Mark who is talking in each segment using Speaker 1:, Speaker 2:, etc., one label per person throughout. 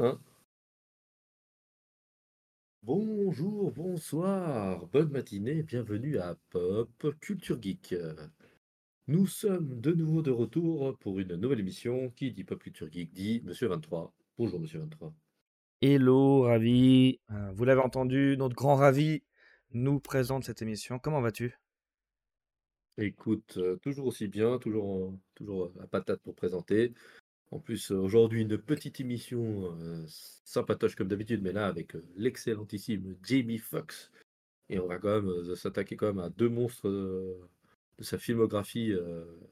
Speaker 1: 1. Bonjour, bonsoir, bonne matinée, bienvenue à Pop Culture Geek. Nous sommes de nouveau de retour pour une nouvelle émission. Qui dit Pop Culture Geek dit Monsieur 23. Bonjour Monsieur 23.
Speaker 2: Hello, ravi. Euh, Vous l'avez entendu, notre grand ravi nous présente cette émission. Comment vas-tu?
Speaker 1: Écoute, euh, toujours aussi bien, toujours, toujours à patate pour présenter. En plus, euh, aujourd'hui, une petite émission euh, sympatoche comme d'habitude, mais là avec euh, l'excellentissime Jamie Foxx. Et on va quand même euh, s'attaquer quand même à deux monstres euh, de sa filmographie,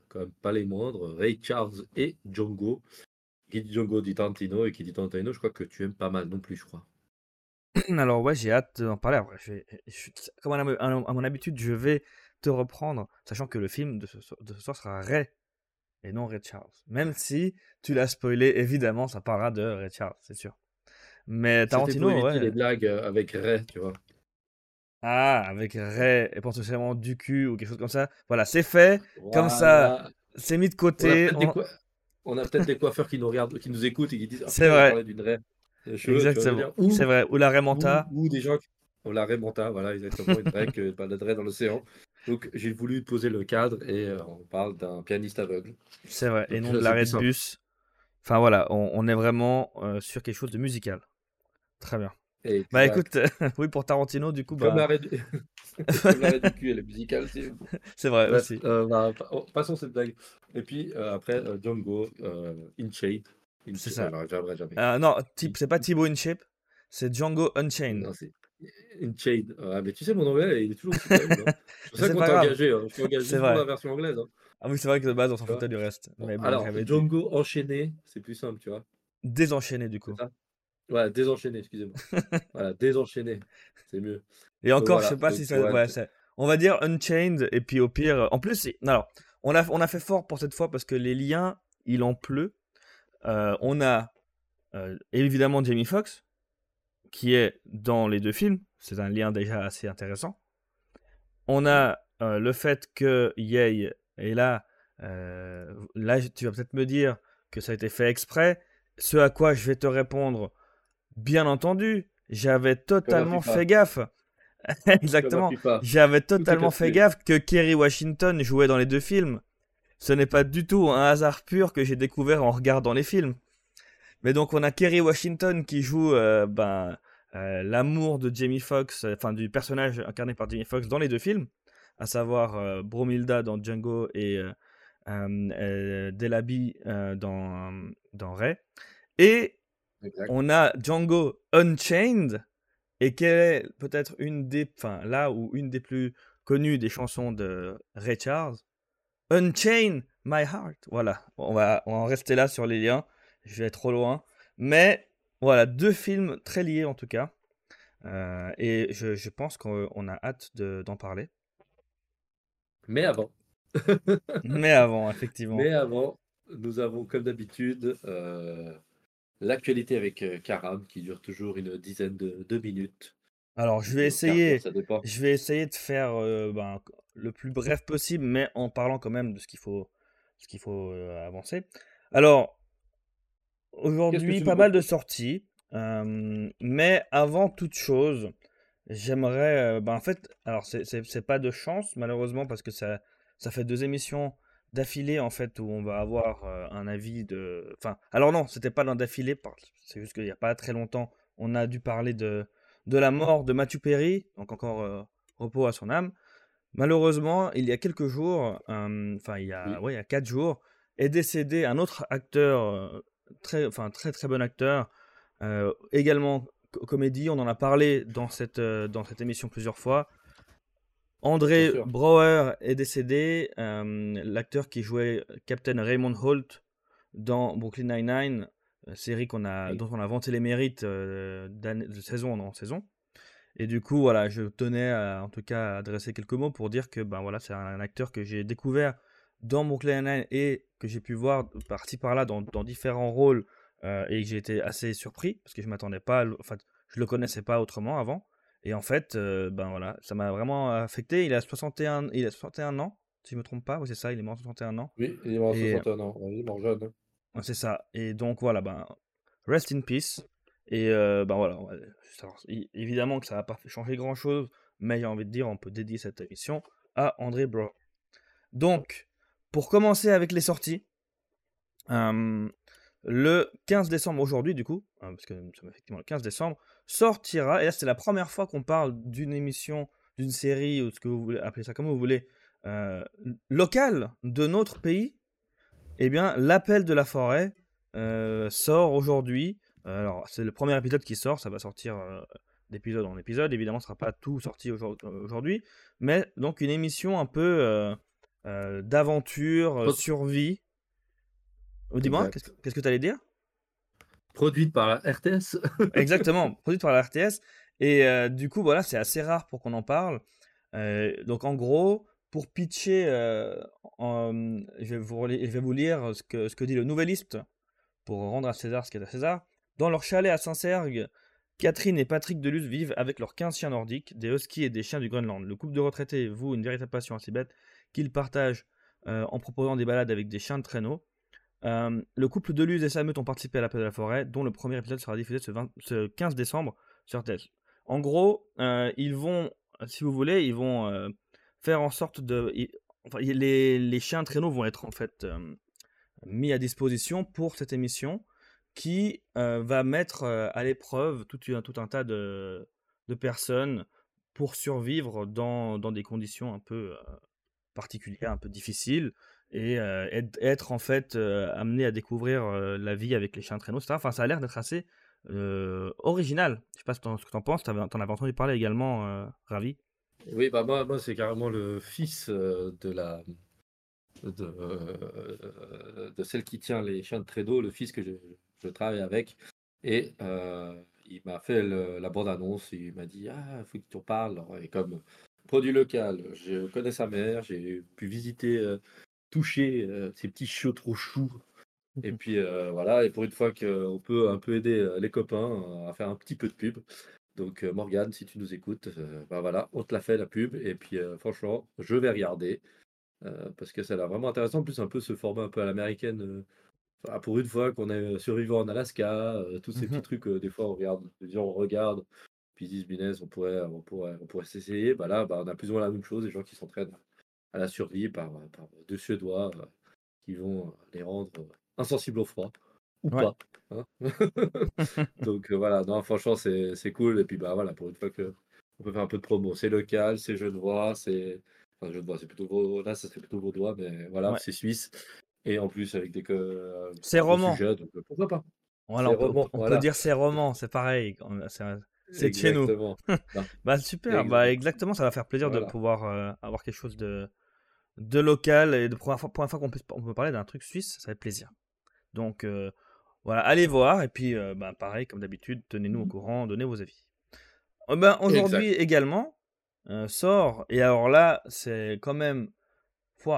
Speaker 1: quand même pas les moindres, Ray Charles et Django. Qui dit Django dit Tarantino, et qui dit Tarantino, je crois que tu aimes pas mal non plus, je crois.
Speaker 2: Alors ouais, j'ai hâte d'en parler. Comme à, mon habitude, je vais te reprendre, sachant que le film de ce soir sera Ray et non Ray Charles. Même si tu l'as spoilé, évidemment, ça parlera de Ray Charles, c'est sûr. Mais
Speaker 1: pour
Speaker 2: Tarantino,
Speaker 1: éviter
Speaker 2: ouais.
Speaker 1: les blagues euh, avec Ray, tu vois.
Speaker 2: Ah, avec Ray et potentiellement du cul ou quelque chose comme ça. Voilà, c'est fait. Comme ça, c'est mis de
Speaker 1: On a
Speaker 2: côté.
Speaker 1: peut-être
Speaker 2: on-
Speaker 1: a peut-être des coiffeurs qui nous regardent, qui nous écoutent et qui disent Ah,
Speaker 2: C'est vrai.
Speaker 1: d'une
Speaker 2: Exactement. C'est
Speaker 1: Ou,
Speaker 2: vrai. Ou la Ray
Speaker 1: ou,
Speaker 2: Manta.
Speaker 1: ou des gens qui. On la raie Manta, voilà, exactement, une raie que baladerait dans l'océan. Donc j'ai voulu poser le cadre et euh, on parle d'un pianiste aveugle.
Speaker 2: C'est vrai. Et non de l'arrêt de bus. Enfin voilà, on, on est vraiment euh, sur quelque chose de musical. Très bien. Bah
Speaker 1: Exact.
Speaker 2: écoute, oui pour Tarantino du coup
Speaker 1: Comme
Speaker 2: bah
Speaker 1: l'arrêt du... Du cul, elle est musicale
Speaker 2: c'est vrai
Speaker 1: Bref,
Speaker 2: aussi.
Speaker 1: euh, bah, oh, passons cette blague. Et puis après, Django, In Shade. In
Speaker 2: C'est ça.
Speaker 1: alors jamais.
Speaker 2: Non, type,
Speaker 1: In-
Speaker 2: c'est pas Thibaut InShape, c'est Django Unchained.
Speaker 1: Non, In Shade. Ah, mais tu sais, mon anglais, il est toujours aussi terrible. hein. C'est pour ça qu'on t'a engagé. hein. Je juste pour
Speaker 2: vrai.
Speaker 1: la version anglaise. hein,
Speaker 2: Ah oui, c'est vrai que de base on s'en foutait du reste.
Speaker 1: Bon,
Speaker 2: Mais bon,
Speaker 1: alors, Django enchaîné, c'est plus simple, tu vois.
Speaker 2: désenchaîner du coup.
Speaker 1: Voilà, désenchaîné, excusez-moi. Voilà, désenchaîné. C'est mieux.
Speaker 2: Et encore, je
Speaker 1: voilà,
Speaker 2: sais pas si ça. Ouais, on va dire Unchained, et puis au pire. En plus, alors, on a, on a fait fort pour cette fois parce que les liens, il en pleut. Euh, on a euh, évidemment Jamie Foxx, qui est dans les deux films. C'est un lien déjà assez intéressant. On a euh, le fait que Yay est là. euh, là, tu vas peut-être me dire que ça a été fait exprès. Ce à quoi je vais te répondre, bien entendu, j'avais totalement fait gaffe. Exactement. J'avais totalement fait gaffe que Kerry Washington jouait dans les deux films. Ce n'est pas du tout un hasard pur que j'ai découvert en regardant les films. Mais donc on a Kerry Washington qui joue euh, ben, euh, l'amour de Jamie Foxx, euh, enfin du personnage incarné par Jamie Foxx dans les deux films, à savoir Bromilda dans Django et Delaby dans, dans Ray. Et
Speaker 1: Exact.
Speaker 2: on a Django Unchained, et quelle est peut-être une des, enfin là où une des plus connues des chansons de Ray Charles, Unchain My Heart. Voilà, on va, on va en rester là sur les liens. Je vais être trop loin, mais voilà deux films très liés en tout cas, Euh, et je, je pense qu'on on a hâte de- d'en parler.
Speaker 1: Mais avant,
Speaker 2: Mais avant, effectivement.
Speaker 1: mais avant, nous avons comme d'habitude euh, l'actualité avec euh, Karam qui dure toujours une dizaine de, de minutes.
Speaker 2: Alors je vais essayer, je vais essayer de faire euh, ben, le plus bref possible, mais en parlant quand même de ce qu'il faut, ce qu'il faut avancer. Alors Aujourd'hui, pas mal de sorties. euh, mais avant toute chose, j'aimerais. euh, ben, en fait, alors c'est pas de chance, malheureusement, parce que ça, ça fait deux émissions d'affilée, en fait, où on va avoir euh, un avis de. Enfin, alors non, c'était pas l'un d'affilée, c'est juste qu'il n'y a pas très longtemps, on a dû parler de, de la mort de Matthew Perry, donc encore repos à son âme. Malheureusement, il y a quelques jours, enfin, il y
Speaker 1: Oui.
Speaker 2: ouais, il y a quatre jours, est décédé un autre acteur, très, enfin, très très bon acteur, euh, également co- comédie, on en a parlé dans cette, euh, dans cette émission plusieurs fois. André. Brouwer est décédé, euh, l'acteur qui jouait Captain Raymond Holt dans Brooklyn Nine-Nine, série qu'on a,
Speaker 1: Oui.
Speaker 2: dont on a vanté les mérites de saison en saison. Et du coup, voilà, je tenais à, en tout cas à adresser quelques mots pour dire que ben voilà, c'est un acteur que j'ai découvert dans Brooklyn Nine-Nine et que j'ai pu voir par-ci par-là dans, dans différents rôles euh, et que j'ai été assez surpris parce que je m'attendais pas, enfin, je le connaissais pas autrement avant. Et en fait, euh, ben voilà, ça m'a vraiment affecté. Il a 61, il a 61 ans, si je me trompe pas. Oui, c'est ça, il est mort à 61 ans.
Speaker 1: Oui, il est mort à
Speaker 2: Et
Speaker 1: 61 ans. Il est mort jeune. hein.
Speaker 2: c'est ça. Et donc voilà, ben rest in peace. Et ben voilà, évidemment que ça va pas changer grand-chose, mais j'ai envie de dire, on peut dédier cette émission à André Bro. Donc, pour commencer avec les sorties, le 15 décembre aujourd'hui, du coup, hein, parce que nous sommes effectivement le 15 décembre, sortira, et là c'est la première fois qu'on parle d'une émission, d'une série, ou ce que vous voulez appeler ça comme vous voulez, euh, locale de notre pays, eh bien, l'appel de la forêt euh, sort aujourd'hui. Alors, c'est le premier épisode qui sort, ça va sortir euh, d'épisode en épisode. Évidemment, ce ne sera pas tout sorti aujourd'hui, mais donc une émission un peu d'aventure, survie. Oh, dis-moi, qu'est-ce que tu allais dire?
Speaker 1: Produite par la RTS.
Speaker 2: Exactement, produite par la RTS. Et du coup, voilà, c'est assez rare pour qu'on en parle. donc, en gros, pour pitcher, je, vais vous, je, vais vous, lire ce que, ce que dit le Nouvelliste pour rendre à César ce qui est à César. Dans leur chalet à Saint-Sergue, Catherine et Patrick Deluz vivent avec leurs 15 chiens nordiques, des huskies et des chiens du Groenland. Le couple de retraités voue une véritable passion assez bête qu'ils partagent en proposant des balades avec des chiens de traîneau. le couple Deluz et sa meute ont participé à l'appel de la forêt, dont le premier épisode sera diffusé ce, ce 15 décembre sur TES. En gros, ils vont, si vous voulez, ils vont faire en sorte de. les, les, chiens traîneaux vont être en fait mis à disposition pour cette émission qui va mettre à l'épreuve tout, tout, un tas de, de, personnes pour survivre dans, dans, des conditions un peu particulières, un peu difficiles et être, en fait amené à découvrir la vie avec les chiens traîneaux, etc. Enfin, ça a l'air d'être assez original. Je sais pas ce que tu en penses, tu en avais entendu parler également, Ravi?
Speaker 1: Oui, bah moi, moi c'est carrément le fils de la de, celle qui tient les chiens de traîneau, le fils que je, je travaille avec. Et il m'a fait la bande-annonce, il m'a dit Ah, il faut que tu en parles. Et comme produit local, je connais sa mère, j'ai pu visiter, toucher ces petits chiots trop choux. Et mmh puis voilà, et pour une fois qu'on peut un peu aider les copains à faire un petit peu de pub. Donc Morgane, si tu nous écoutes, bah voilà, on te l'a fait la pub. Et puis franchement, je vais regarder. parce que ça a l'air vraiment intéressant. En plus, un peu ce format un peu à l'américaine. pour une fois qu'on est survivant en Alaska, tous ces petits mmh trucs, des fois on regarde, on regarde, puis ils disent, on pourrait, on pourrait, on pourrait s'essayer. Bah là, bah, on a plus ou moins la même chose, des gens qui s'entraînent à la survie par, deux Suédois qui vont les rendre insensibles au froid ou pas. Hein. Donc voilà, non, franchement, c'est cool. Et puis bah voilà, pour une fois que on peut faire un peu de promo, c'est local, c'est genevois, c'est. Enfin, genevois, c'est plutôt. Là, ça serait plutôt vaudois, mais voilà, c'est suisse. Et en plus, avec des. Euh,
Speaker 2: c'est roman. donc
Speaker 1: pourquoi pas?
Speaker 2: Voilà, on, peut, dire c'est roman, c'est pareil. C'est chez nous. bah super, bah exactement, ça va faire plaisir de pouvoir avoir quelque chose de, de local et de première fois, première fois qu'on peut, on peut parler d'un truc suisse, ça fait plaisir. Donc voilà, allez voir et puis bah, pareil comme d'habitude, tenez-nous au mmh courant, donnez vos avis. Ben, aujourd'hui également sort et alors là c'est quand même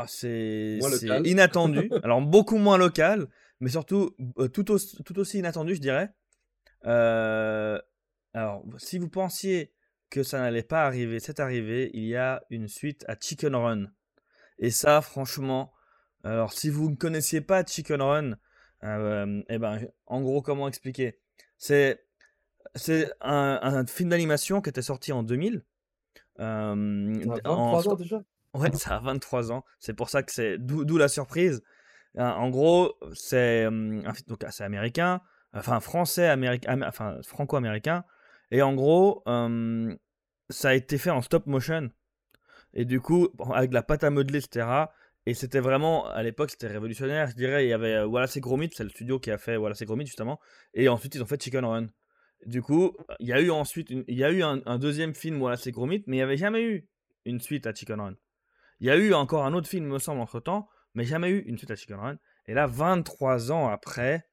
Speaker 2: c'est inattendu. alors beaucoup moins local, mais surtout tout aussi inattendu, je dirais. Alors si vous pensiez que ça n'allait pas arriver, c'est arrivé. Il y a une suite à Chicken Run. Et ça, franchement, alors si vous ne connaissiez pas Chicken Run, euh, eh ben, en gros, comment expliquer? C'est c'est un, film d'animation qui était sorti en 2000.
Speaker 1: Euh, 23 ans déjà?
Speaker 2: Ouais, ça a 23 ans. C'est pour ça que c'est d'où la surprise. En gros, c'est donc c'est américain, enfin français américain, enfin franco-américain, et en gros, ça a été fait en stop motion. Et du coup, avec de la pâte à modeler, etc. Et c'était vraiment, à l'époque, c'était révolutionnaire. Je dirais, il y avait voilà c'est Gromit, c'est le studio qui a fait voilà c'est Gromit justement. Et ensuite, ils ont fait Chicken Run. Du coup, il y a eu ensuite, il y a eu un, deuxième film, voilà c'est Gromit, mais il n'y avait jamais eu une suite à Chicken Run. Il y a eu encore un autre film, me semble, entre temps, mais jamais eu une suite à Chicken Run. Et là, 23 ans après,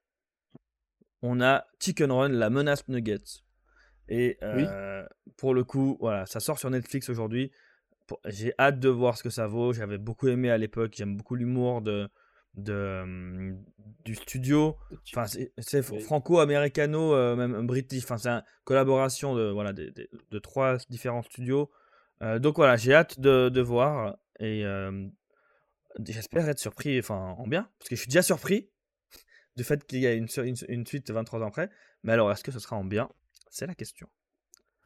Speaker 2: on a Chicken Run, la menace Nuggets. Et euh, pour le coup, voilà, ça sort sur Netflix aujourd'hui. J'ai hâte de voir ce que ça vaut. J'avais beaucoup aimé à l'époque. J'aime beaucoup l'humour de, de, du studio. Enfin, c'est franco-américano, euh, même british. Enfin, c'est une collaboration de, voilà, de, de, trois différents studios. Euh, donc voilà, j'ai hâte de, de, voir. Et j'espère être surpris enfin, en bien. Parce que je suis déjà surpris. du fait qu'il y a une, une, une, suite 23 ans après. Mais alors, est-ce que ce sera en bien? C'est la question.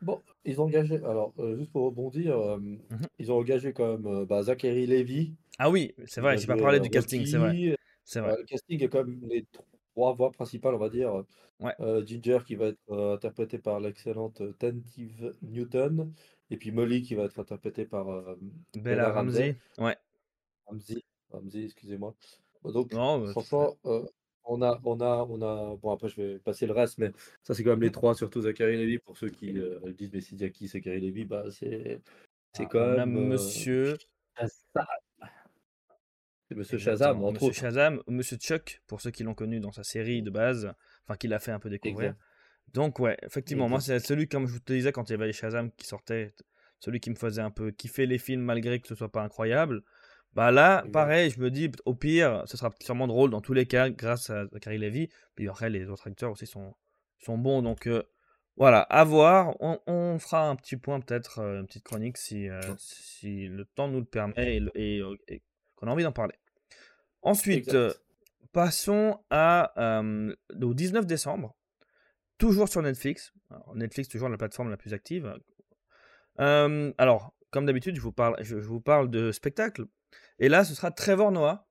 Speaker 1: Bon, ils ont engagé, alors euh, juste pour rebondir, euh, mmh ils ont engagé quand même euh, bah, Zachary Levy.
Speaker 2: Ah oui, c'est vrai, j'ai pas parlé du casting, c'est vrai. Vrai.
Speaker 1: le casting est quand même les trois voix principales, on va dire.
Speaker 2: Ouais.
Speaker 1: Ginger qui va être interprétée par l'excellente Tentive Newton, et puis Molly qui va être interprétée par
Speaker 2: Bella Ramsey. Ouais.
Speaker 1: Ramsey, Ramsey excusez-moi. Donc, non, franchement, on a, on a, on a. Bon, après, je vais passer le reste, mais ça, c'est quand même les trois, surtout Zachary Levy. Pour ceux qui euh, disent, mais c'est qui Zachary Levy Bah, c'est c'est
Speaker 2: Ah,
Speaker 1: quand
Speaker 2: on a
Speaker 1: même. euh,
Speaker 2: Monsieur,
Speaker 1: Shazam. C'est Monsieur Shazam,
Speaker 2: exactement,
Speaker 1: entre
Speaker 2: Monsieur
Speaker 1: autres.
Speaker 2: Shazam, Monsieur Chuck, pour ceux qui l'ont connu dans sa série de base, enfin, qu'il a fait un peu découvrir.
Speaker 1: Exact.
Speaker 2: Donc, ouais, effectivement, moi, c'est celui, comme je vous te disais, quand il y avait les Shazam qui sortaient, celui qui me faisait un peu kiffer les films malgré que ce soit pas incroyable. Bah là, pareil, je me dis, au pire, ce sera sûrement drôle dans tous les cas, grâce à Zachary Levy. Puis après, les autres acteurs aussi sont, sont bons. Donc euh, voilà, à voir. On, on fera un petit point, peut-être, euh, une petite chronique si, euh, si le temps nous le permet et, le- et, et qu'on a envie d'en parler. Ensuite, passons à, au 19 décembre, toujours sur Netflix. Alors, Netflix, toujours la plateforme la plus active. Alors, comme d'habitude, je vous parle, je, je vous parle de spectacle. Et là, ce sera Trevor Noah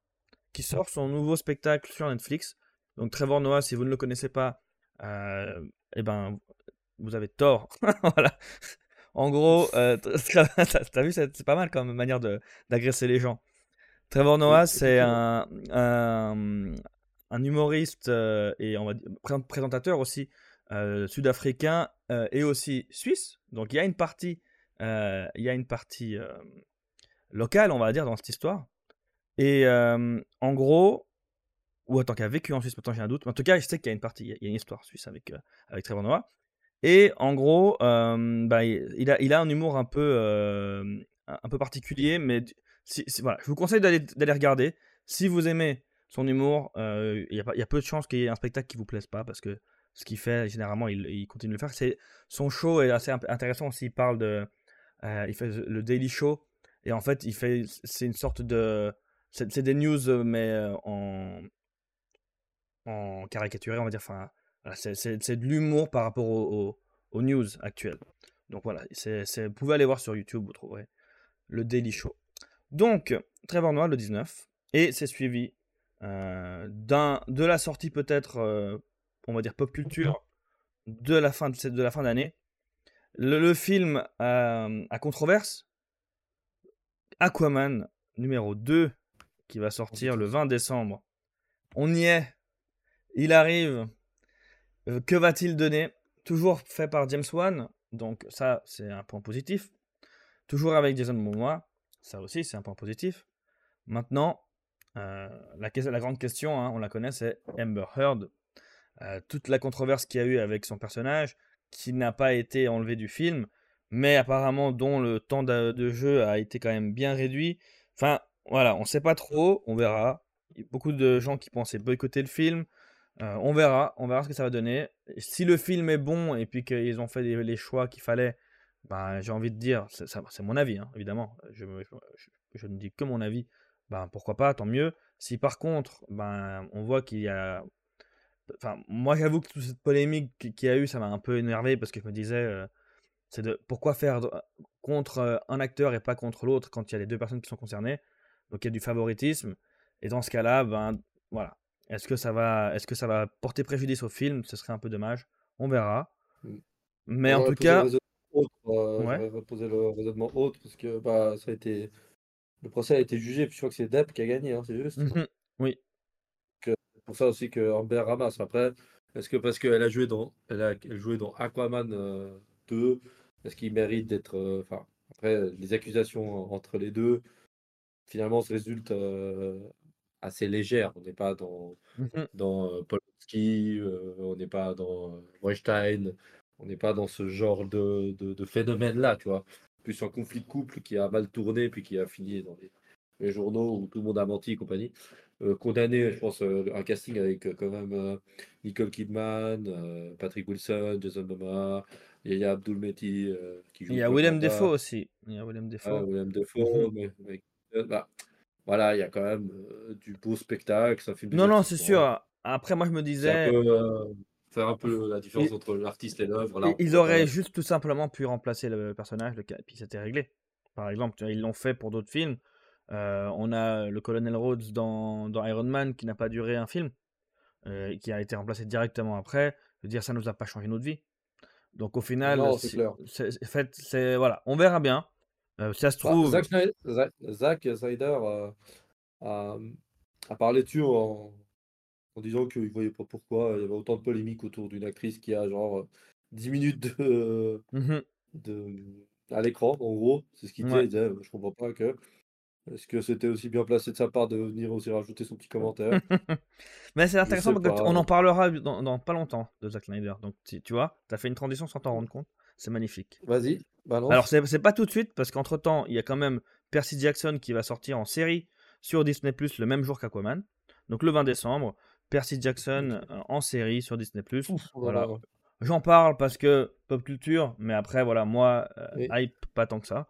Speaker 2: qui sort son nouveau spectacle sur Netflix. Donc, Trevor Noah, si vous ne le connaissez pas, euh, eh ben, vous avez tort. voilà. En gros, euh, t'as vu, c'est pas mal comme manière de- d'agresser les gens. Trevor Noah, c'est un, un, un humoriste euh, et on va dire, pré- présentateur aussi euh, sud-africain euh, et aussi suisse. Donc il y a une partie, il y a une partie locale, on va dire, dans cette histoire. Et euh, en gros, ou attends, qui a vécu en Suisse, maintenant j'ai un doute. Mais en tout cas, je sais qu'il y a une partie, il y a- une histoire suisse avec, euh, avec Trevor Noah. Et en gros, euh, bah, il, a, il a un humour un peu, euh, un peu particulier, mais voilà, je vous conseille d'aller regarder. Si vous aimez son humour, il y, a peu de chances qu'il y ait un spectacle qui vous plaise pas, parce que ce qu'il fait, généralement, il, il continue de le faire. Son show est assez int- intéressant aussi. Il parle de, il fait le Daily Show, et en fait, c'est une sorte de, c'est des news, euh, mais euh, en, caricaturé, on va dire. Enfin, c'est de l'humour par rapport au- au- aux news actuelles. Donc voilà, vous pouvez aller voir sur YouTube, vous trouverez le Daily Show. Donc, Trevor Noah le 19, et c'est suivi euh, de la sortie peut-être, euh, on va dire pop culture, de la fin de, de la fin d'année. Le, le film euh, à controverse, Aquaman numéro 2, qui va sortir le 20 décembre. On y est, il arrive. Euh, que va-t-il donner? Toujours fait par James Wan, donc ça c'est un point positif. Toujours avec Jason Momoa, ça aussi c'est un point positif. Maintenant, euh, la, la grande question, hein, on la connaît, c'est Amber Heard. Euh, toute la controverse qu'il y a eu avec son personnage, qui n'a pas été enlevé du film, mais apparemment dont le temps de, jeu a été quand même bien réduit. Enfin, voilà, on sait pas trop, on verra. Il y a beaucoup de gens qui pensaient boycotter le film. Euh, on verra, on verra ce que ça va donner. Si le film est bon et puis qu'ils ont fait les, choix qu'il fallait, ben, j'ai envie de dire, c'est mon avis, hein, évidemment. Je, ne dis que mon avis. Ben, pourquoi pas, tant mieux. Si par contre, ben, on voit qu'il y a. Enfin, moi j'avoue que toute cette polémique qui- qu'il y a eu, ça m'a un peu énervé parce que je me disais, euh, c'est de pourquoi faire contre euh, un acteur et pas contre l'autre quand il y a les deux personnes qui sont concernées. Donc il y a du favoritisme. Et dans ce cas-là, ben voilà. Est-ce que ça va, est-ce que ça va porter préjudice au film? Ce serait un peu dommage. On verra.
Speaker 1: Mm.
Speaker 2: Mais en tout cas,
Speaker 1: autre, euh,
Speaker 2: ouais.
Speaker 1: posé le raisonnement autre parce que bah, ça a été... le procès a été jugé, puis je crois que c'est Depp qui a gagné, hein, c'est juste?
Speaker 2: Mhm. Oui.
Speaker 1: C'est pour ça aussi que Amber ramasse. Après, est-ce que parce qu'elle a joué dans, elle a, elle jouait dans Aquaman euh, 2, est-ce qu'il mérite d'être. euh, Enfin, après, les accusations entre les deux, finalement, se résultent euh, assez légères. On n'est pas dans,
Speaker 2: Mhm.
Speaker 1: dans euh, Polanski, euh, on n'est pas dans Weinstein, on n'est pas dans ce genre de, de, de phénomène-là, tu vois. Plus un conflit de couple qui a mal tourné, puis qui a fini dans les, les journaux où tout le monde a menti et compagnie. Euh, condamné, je pense, euh, un casting avec euh, quand même Nicole Kidman, Patrick Wilson, Jason Momoa, Yaya Abdul-Mehdi euh, qui joue
Speaker 2: Il y a Willem Dafoe aussi. Il y a Willem
Speaker 1: euh,
Speaker 2: Dafoe, Mhm.
Speaker 1: mais- mais- euh, bah, voilà, il y a quand même euh, du beau spectacle, un film
Speaker 2: Non, non, c'est
Speaker 1: divertissement.
Speaker 2: sûr. après, moi, je me disais,
Speaker 1: peu, heu, faire un peu la différence
Speaker 2: ils,
Speaker 1: entre l'artiste et l'œuvre.
Speaker 2: Ils- auraient juste tout simplement pu remplacer le personnage, le, puis c'était réglé. Par exemple, ils l'ont fait pour d'autres films. Euh, on a le colonel Rhodes dans, dans Iron Man qui n'a pas duré un film, euh, qui a été remplacé directement après. Je veux dire, ça nous a pas changé notre vie. Donc au final,
Speaker 1: non, c'est
Speaker 2: si-
Speaker 1: clair.
Speaker 2: c'est, c'est- fait, c'est voilà, on verra bien. Euh, ça se
Speaker 1: Bah,
Speaker 2: trouve,
Speaker 1: Zack Zack Snyder, heu, a, mmh, a parlé dessus en en disant qu'il voyait pas pourquoi il y avait autant de polémiques autour d'une actrice qui a genre, heu, 10 minutes de
Speaker 2: mhm,
Speaker 1: de à l'écran, en gros. C'est ce qu'il disait.
Speaker 2: ouais.
Speaker 1: Il disait: «Heu, je comprends pas que est-ce que c'était aussi bien placé de sa part de venir aussi rajouter son petit commentaire?»
Speaker 2: Mais c'est intéressant parce qu'on en parlera dans, dans pas longtemps de Zack Snyder. Donc tu, tu vois, tu as fait une transition sans t'en rendre compte. C'est magnifique.
Speaker 1: Vas-y,
Speaker 2: Alors
Speaker 1: balance.
Speaker 2: c'est c'est pas tout de suite parce qu'entre temps, il y a quand même Percy Jackson qui va sortir en série sur Disney Plus le même jour qu'Aquaman. Donc le 20 décembre, Percy Jackson euh, en série sur Disney Plus.
Speaker 1: Oh
Speaker 2: Voilà. J'en parle parce que pop culture, mais après voilà, moi euh,
Speaker 1: Oui.
Speaker 2: hype pas tant que ça.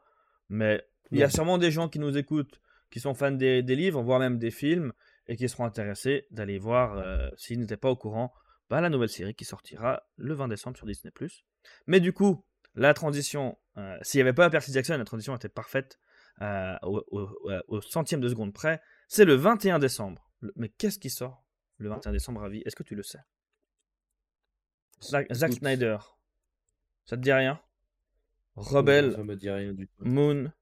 Speaker 2: Mais il y a sûrement des gens qui nous écoutent qui sont fans des, des livres, voire même des films, et qui seront intéressés d'aller voir, euh, s'ils n'étaient pas au courant, bah, la nouvelle série qui sortira le 20 décembre sur Disney+. Mais du coup, la transition, euh, s'il n'y avait pas Percy Jackson, la transition était parfaite euh, au, au- au- au centième de seconde près. C'est le 21 décembre. Mais qu'est-ce qui sort le 21 décembre, Ravi? Est-ce que tu le sais? Zack. Snyder, ça te dit rien?
Speaker 1: Non,
Speaker 2: Rebel
Speaker 1: ça me dit rien du tout.
Speaker 2: Moon,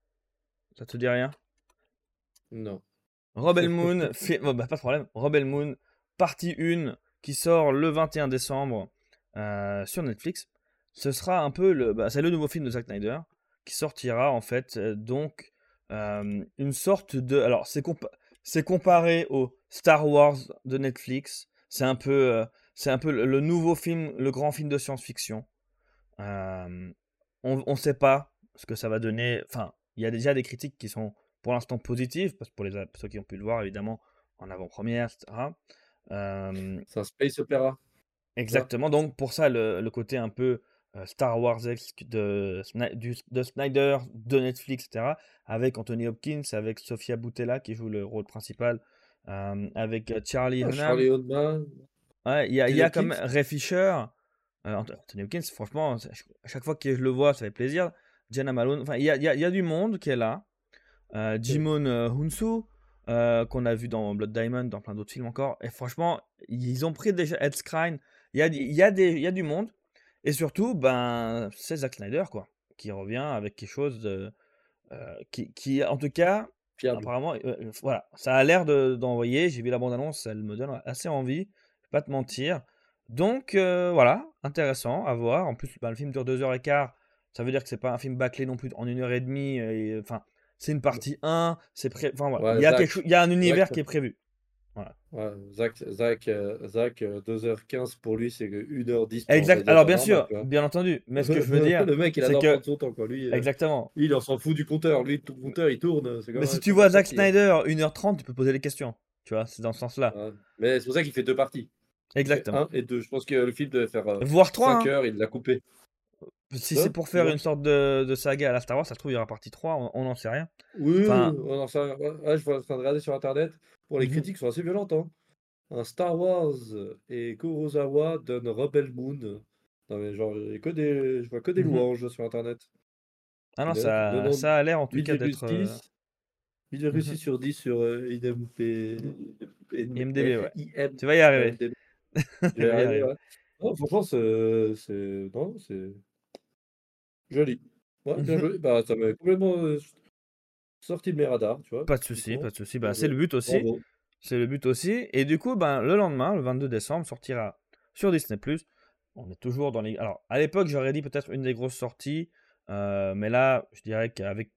Speaker 2: ça te dit rien?
Speaker 1: Non.
Speaker 2: Rebel Moon, fi- oh, bah, pas de problème. Rebel Moon, partie 1, qui sort le 21 décembre euh, sur Netflix. Ce sera un peu le, bah, c'est le nouveau film de Zack Snyder qui sortira en fait euh, donc euh, une sorte de, alors c'est compa- c'est comparé au Star Wars de Netflix. C'est un peu, c'est un peu le, nouveau film, le grand film de science-fiction. On ne sait pas ce que ça va donner. Enfin, il y a déjà des critiques qui sont pour l'instant positives, parce que pour les, ceux qui ont pu le voir, évidemment, en avant-première, etc. Euh,
Speaker 1: C'est un space opéra.
Speaker 2: exactement. Donc, pour ça, le, le côté un peu euh, Star Wars de, de Snyder, de Netflix, etc. Avec Anthony Hopkins, avec Sofia Boutella qui joue le rôle principal, euh, avec euh, Charlie
Speaker 1: Ah,
Speaker 2: Hunnam. Ouais, il y a, y a même Ray Fisher. Ant- Anthony Hopkins, franchement, à chaque fois que je le vois, ça fait plaisir. Jenna Malone, enfin, il y a, y a- y a du monde qui est là. Euh, Jimon euh, Hunsu, euh, qu'on a vu dans Blood Diamond, dans plein d'autres films encore. Et franchement, ils ont pris déjà Ed Skrein. Il y a, y, a des- y a du monde. Et surtout, ben, c'est Zack Snyder, quoi, qui revient avec quelque chose de, qui, qui, en tout cas,
Speaker 1: Fiable.
Speaker 2: apparemment, voilà, ça a l'air de- d'envoyer. J'ai vu la bande-annonce, elle me donne assez envie, je vais pas te mentir. Donc voilà, intéressant à voir. En plus, bah, le film dure deux heures et quart. Ça veut dire que c'est pas un film bâclé non plus en une heure et demie. et, Enfin, c'est une partie 1. C'est pré... Enfin voilà,
Speaker 1: Ouais,
Speaker 2: il y a
Speaker 1: Zach-
Speaker 2: quelque il y a un univers
Speaker 1: Zach-
Speaker 2: qui est prévu.
Speaker 1: Ouais, Zach, Zach, euh, Zach, euh, 2h15 pour lui, c'est que 1h10 pour un
Speaker 2: Exact. Alors bien sûr,
Speaker 1: vois.
Speaker 2: bien entendu. Mais ce que je veux dire,
Speaker 1: le mec, il adore
Speaker 2: que
Speaker 1: son temps, quoi. Lui, euh,
Speaker 2: exactement.
Speaker 1: lui, il en s'en fout du compteur. Lui, le compteur, il tourne.
Speaker 2: Mais si tu vois Zack. Snyder 1h30, tu peux poser des questions. Tu vois, c'est dans ce sens-là.
Speaker 1: Ouais. Mais c'est pour ça qu'il fait deux parties.
Speaker 2: Exactement.
Speaker 1: Un et deux. Je pense que le film devait faire euh,
Speaker 2: Voire 3.
Speaker 1: 5 heures, il l'a coupé.
Speaker 2: Si
Speaker 1: Hein,
Speaker 2: c'est pour faire
Speaker 1: ouais.
Speaker 2: une sorte de, de saga à la Star Wars, ça se trouve, il y aura partie 3, on n'en sait rien.
Speaker 1: Oui,
Speaker 2: Enfin-
Speaker 1: on en sait- ouais, je suis en train de regarder sur internet. Pour les
Speaker 2: Mhm.
Speaker 1: critiques sont assez violentes. Hein. Un Star Wars et Kurosawa donne Rebel Moon. Non mais genre, que des... je vois que des
Speaker 2: Mhm.
Speaker 1: louanges sur internet.
Speaker 2: Ah non, ça,
Speaker 1: 90
Speaker 2: ça a l'air en tout cas d'être. euh,
Speaker 1: 8,6 8,6 sur 10 sur euh, IMDb.
Speaker 2: IMDb, ouais.
Speaker 1: IM-
Speaker 2: Tu vas y arriver.
Speaker 1: IMDb. Y ouais. Non, franchement, c'est- Non, c'est. Joli. Ouais, bien. Bah, ça m'est complètement euh, sorti de mes radars, tu vois.
Speaker 2: Pas de souci, pas de souci. Bah, c'est le but aussi.
Speaker 1: Bravo.
Speaker 2: C'est le but aussi. Et du coup, ben, le lendemain, le 22 décembre, sortira sur Disney+. On est toujours dans les... Alors, à l'époque, j'aurais dit peut-être une des grosses sorties. euh, mais là, je dirais qu'avec...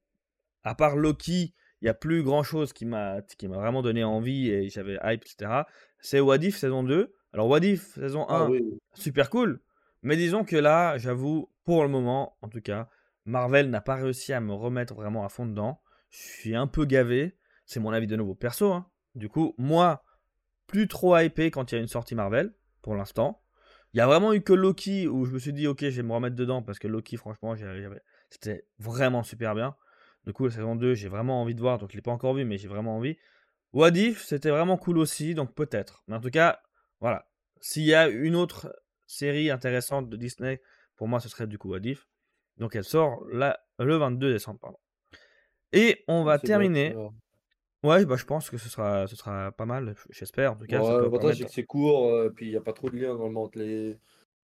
Speaker 2: À part Loki, il n'y a plus grand-chose qui m'a qui m'a vraiment donné envie et j'avais hype, etc. C'est What If saison 2. Alors, What If saison 1,
Speaker 1: Ah oui.
Speaker 2: super cool. Mais disons que là, j'avoue, pour le moment, en tout cas, Marvel n'a pas réussi à me remettre vraiment à fond dedans. Je suis un peu gavé. C'est mon avis de nouveau perso. hein. Du coup, moi, plus trop hypé quand il y a une sortie Marvel, pour l'instant. Il y a vraiment eu que Loki où je me suis dit, ok, je vais me remettre dedans parce que Loki, franchement, c'était vraiment super bien. Du coup, la saison 2, j'ai vraiment envie de voir. Donc, je l'ai pas encore vu, mais j'ai vraiment envie. What If, c'était vraiment cool aussi, donc peut-être. Mais en tout cas, voilà. S'il y a une autre série intéressante de Disney, pour moi, ce serait du coup Adif. Donc elle sort là, le 22 décembre. Pardon. Et on va
Speaker 1: C'est bien,
Speaker 2: terminer. Ouais, bah, je pense que ce sera, ce sera pas mal, j'espère. En tout cas,
Speaker 1: l'avantage, c'est
Speaker 2: permettre.
Speaker 1: que c'est court, euh, puis il n'y a pas trop de liens normalement entre les,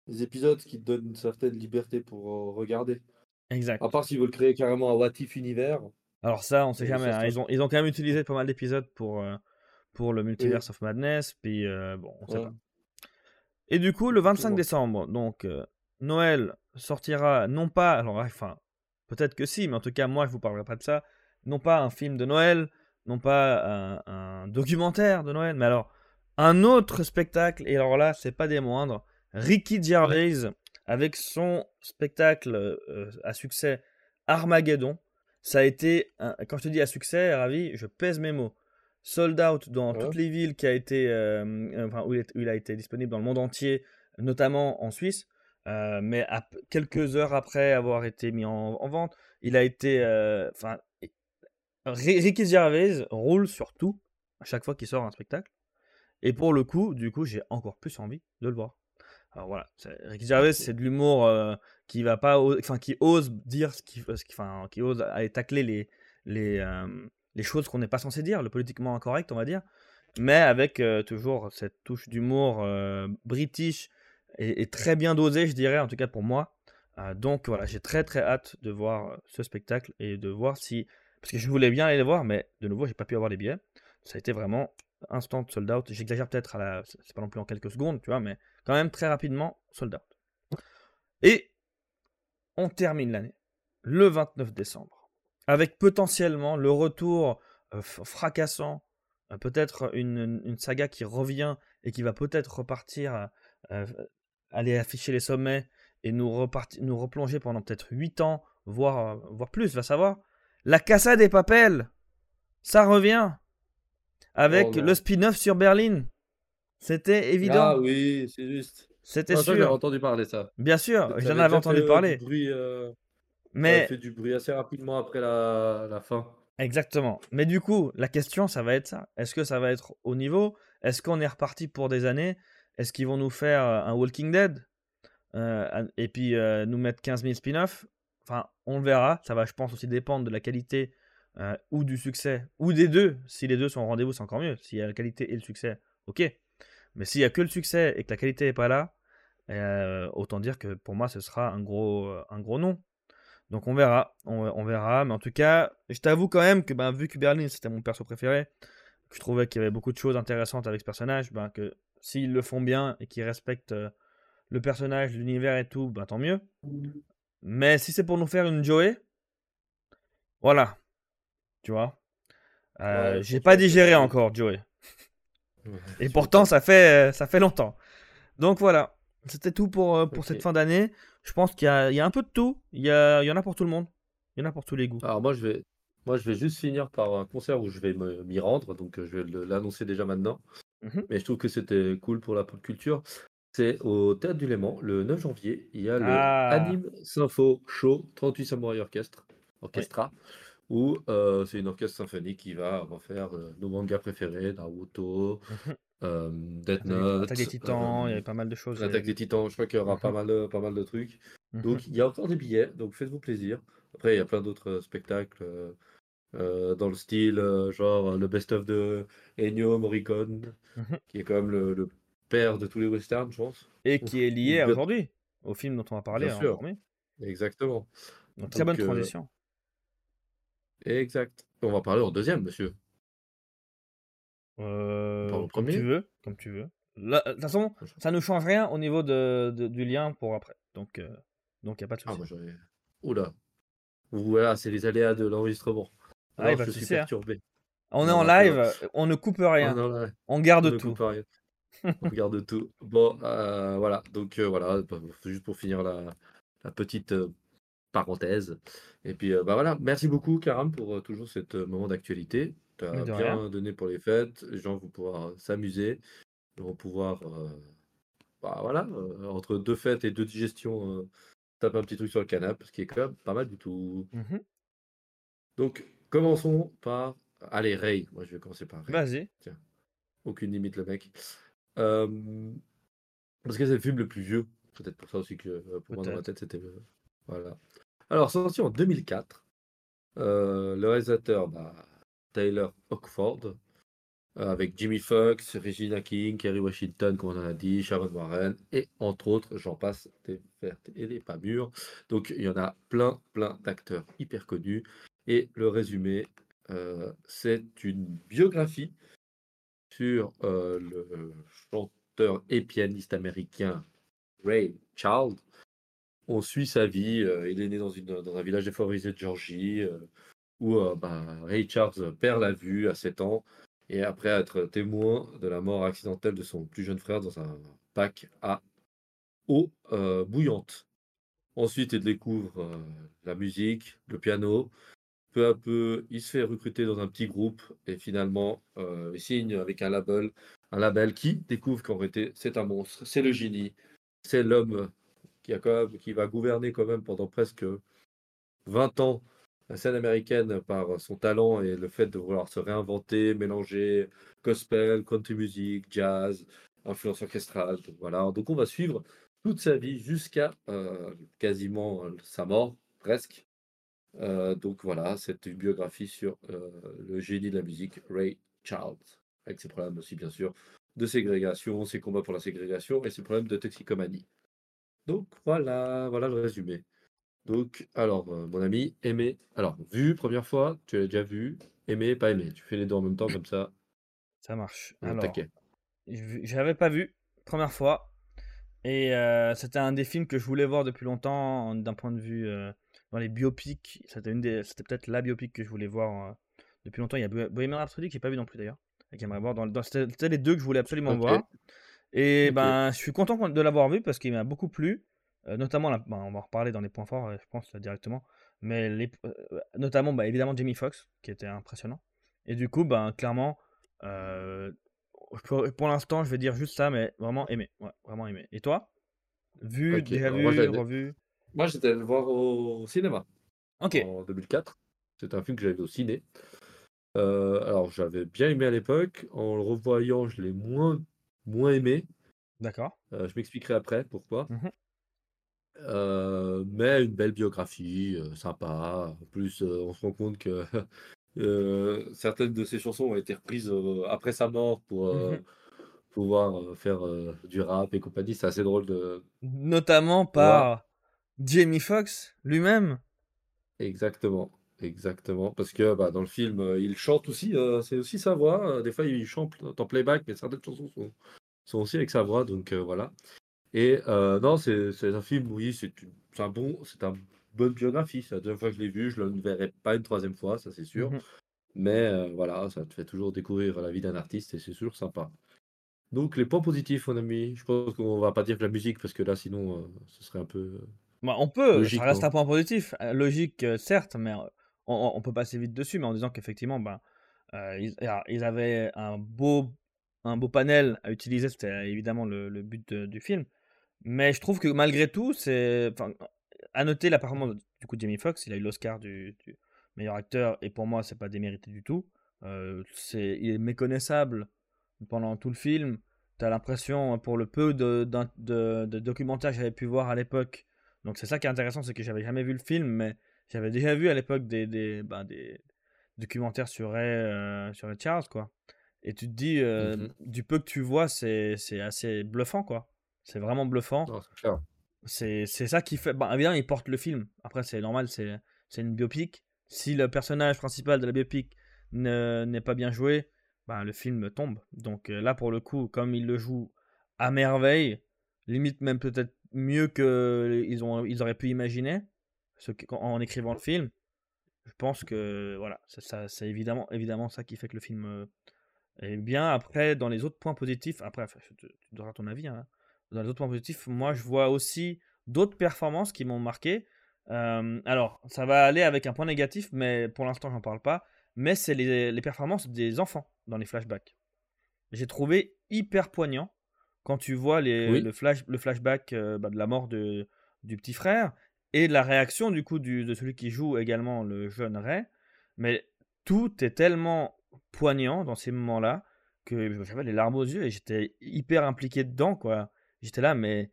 Speaker 1: les épisodes, qui te donne une certaine liberté pour euh, regarder.
Speaker 2: Exact.
Speaker 1: À part s'ils veulent créer carrément un What If univers.
Speaker 2: Alors ça, on sait
Speaker 1: Et
Speaker 2: jamais. hein. Ils, ont, ils ont quand même utilisé pas mal d'épisodes pour, euh, pour le Multiverse of Madness. Puis euh, bon, on sait
Speaker 1: Ouais,
Speaker 2: pas. Et du coup, le 25
Speaker 1: effectivement.
Speaker 2: décembre, donc euh, Noël sortira non pas, alors enfin, peut-être que si, mais en tout cas, moi, je vous parlerai pas de ça. Non pas un film de Noël, non pas un, un documentaire de Noël, mais alors un autre spectacle. Et alors là, c'est pas des moindres. Ricky Gervais avec son spectacle euh, à succès Armageddon. Ça a été, un- quand je te dis à succès, ravi, je pèse mes mots. Sold out dans
Speaker 1: Ouais.
Speaker 2: toutes les villes qui a été, euh, euh, enfin, où, il est- où il a été disponible dans le monde entier, notamment en Suisse. Euh, mais à quelques heures après avoir été mis en, en vente, il a été, euh, enfin, Ri- Ricky Gervais roule sur tout à chaque fois qu'il sort un spectacle. Et pour le coup, du coup, j'ai encore plus envie de le voir. Alors voilà, Ricky Gervais, c'est de l'humour euh, qui va pas, enfin qui ose dire ce qui, enfin qui ose aller tacler les les les choses qu'on n'est pas censé dire, le politiquement incorrect, on va dire, mais avec toujours cette touche d'humour british et très bien dosé, je dirais, en tout cas pour moi. Euh, donc voilà, j'ai très très hâte de voir euh, ce spectacle et de voir si, parce que je voulais bien aller le voir, mais de nouveau, j'ai pas pu avoir les billets. Ça a été vraiment instant sold out. J'exagère peut-être à la, c'est pas non plus en quelques secondes, tu vois, mais quand même très rapidement sold out. Et on termine l'année le 29 décembre avec potentiellement le retour euh, fracassant, peut-être une, une saga qui revient et qui va peut-être repartir, aller afficher les sommets et nous, replonger pendant peut-être 8 ans, voire, euh, voire plus, va savoir. La Casa des Papels, ça revient avec
Speaker 1: Oh
Speaker 2: le spin-off sur Berlin. C'était évident,
Speaker 1: Ah oui, c'est juste.
Speaker 2: c'était
Speaker 1: ça, j'avais
Speaker 2: sûr.
Speaker 1: entendu parler ça.
Speaker 2: Bien sûr,
Speaker 1: Ça
Speaker 2: j'en avais entendu
Speaker 1: fait, euh,
Speaker 2: parler.
Speaker 1: du bruit, euh, ça
Speaker 2: Mais
Speaker 1: fait du bruit assez rapidement après la, la fin.
Speaker 2: Exactement. Mais du coup, la question, ça va être ça. Est-ce que ça va être au niveau? Est-ce qu'on est reparti pour des années? Est-ce qu'ils vont nous faire un Walking Dead et puis nous mettre 15 000 spin-offs? Enfin, on le verra. Ça va, je pense, aussi dépendre de la qualité ou du succès, ou des deux. Si les deux sont au rendez-vous, c'est encore mieux. S'il y a la qualité et le succès, ok. Mais s'il y a que le succès et que la qualité n'est pas là, autant dire que pour moi, ce sera un gros, un gros non. Donc on verra, on verra. Mais en tout cas, je t'avoue quand même que ben, vu que Berlin c'était mon perso préféré, que je trouvais qu'il y avait beaucoup de choses intéressantes avec ce personnage, ben, que s'ils le font bien et qu'ils respectent euh, le personnage, l'univers et tout, ben, tant mieux. Mais si c'est pour nous faire une Joey, voilà, tu vois? Euh,
Speaker 1: Ouais,
Speaker 2: J'ai pas digéré encore Joey.
Speaker 1: Ouais,
Speaker 2: Et pourtant, ça fait, euh, ça fait longtemps. Donc voilà, c'était tout pour, euh, pour cette fin d'année. Je pense qu'il y y a un peu de tout. Il y, a, il y en a pour tout le monde. Il y en a pour tous les goûts.
Speaker 1: Alors moi je vais moi je vais juste finir par un concert où je vais m'y rendre, donc je vais l'annoncer déjà maintenant.
Speaker 2: Mhm.
Speaker 1: Mais je trouve que c'était cool pour la pop culture. C'est au Théâtre du Léman, le 9 janvier. Il y a le
Speaker 2: Ah.
Speaker 1: Anime Sympho Show 38 Samouraï Orchestre, Orchestra, où euh, c'est une orchestre symphonique qui va refaire euh, nos mangas préférés, Naruto,
Speaker 2: Mhm.
Speaker 1: euh, Death
Speaker 2: Attaque,
Speaker 1: Note,
Speaker 2: Attaque des Titans, il y
Speaker 1: euh,
Speaker 2: avait pas mal de choses.
Speaker 1: L'attaque des Titans. Je crois qu'il y aura pas
Speaker 2: Mhm.
Speaker 1: mal, de- pas mal de trucs. Donc il y a encore des billets, donc faites-vous plaisir. Après, il y a plein d'autres euh, spectacles euh, euh, dans le style, euh, genre euh, le best-of de Ennio Morricone,
Speaker 2: Mhm.
Speaker 1: qui est quand même le, le père de tous les westerns, je pense.
Speaker 2: Et qui est lié aujourd'hui, au film dont on va parler
Speaker 1: Bien
Speaker 2: en
Speaker 1: sûr. Exactement.
Speaker 2: Donc, très bonne
Speaker 1: euh,
Speaker 2: transition.
Speaker 1: Exact. On va parler en deuxième, monsieur.
Speaker 2: Euh, comme tu
Speaker 1: premier
Speaker 2: veux, comme tu veux. De toute façon, ça ne change rien au niveau de, de- du lien pour après. Donc, euh, donc il n'y a pas de
Speaker 1: Ah,
Speaker 2: souci.
Speaker 1: j'aurais. Oula. Voilà, c'est les aléas de l'enregistrement. Alors, je suis perturbé.
Speaker 2: on est en live, on ne coupe rien. On garde tout.
Speaker 1: On regarde tout. Bon, euh, voilà. Donc, euh, voilà, bah, juste pour finir la, la petite euh, parenthèse. Et puis, euh, bah voilà. Merci beaucoup, Karam, pour euh, toujours euh, moment d'actualité. Tu as bien
Speaker 2: rien.
Speaker 1: donné pour les fêtes. Les gens vont pouvoir euh, s'amuser. Ils vont pouvoir, euh, bah, voilà, euh, entre deux fêtes et deux digestions, euh, taper un petit truc sur le canapé, ce qui est quand même pas mal du tout.
Speaker 2: Mhm.
Speaker 1: Donc, commençons par. Allez, Ray. Moi, je vais commencer par Ray.
Speaker 2: Vas-y.
Speaker 1: Aucune limite, le mec. Euh, parce que c'est le film le plus vieux. Peut-être pour ça aussi que euh, pour moi dans ma tête c'était. voilà. Alors, sorti en 2004. euh, le réalisateur, bah, Taylor Hockford, euh, avec Jimmy Foxx, Regina King, Kerry Washington, comme on en a dit, Sharon Warren, et entre autres, j'en passe des vertes et des pas mûres. Donc, il y en a plein, plein d'acteurs hyper connus. Et le résumé, euh, c'est une biographie sur euh, le chanteur et pianiste américain Ray Charles. On suit sa vie. euh, il est né dans, un village défavorisé de Georgie où bah, Ray Charles perd la vue à 7 ans et après être témoin de la mort accidentelle de son plus jeune frère dans un bac à eau bouillante. Ensuite, il découvre la musique, le piano. Peu à peu, il se fait recruter dans un petit groupe et finalement, euh, il signe avec un label, un label qui découvre qu'en réalité, c'est un monstre, c'est le génie, c'est l'homme qui, qui va gouverner quand même pendant presque 20 ans la scène américaine par son talent et le fait de vouloir se réinventer, mélanger gospel, country music, jazz, influence orchestrale. Donc, voilà. Donc on va suivre toute sa vie jusqu'à euh, quasiment sa mort, presque. Euh, donc voilà, c'est une biographie sur euh, le génie de la musique, Ray Charles, avec ses problèmes aussi bien sûr de ségrégation, ses combats pour la ségrégation et ses problèmes de toxicomanie. Donc voilà, voilà le résumé. Donc, alors, euh, mon ami, aimé. Alors, vu, première fois, tu l'as déjà vu. Aimé, pas aimé. Tu fais les deux en même temps, comme ça,
Speaker 2: Ça marche. Alors, je j'avais pas vu, première fois. Et euh, c'était un des films que je voulais voir depuis longtemps d'un point de vue euh, dans les biopics. C'était une des, c'était peut-être la biopic que je voulais voir euh, depuis longtemps. Il y a Bo- Bohemian Rhapsody que j'ai pas vu non plus d'ailleurs. Et j'aimerais voir dans, dans- c'était c'était les deux que je voulais absolument voir. Et ben, je suis content de l'avoir vu parce qu'il m'a beaucoup plu. Euh, notamment, la- ben, on va en reparler dans les points forts, euh, je pense, directement. Mais les, notamment, bah, évidemment, Jamie Foxx, qui était impressionnant. Et du coup, ben, clairement, pour l'instant, je vais dire juste ça, mais vraiment aimé. Ouais, vraiment aimé. Et toi? Vu,
Speaker 1: Ok,
Speaker 2: déjà vu, revu?
Speaker 1: Moi j'étais allé le voir au cinéma
Speaker 2: Ok.
Speaker 1: en 2004. C'est un film que j'avais vu au ciné. Euh, alors, j'avais bien aimé à l'époque. En le revoyant, je l'ai moins, moins aimé.
Speaker 2: D'accord.
Speaker 1: Euh, je m'expliquerai après pourquoi.
Speaker 2: Mhm.
Speaker 1: Euh, mais une belle biographie, sympa. En plus, on se rend compte que certaines de ses chansons ont été reprises après sa mort pour
Speaker 2: Mhm.
Speaker 1: pouvoir faire euh, du rap et compagnie. C'est assez drôle de
Speaker 2: Notamment par Jamie Foxx lui-même.
Speaker 1: Exactement, exactement. Parce que bah, dans le film, euh, il chante aussi, euh, c'est aussi sa voix. Euh, Des fois, il chante en playback, mais certaines chansons sont, sont aussi avec sa voix. Donc euh, voilà. Et non, c'est un film, oui, c'est un bon, c'est une bonne biographie. C'est la deuxième fois que je l'ai vu, je ne le verrai pas une troisième fois, ça c'est sûr.
Speaker 2: Mhm.
Speaker 1: Mais voilà, ça te fait toujours découvrir la vie d'un artiste et c'est toujours sympa. Donc les points positifs, mon ami, je pense qu'on va pas dire que la musique, parce que là, sinon, ce serait un peu
Speaker 2: Bah, on peut, ça
Speaker 1: logique,
Speaker 2: reste
Speaker 1: non?
Speaker 2: un point positif. Euh, Logique, euh, certes, mais euh, on, peut passer vite dessus, mais en disant qu'effectivement, ben, euh, ils, avaient un beau, un beau panel à utiliser, c'était évidemment le, le but de- du film. Mais je trouve que malgré tout, c'est. À noter la performance du coup de Jamie Foxx, il a eu l'Oscar du, du meilleur acteur, et pour moi, c'est pas démérité du tout. Euh, c'est, il est méconnaissable pendant tout le film. T'as l'impression, pour le peu de, de documentaires que j'avais pu voir à l'époque, donc c'est ça qui est intéressant, c'est que j'avais jamais vu le film, mais j'avais déjà vu à l'époque des, des, ben, des documentaires sur Ray, euh, sur Ray Charles, quoi. Et tu te dis, euh,
Speaker 1: Mhm.
Speaker 2: du peu que tu vois, c'est assez bluffant, quoi. C'est vraiment bluffant.
Speaker 1: C'est
Speaker 2: ça qui fait. Bah, évidemment, il porte le film. Après, c'est normal, c'est une biopic. Si le personnage principal de la biopic ne- n'est pas bien joué, bah, le film tombe. Donc euh, là, pour le coup, comme il le joue à merveille, limite même peut-être mieux que ils, auraient pu imaginer en écrivant le film, je pense que voilà, ça, c'est évidemment, évidemment ça qui fait que le film euh, est bien. Après, dans les autres points positifs, après, tu, donneras ton avis. hein. Dans les autres points positifs, moi, je vois aussi d'autres performances qui m'ont marqué. Euh, alors, ça va aller avec un point négatif, mais pour l'instant, j'en parle pas. Mais c'est les performances des enfants dans les flashbacks. J'ai trouvé hyper poignant quand tu vois les,
Speaker 1: Oui.
Speaker 2: le, flash, le flashback euh, bah, de la mort de, du petit frère et de la réaction du coup du, de celui qui joue également le jeune Ray. Mais tout est tellement poignant dans ces moments-là que j'avais les larmes aux yeux et j'étais hyper impliqué dedans, quoi. J'étais là, mais,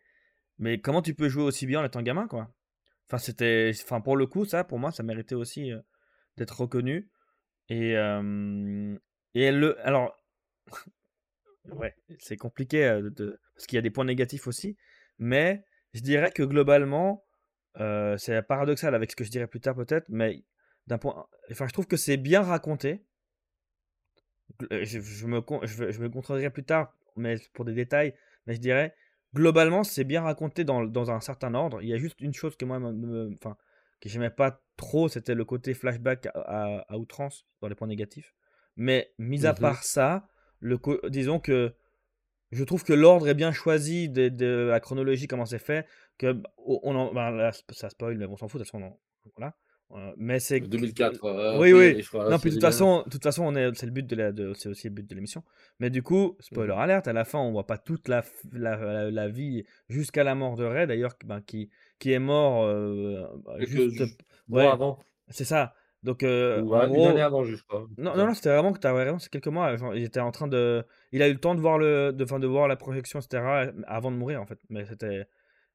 Speaker 2: mais comment tu peux jouer aussi bien en étant gamin, quoi? Enfin, c'était, enfin, pour le coup, ça, pour moi, ça méritait aussi euh, d'être reconnu. Et, euh, et le, alors, ouais, c'est compliqué euh, de, parce qu'il y a des points négatifs aussi, mais je dirais que globalement, c'est paradoxal avec ce que je dirais plus tard peut-être, mais d'un point, enfin, je trouve que c'est bien raconté. Je, je me, je, je me contredirai plus tard, mais pour des détails, mais je dirais globalement, c'est bien raconté dans, dans, un certain ordre. Il y a juste une chose que moi, enfin, que j'aimais pas trop, c'était le côté flashback à, à, outrance dans les points négatifs. Mais mis à mmh part ça, le disons que je trouve que l'ordre est bien choisi de, de, la chronologie, comment c'est fait. Que on en, ben ça spoil, mais on s'en fout, de toute façon, voilà. Euh, mais c'est
Speaker 1: 2004.
Speaker 2: Euh, oui, oui. non, puis de toute façon, de toute façon, on est, c'est le but de, la, de c'est aussi le but de l'émission. Mais du coup, spoiler mmh. alerte, à la fin, on voit pas toute la, la, la, vie jusqu'à la mort de Ray, d'ailleurs, ben, qui, qui est mort euh, juste,
Speaker 1: ouais, avant.
Speaker 2: C'est ça. Donc, euh,
Speaker 1: Ou, une année avant, juste pas.
Speaker 2: Non, non, non, c'était vraiment que tu avais raison, c'est quelques mois. il était en train de. Il a eu le temps de voir, le, de, fin, de voir la projection, etc., avant de mourir, en fait. Mais c'était,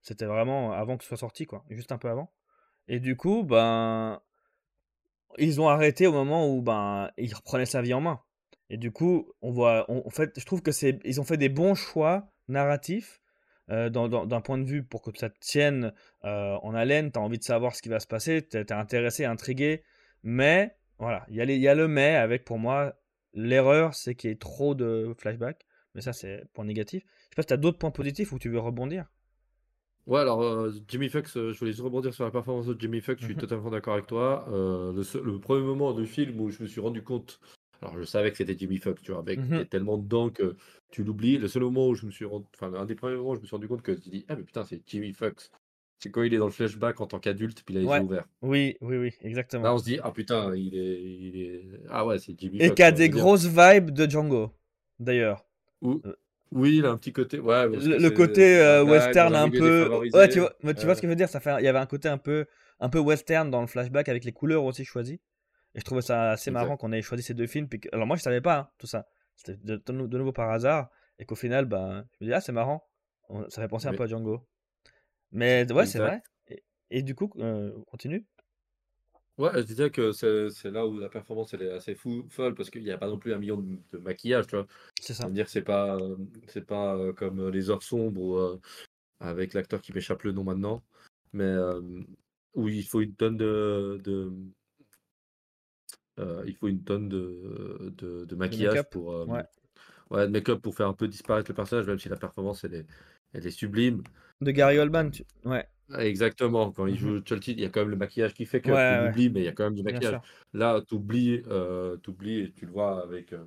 Speaker 2: c'était vraiment avant que ce soit sorti, quoi. Juste un peu avant. Et du coup, ben, ils ont arrêté au moment où ben, il reprenait sa vie en main. Et du coup, on voit, en fait, je trouve que c'est, ils ont fait des bons choix narratifs euh, d'un point de vue pour que ça te tienne euh, en haleine. Tu as envie de savoir ce qui va se passer, tu es, intéressé, intrigué. Mais voilà, il y, a y a le mais avec pour moi l'erreur, c'est qu'il y ait trop de flashbacks. Mais ça, c'est point négatif. Je sais pas si tu as d'autres points positifs où tu veux rebondir.
Speaker 1: Ouais, alors euh, Jimmy Fox, euh, je voulais juste rebondir sur la performance de Jimmy Fox, je suis mmh totalement d'accord avec toi. Euh, le, premier moment du film où je me suis rendu compte, alors je savais que c'était Jimmy Fox, tu vois, avec mmh tellement dedans que tu l'oublies. Le seul moment où je me suis rendu, enfin, un des premiers moments où je me suis rendu compte que tu dis, ah, mais putain, c'est Jimmy Fox. C'est quand il est dans le flashback en tant qu'adulte, puis il a les yeux ouverts.
Speaker 2: Oui, oui, oui, exactement.
Speaker 1: Là, on se dit, ah putain, il est. Il est... Ah ouais, c'est Jimmy
Speaker 2: Et qui a des grosses vibes de Django, d'ailleurs.
Speaker 1: Oui, il a un petit côté. Ouais,
Speaker 2: le, côté euh, western un peu. Ouais, tu vois, tu vois ce que je veux dire ça fait... Il y avait un côté un peu, un peu western dans le flashback avec les couleurs aussi choisies. Et je trouvais ça assez marrant qu'on ait choisi ces deux films. Puis Alors moi, je savais pas hein, tout ça. C'était de, nouveau par hasard. Et qu'au final, ben, je me dis, ah, c'est marrant. Ça fait penser un peu à Django. Mais ouais, c'est vrai. Et, du coup, euh, continue?
Speaker 1: Ouais, je disais que c'est là où la performance elle est assez fou, folle parce qu'il n'y a pas non plus un million de, maquillage, tu vois?
Speaker 2: C'est ça.
Speaker 1: dire c'est pas c'est pas euh, comme euh, les heures sombres ou, euh, avec l'acteur qui m'échappe le nom maintenant, mais où il faut une tonne de, de il faut une tonne de, de, maquillage pour
Speaker 2: ouais.
Speaker 1: ouais, de make-up pour faire un peu disparaître le personnage, même si la performance elle est elle est sublime.
Speaker 2: De Gary Oldman, ouais.
Speaker 1: Exactement, quand il joue mmh Chelsea, il y a quand même le maquillage qui fait que tu l'oublies, mais il y a quand même du maquillage. Là, tu oublies, euh, et tu le vois avec. Euh,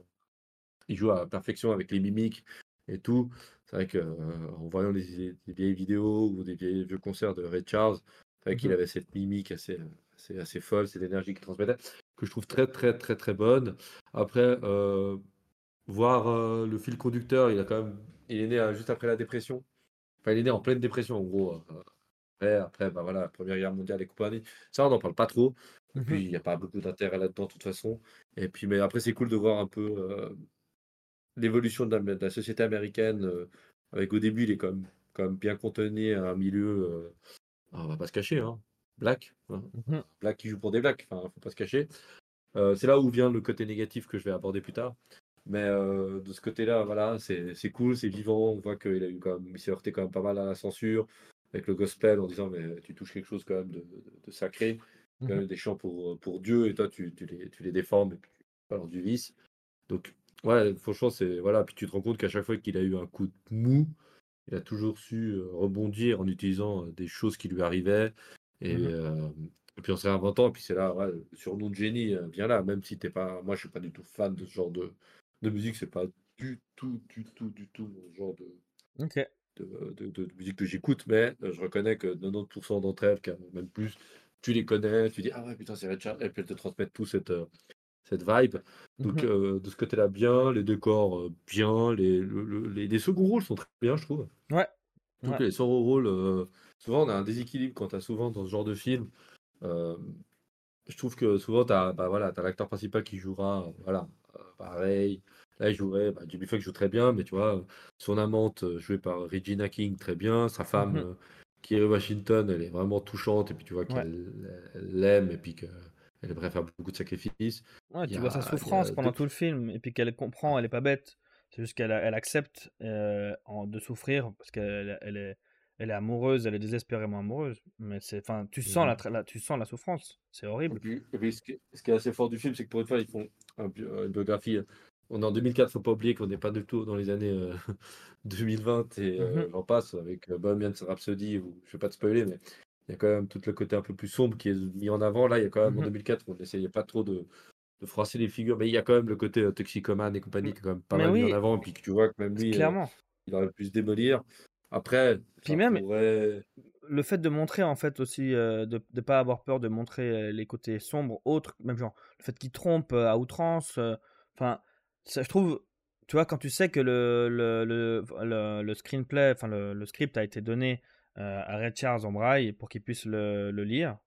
Speaker 1: il joue à perfection avec les mimiques et tout. C'est vrai qu'en euh, voyant les, vieilles vidéos ou des vieux concerts de Ray Charles, c'est vrai qu'il mmh avait cette mimique assez, assez, assez folle, cette énergie qu'il transmettait, que je trouve très, très, très, très bonne. Après, voir le fil conducteur, il, a quand même, il est né juste après la dépression. Enfin, il est né en pleine dépression, en gros. Après, bah voilà, la Première Guerre mondiale et compagnie. Ça, on n'en parle pas trop. Et puis, mmh il n'y a pas beaucoup d'intérêt là-dedans, de toute façon. Et puis, mais après, c'est cool de voir un peu euh, l'évolution de, la société américaine. Euh, avec au début, il est quand même, quand même bien contenu à un milieu. Euh, on va pas se cacher, hein. Black. Hein. Mmh Black qui joue pour des blacks. Enfin, faut pas se cacher. c'est là où vient le côté négatif que je vais aborder plus tard. Mais de ce côté-là, voilà, c'est cool, c'est vivant. On voit qu'il a eu quand même, il s'est heurté quand même pas mal à la censure avec le gospel en disant mais tu touches quelque chose quand même de, sacré, quand mmh même des chants pour, pour Dieu et toi tu, tu, les, tu les défends mais alors du vice. Donc ouais, franchement c'est voilà, puis tu te rends compte qu'à chaque fois qu'il a eu un coup de mou, il a toujours su euh, rebondir en utilisant euh, des choses qui lui arrivaient. Et, mmh euh, et puis en se réinventant et puis c'est là ouais, le surnom de génie bien là. Même si t'es pas moi je suis pas du tout fan de ce genre de, de musique, c'est pas du tout du tout du tout le genre de de, musique que j'écoute, mais euh, je reconnais que 90% d'entre elles, même plus, tu les connais, tu dis ah ouais putain c'est Richard, et puis elles te transmettent tout cette, euh, cette vibe. Donc mmh euh, de ce côté-là bien, les décors bien, les, les, les, second rôles sont très bien je trouve.
Speaker 2: Ouais.
Speaker 1: Donc les second rôles, souvent on a un déséquilibre quand tu as souvent dans ce genre de film. je trouve que souvent tu as, bah, voilà, as l'acteur principal qui jouera, voilà, pareil, là, il jouerait, bah, Jimmy Fox joue très bien, mais tu vois, son amante, euh, jouée par Regina King, très bien. Sa femme,
Speaker 2: Mhm.
Speaker 1: euh, Kerry Washington, elle est vraiment touchante, et puis tu vois qu'elle elle l'aime, et puis qu'elle aimerait faire beaucoup de sacrifices.
Speaker 2: Ouais, tu vois sa souffrance
Speaker 1: a
Speaker 2: pendant tout le film, et puis qu'elle comprend, elle est pas bête. C'est juste qu'elle elle accepte euh, de souffrir parce qu'elle elle est, elle est amoureuse, elle est désespérément amoureuse. Mais c'est, enfin, tu sens la, tu sens la souffrance. C'est
Speaker 1: Et
Speaker 2: horrible.
Speaker 1: puis, et puis ce, qui, ce qui est assez fort du film, c'est que pour une fois, ils font un bi- une biographie. On est en 2004, faut pas oublier qu'on n'est pas du tout dans les années euh, 2020 et euh,
Speaker 2: Mhm.
Speaker 1: j'en passe avec euh, Bohemian Rhapsody, ou, je vais pas te spoiler, mais il y a quand même tout le côté un peu plus sombre qui est mis en avant. Là, il y a quand même en
Speaker 2: Mhm.
Speaker 1: 2004, on n'essayait pas trop de, de froisser les figures, mais il y a quand même le côté euh, toxicomane et compagnie qui est quand même pas
Speaker 2: Mais
Speaker 1: mal mis en avant, et puis que tu vois que même lui, euh,
Speaker 2: clairement.
Speaker 1: il aurait pu se démolir. Après,
Speaker 2: Puis même,
Speaker 1: pourrait.
Speaker 2: le fait de montrer en fait aussi euh, de ne pas avoir peur de montrer euh, les côtés sombres autres même genre le fait qu'il trompe euh, à outrance euh, enfin ça je trouve tu vois quand tu sais que le le, le, le- le screenplay enfin le, le script a été donné à Ray Charles en braille pour qu'il puisse le, le lire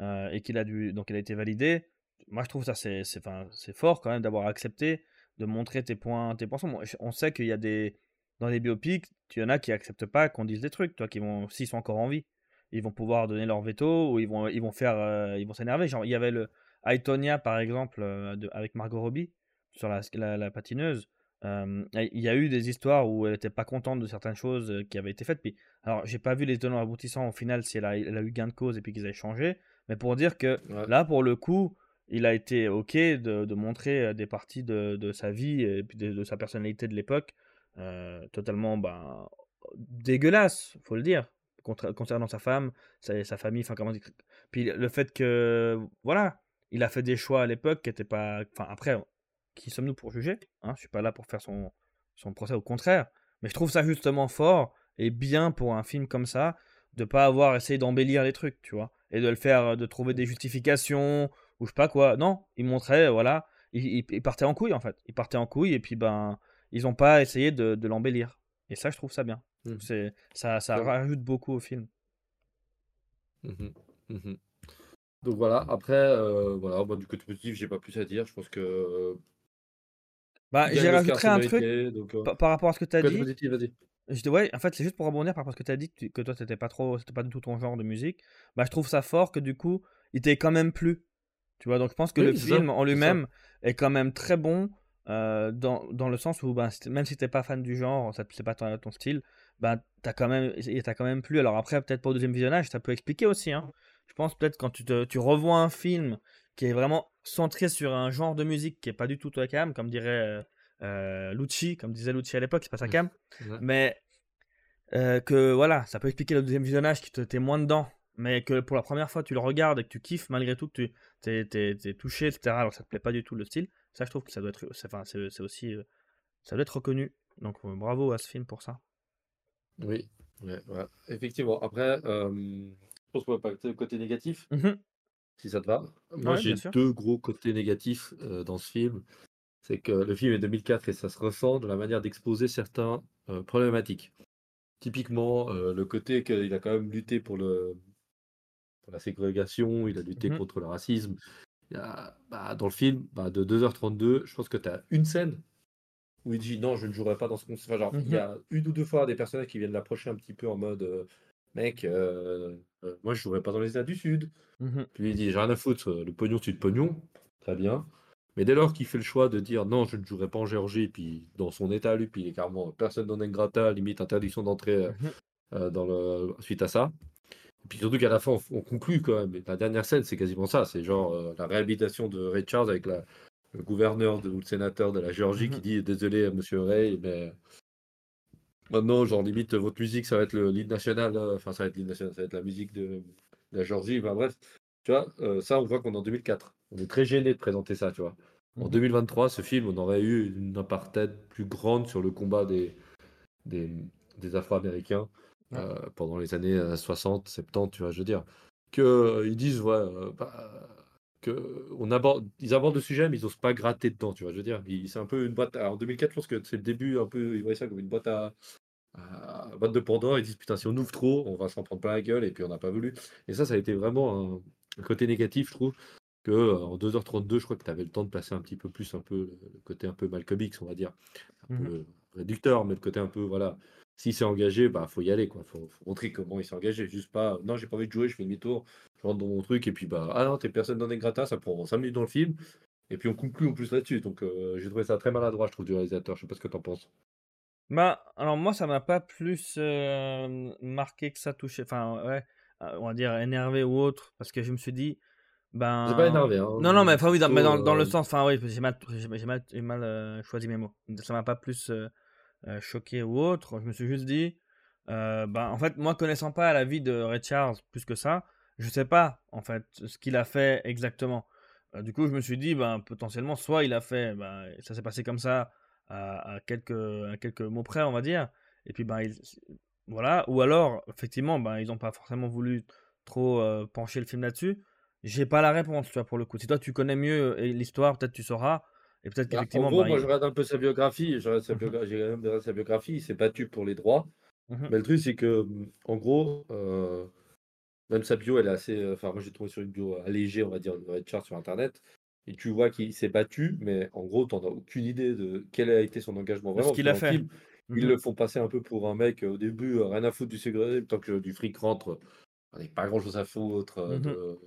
Speaker 2: euh, et qu'il a dû donc il a été validé moi je trouve ça c'est c'est fort quand même d'avoir accepté de montrer tes points tes points sombres. on sait qu'il y a des dans les biopics tu y en a qui acceptent pas qu'on dise des trucs toi qui vont s'ils sont encore en vie. Ils vont pouvoir donner leur veto ou ils vont ils vont faire euh, ils vont s'énerver. Genre il y avait le Aitonia par exemple euh, de- avec Margot Robbie sur la, la, la patineuse. Euh, il y a eu des histoires où elle était pas contente de certaines choses qui avaient été faites. Puis alors j'ai pas vu les tenants aboutissants au final si elle a, elle a eu gain de cause et puis qu'ils avaient changé. Mais pour dire que
Speaker 1: Ouais.
Speaker 2: là pour le coup il a été ok de, de montrer des parties de, de sa vie et puis de, de sa personnalité de l'époque euh, totalement ben, dégueulasse, faut le dire, concernant sa femme, sa, sa famille, enfin comment dire. Puis le fait que, voilà, il a fait des choix à l'époque qui étaient pas. Enfin, après, qui sommes-nous pour juger hein Je suis pas là pour faire son, son procès, au contraire. Mais je trouve ça justement fort et bien pour un film comme ça de pas avoir essayé d'embellir les trucs, tu vois, et de le faire, de trouver des justifications ou je sais pas quoi. Non, il montrait, voilà, il, il- il partait en couille en fait. Il partait en couille et puis ben, ils ont pas essayé de, de l'embellir. Et ça, je trouve ça bien. C'est ça, ça
Speaker 1: Ouais.
Speaker 2: rajoute beaucoup au film.
Speaker 1: Mhm, mhm. Donc voilà, après, euh, voilà, du côté positif, j'ai pas plus à dire. Je pense que euh,
Speaker 2: Bah, j'ai rajouté un truc.
Speaker 1: Donc, euh,
Speaker 2: par, rapport à ce que tu as dit.
Speaker 1: positif, vas-y.
Speaker 2: Je ouais, en fait, c'est juste pour rebondir par rapport à ce que tu as dit, que, tu- que toi, c'était pas trop, c'était pas du tout ton genre de musique. Bah, je trouve ça fort que du coup, il t'ait quand même plu. Tu vois, donc je pense que le
Speaker 1: ça,
Speaker 2: film en lui-même est quand même très bon euh, dans, dans le sens où, si- même si t'es pas fan du genre, ça c'est pas ton, ton style, bah, t'as quand même, il t'a quand même plu. Alors après, peut-être pour le deuxième visionnage, ça peut expliquer aussi. Hein. Je pense peut-être quand tu, te, tu revois un film qui est vraiment centré sur un genre de musique qui est pas du tout toi cam, comme dirait euh, euh, Lucci, comme disait Lucci à l'époque, c'est pas sa
Speaker 1: Mm.
Speaker 2: cam. Mais euh, que voilà, ça peut expliquer le deuxième visionnage qui te t'es moins dedans, mais que pour la première fois tu le regardes et que tu kiffes malgré tout, que tu t'es, touché, etc. Alors ça te plaît pas du tout le style. Ça, je trouve que ça doit être, enfin, c'est, aussi, euh, ça doit être reconnu. Donc euh, bravo à ce film pour ça.
Speaker 1: Oui, ouais, ouais. Effectivement. Après, euh, je pense qu'on va passer au côté négatif,
Speaker 2: Mhm.
Speaker 1: si ça te va. Moi,
Speaker 2: Ouais,
Speaker 1: j'ai deux gros côtés négatifs euh, dans ce film. C'est que le film est 2004 et ça se ressent de la manière d'exposer certains euh, problématiques. Typiquement, le côté qu'il a quand même lutté pour le pour la ségrégation, il a lutté
Speaker 2: Mhm.
Speaker 1: contre le racisme. Bah, dans le film, bah, de 2h32, je pense que tu as une scène où il dit non, je ne jouerai pas dans ce concert. Enfin, genre, il y
Speaker 2: Mhm.
Speaker 1: a une ou deux fois des personnages qui viennent l'approcher un petit peu en mode euh, mec, euh, euh, moi je jouerai pas dans les États du Sud.
Speaker 2: Mhm.
Speaker 1: Puis il dit j'ai rien à foutre, le pognon c'est le pognon, très bien. Mais dès lors qu'il fait le choix de dire non, je ne jouerai pas en Géorgie, puis dans son état, lui, puis il est carrément personne non grata, limite interdiction d'entrée
Speaker 2: Mhm.
Speaker 1: dans le... suite à ça. Et puis surtout qu'à la fin, on, on conclut quand même. Et La dernière scène, c'est quasiment ça. C'est genre euh, la réhabilitation de Ray Charles avec la, le gouverneur de- ou le sénateur de la Géorgie qui
Speaker 2: Mhm.
Speaker 1: dit désolé, monsieur Ray, mais maintenant, genre limite, votre musique, ça va être le lead national. euh, Enfin, ça va être lead national, ça va être la musique de, de la Géorgie. Enfin, bref, tu vois, euh, ça, on voit qu'on est en 2004. On est très gêné de présenter ça, tu vois. En
Speaker 2: Mhm.
Speaker 1: 2023, ce film, on aurait eu une apartheid plus grande sur le combat des, des, des Afro-Américains
Speaker 2: Ouais.
Speaker 1: euh, pendant les années euh, 60, 70, tu vois, je veux dire. Que, euh, disent, ouais, euh, bah, que on aborde, ils abordent le sujet, mais ils n'osent pas gratter dedans, tu vois, je veux dire. C'est un peu une boîte. à- en 2004, je pense que c'est le début, un peu, ils voyaient ça comme une boîte à, à- boîte de Pandore. Ils disent, putain, si on ouvre trop, on va s'en prendre plein la gueule, et puis on n'a pas voulu. Et ça, ça a été vraiment un, côté négatif, je trouve. que euh, en 2h32, je crois que tu avais le temps de placer un petit peu plus un peu le, côté un peu Malcolm X, on va dire. Un
Speaker 2: Mmh
Speaker 1: peu réducteur, mais le côté un peu, voilà, s'il s'est engagé, bah faut y aller, quoi. Faut, faut montrer comment il s'est engagé. Juste pas, non, j'ai pas envie de jouer, je fais demi-tour, je rentre dans mon truc, et puis bah, ah non, t'es personne dans des gratins, ça prend 5 minutes dans le film, et puis on conclut en plus là-dessus. Donc euh, j'ai trouvé ça très maladroit, je trouve, du réalisateur. Je sais pas ce que t'en penses.
Speaker 2: Bah, alors moi, ça m'a pas plus euh, marqué que ça touchait. Enfin, ouais, euh, on va dire énervé ou autre, parce que je me suis dit,
Speaker 1: C'est pas
Speaker 2: ben.
Speaker 1: énervé, hein,
Speaker 2: Non, non, mais, enfin, oui, dans, mais dans, dans le
Speaker 1: euh,
Speaker 2: sens, enfin, oui, j'ai mal, j'ai mal, j'ai mal, euh, choisi mes mots. Ça m'a pas plus euh, choqué ou autre. Je me suis juste dit, euh, ben, en fait, moi, connaissant pas la vie de Ray Charles plus que ça, je sais pas, en fait, ce qu'il a fait exactement. Euh, du coup, je me suis dit, ben, potentiellement, soit il a fait, ben, ça s'est passé comme ça, à, quelques, à quelques mots près, on va dire, et puis, il- voilà, ou alors, effectivement, ben, ils n'ont pas forcément voulu trop pencher le film là-dessus. J'ai pas la réponse, tu vois, pour le coup. Si toi, tu connais mieux l'histoire, peut-être tu sauras, et peut-être
Speaker 1: bah, en
Speaker 2: qu'effectivement,
Speaker 1: gros,
Speaker 2: ben,
Speaker 1: moi,
Speaker 2: il-
Speaker 1: je regarde un peu sa biographie, je regarde sa biogra- même regardé sa biographie, il s'est battu pour les droits.
Speaker 2: mhm.
Speaker 1: Mais le truc, c'est que, en gros, euh, Même sa bio, elle est assez. euh, Enfin, moi, j'ai trouvé sur une bio allégée, on va dire, de Red Chart sur Internet. Et tu vois qu'il s'est battu, mais en gros, tu n'en as aucune idée de quel a été son engagement
Speaker 2: ce
Speaker 1: vraiment. Que
Speaker 2: qu'il a fait.
Speaker 1: film, ils le font passer un peu pour un mec euh, au début, rien à foutre du secret, tant que du fric rentre, on n'a pas grand chose à foutre de,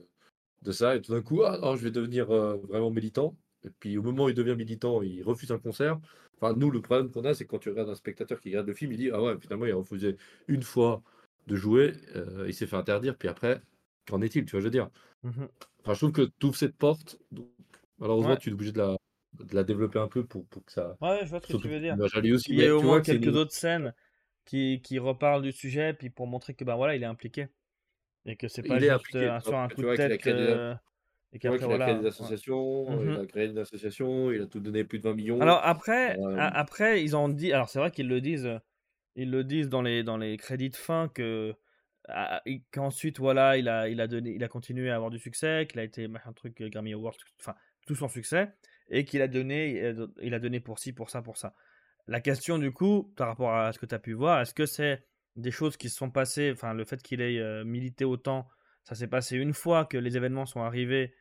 Speaker 1: de ça. Et tout d'un coup, ah non, je vais devenir euh, vraiment militant. Et puis au moment où il devient militant, il refuse un concert. Enfin, nous, le problème qu'on a, c'est quand tu regardes un spectateur qui regarde le film, il dit Ah ouais, finalement, il a refusé une fois de jouer, euh, il s'est fait interdire, puis après, qu'en est-il Tu vois, je veux dire?
Speaker 2: Mhm.
Speaker 1: Enfin, je trouve que tu ouvres cette porte, donc, malheureusement,
Speaker 2: Ouais.
Speaker 1: tu es obligé de la, de la développer un peu pour, pour que ça.
Speaker 2: Ouais, je vois ce que tu veux dire.
Speaker 1: aussi.
Speaker 2: Il y a au moins quelques
Speaker 1: une-
Speaker 2: autres scènes qui, qui reparlent du sujet, puis pour montrer que ben voilà, il est impliqué. Et que c'est pas
Speaker 1: il
Speaker 2: juste euh, sur un
Speaker 1: Tu
Speaker 2: coup de tête.
Speaker 1: créé
Speaker 2: euh, et
Speaker 1: qu'il a créé des
Speaker 2: ouais.
Speaker 1: associations, il
Speaker 2: Mhm.
Speaker 1: a créé une association, il a tout donné plus de 20 millions.
Speaker 2: Alors après,
Speaker 1: Euh,
Speaker 2: après, ils ont dit. Alors c'est vrai qu'ils le disent. euh, Ils le disent dans les, dans les crédits de fin que qu'ensuite voilà il a il a donné il a continué à avoir du succès qu'il a été machin truc euh, Grammy Awards enfin tout son succès et qu'il a donné il a donné pour ci pour ça pour ça la question du coup par rapport à ce que tu as pu voir est-ce que c'est des choses qui se sont passées enfin le fait qu'il ait euh, milité autant ça s'est passé une fois que les événements sont arrivés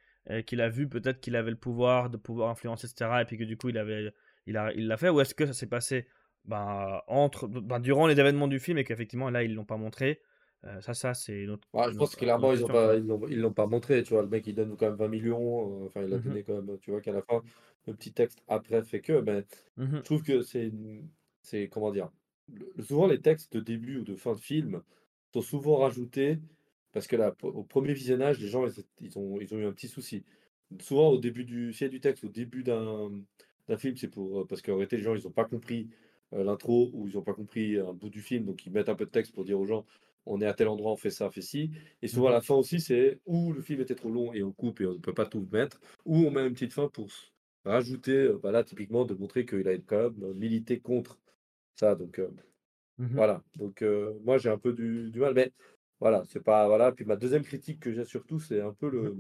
Speaker 2: qu'il a vu peut-être qu'il avait le pouvoir de pouvoir influencer etc et puis que du coup il avait il a il l'a fait ou est-ce que ça s'est passé ben, entre ben, durant les événements du film et qu'effectivement là ils l'ont pas montré euh, ça, ça, c'est une autre,
Speaker 1: Ouais, je pense clairement, ils ils l'ont, ils l'ont pas montré. Tu vois, le mec, il donne quand même 20 millions. euh, Enfin, il a
Speaker 2: Mhm,
Speaker 1: donné quand même. Tu vois qu'à la fin, le petit texte après fait que. Ben,
Speaker 2: mhm,
Speaker 1: je trouve que c'est, c'est comment dire. le- souvent, les textes de début ou de fin de film sont souvent rajoutés parce que là, au premier visionnage, les gens, ils, ont, ils ont eu un petit souci. Souvent, au début du, s'il y a du texte au début d'un, d'un film, c'est pour euh, parce qu'en réalité, les gens, ils n'ont pas compris euh, l'intro ou ils n'ont pas compris un bout du film, donc ils mettent un peu de texte pour dire aux gens, on est à tel endroit, on fait ça, on fait ci. Et souvent, à
Speaker 2: mhm,
Speaker 1: la fin aussi, c'est où le film était trop long et on coupe et on ne peut pas tout mettre, ou on met une petite fin pour rajouter, euh, bah là, typiquement, de montrer qu'il a quand même milité contre ça. Donc, euh,
Speaker 2: mhm,
Speaker 1: voilà. Donc, euh, moi, j'ai un peu du, du mal, mais voilà, c'est pas. Voilà. Puis ma deuxième critique que j'ai surtout, c'est un peu le,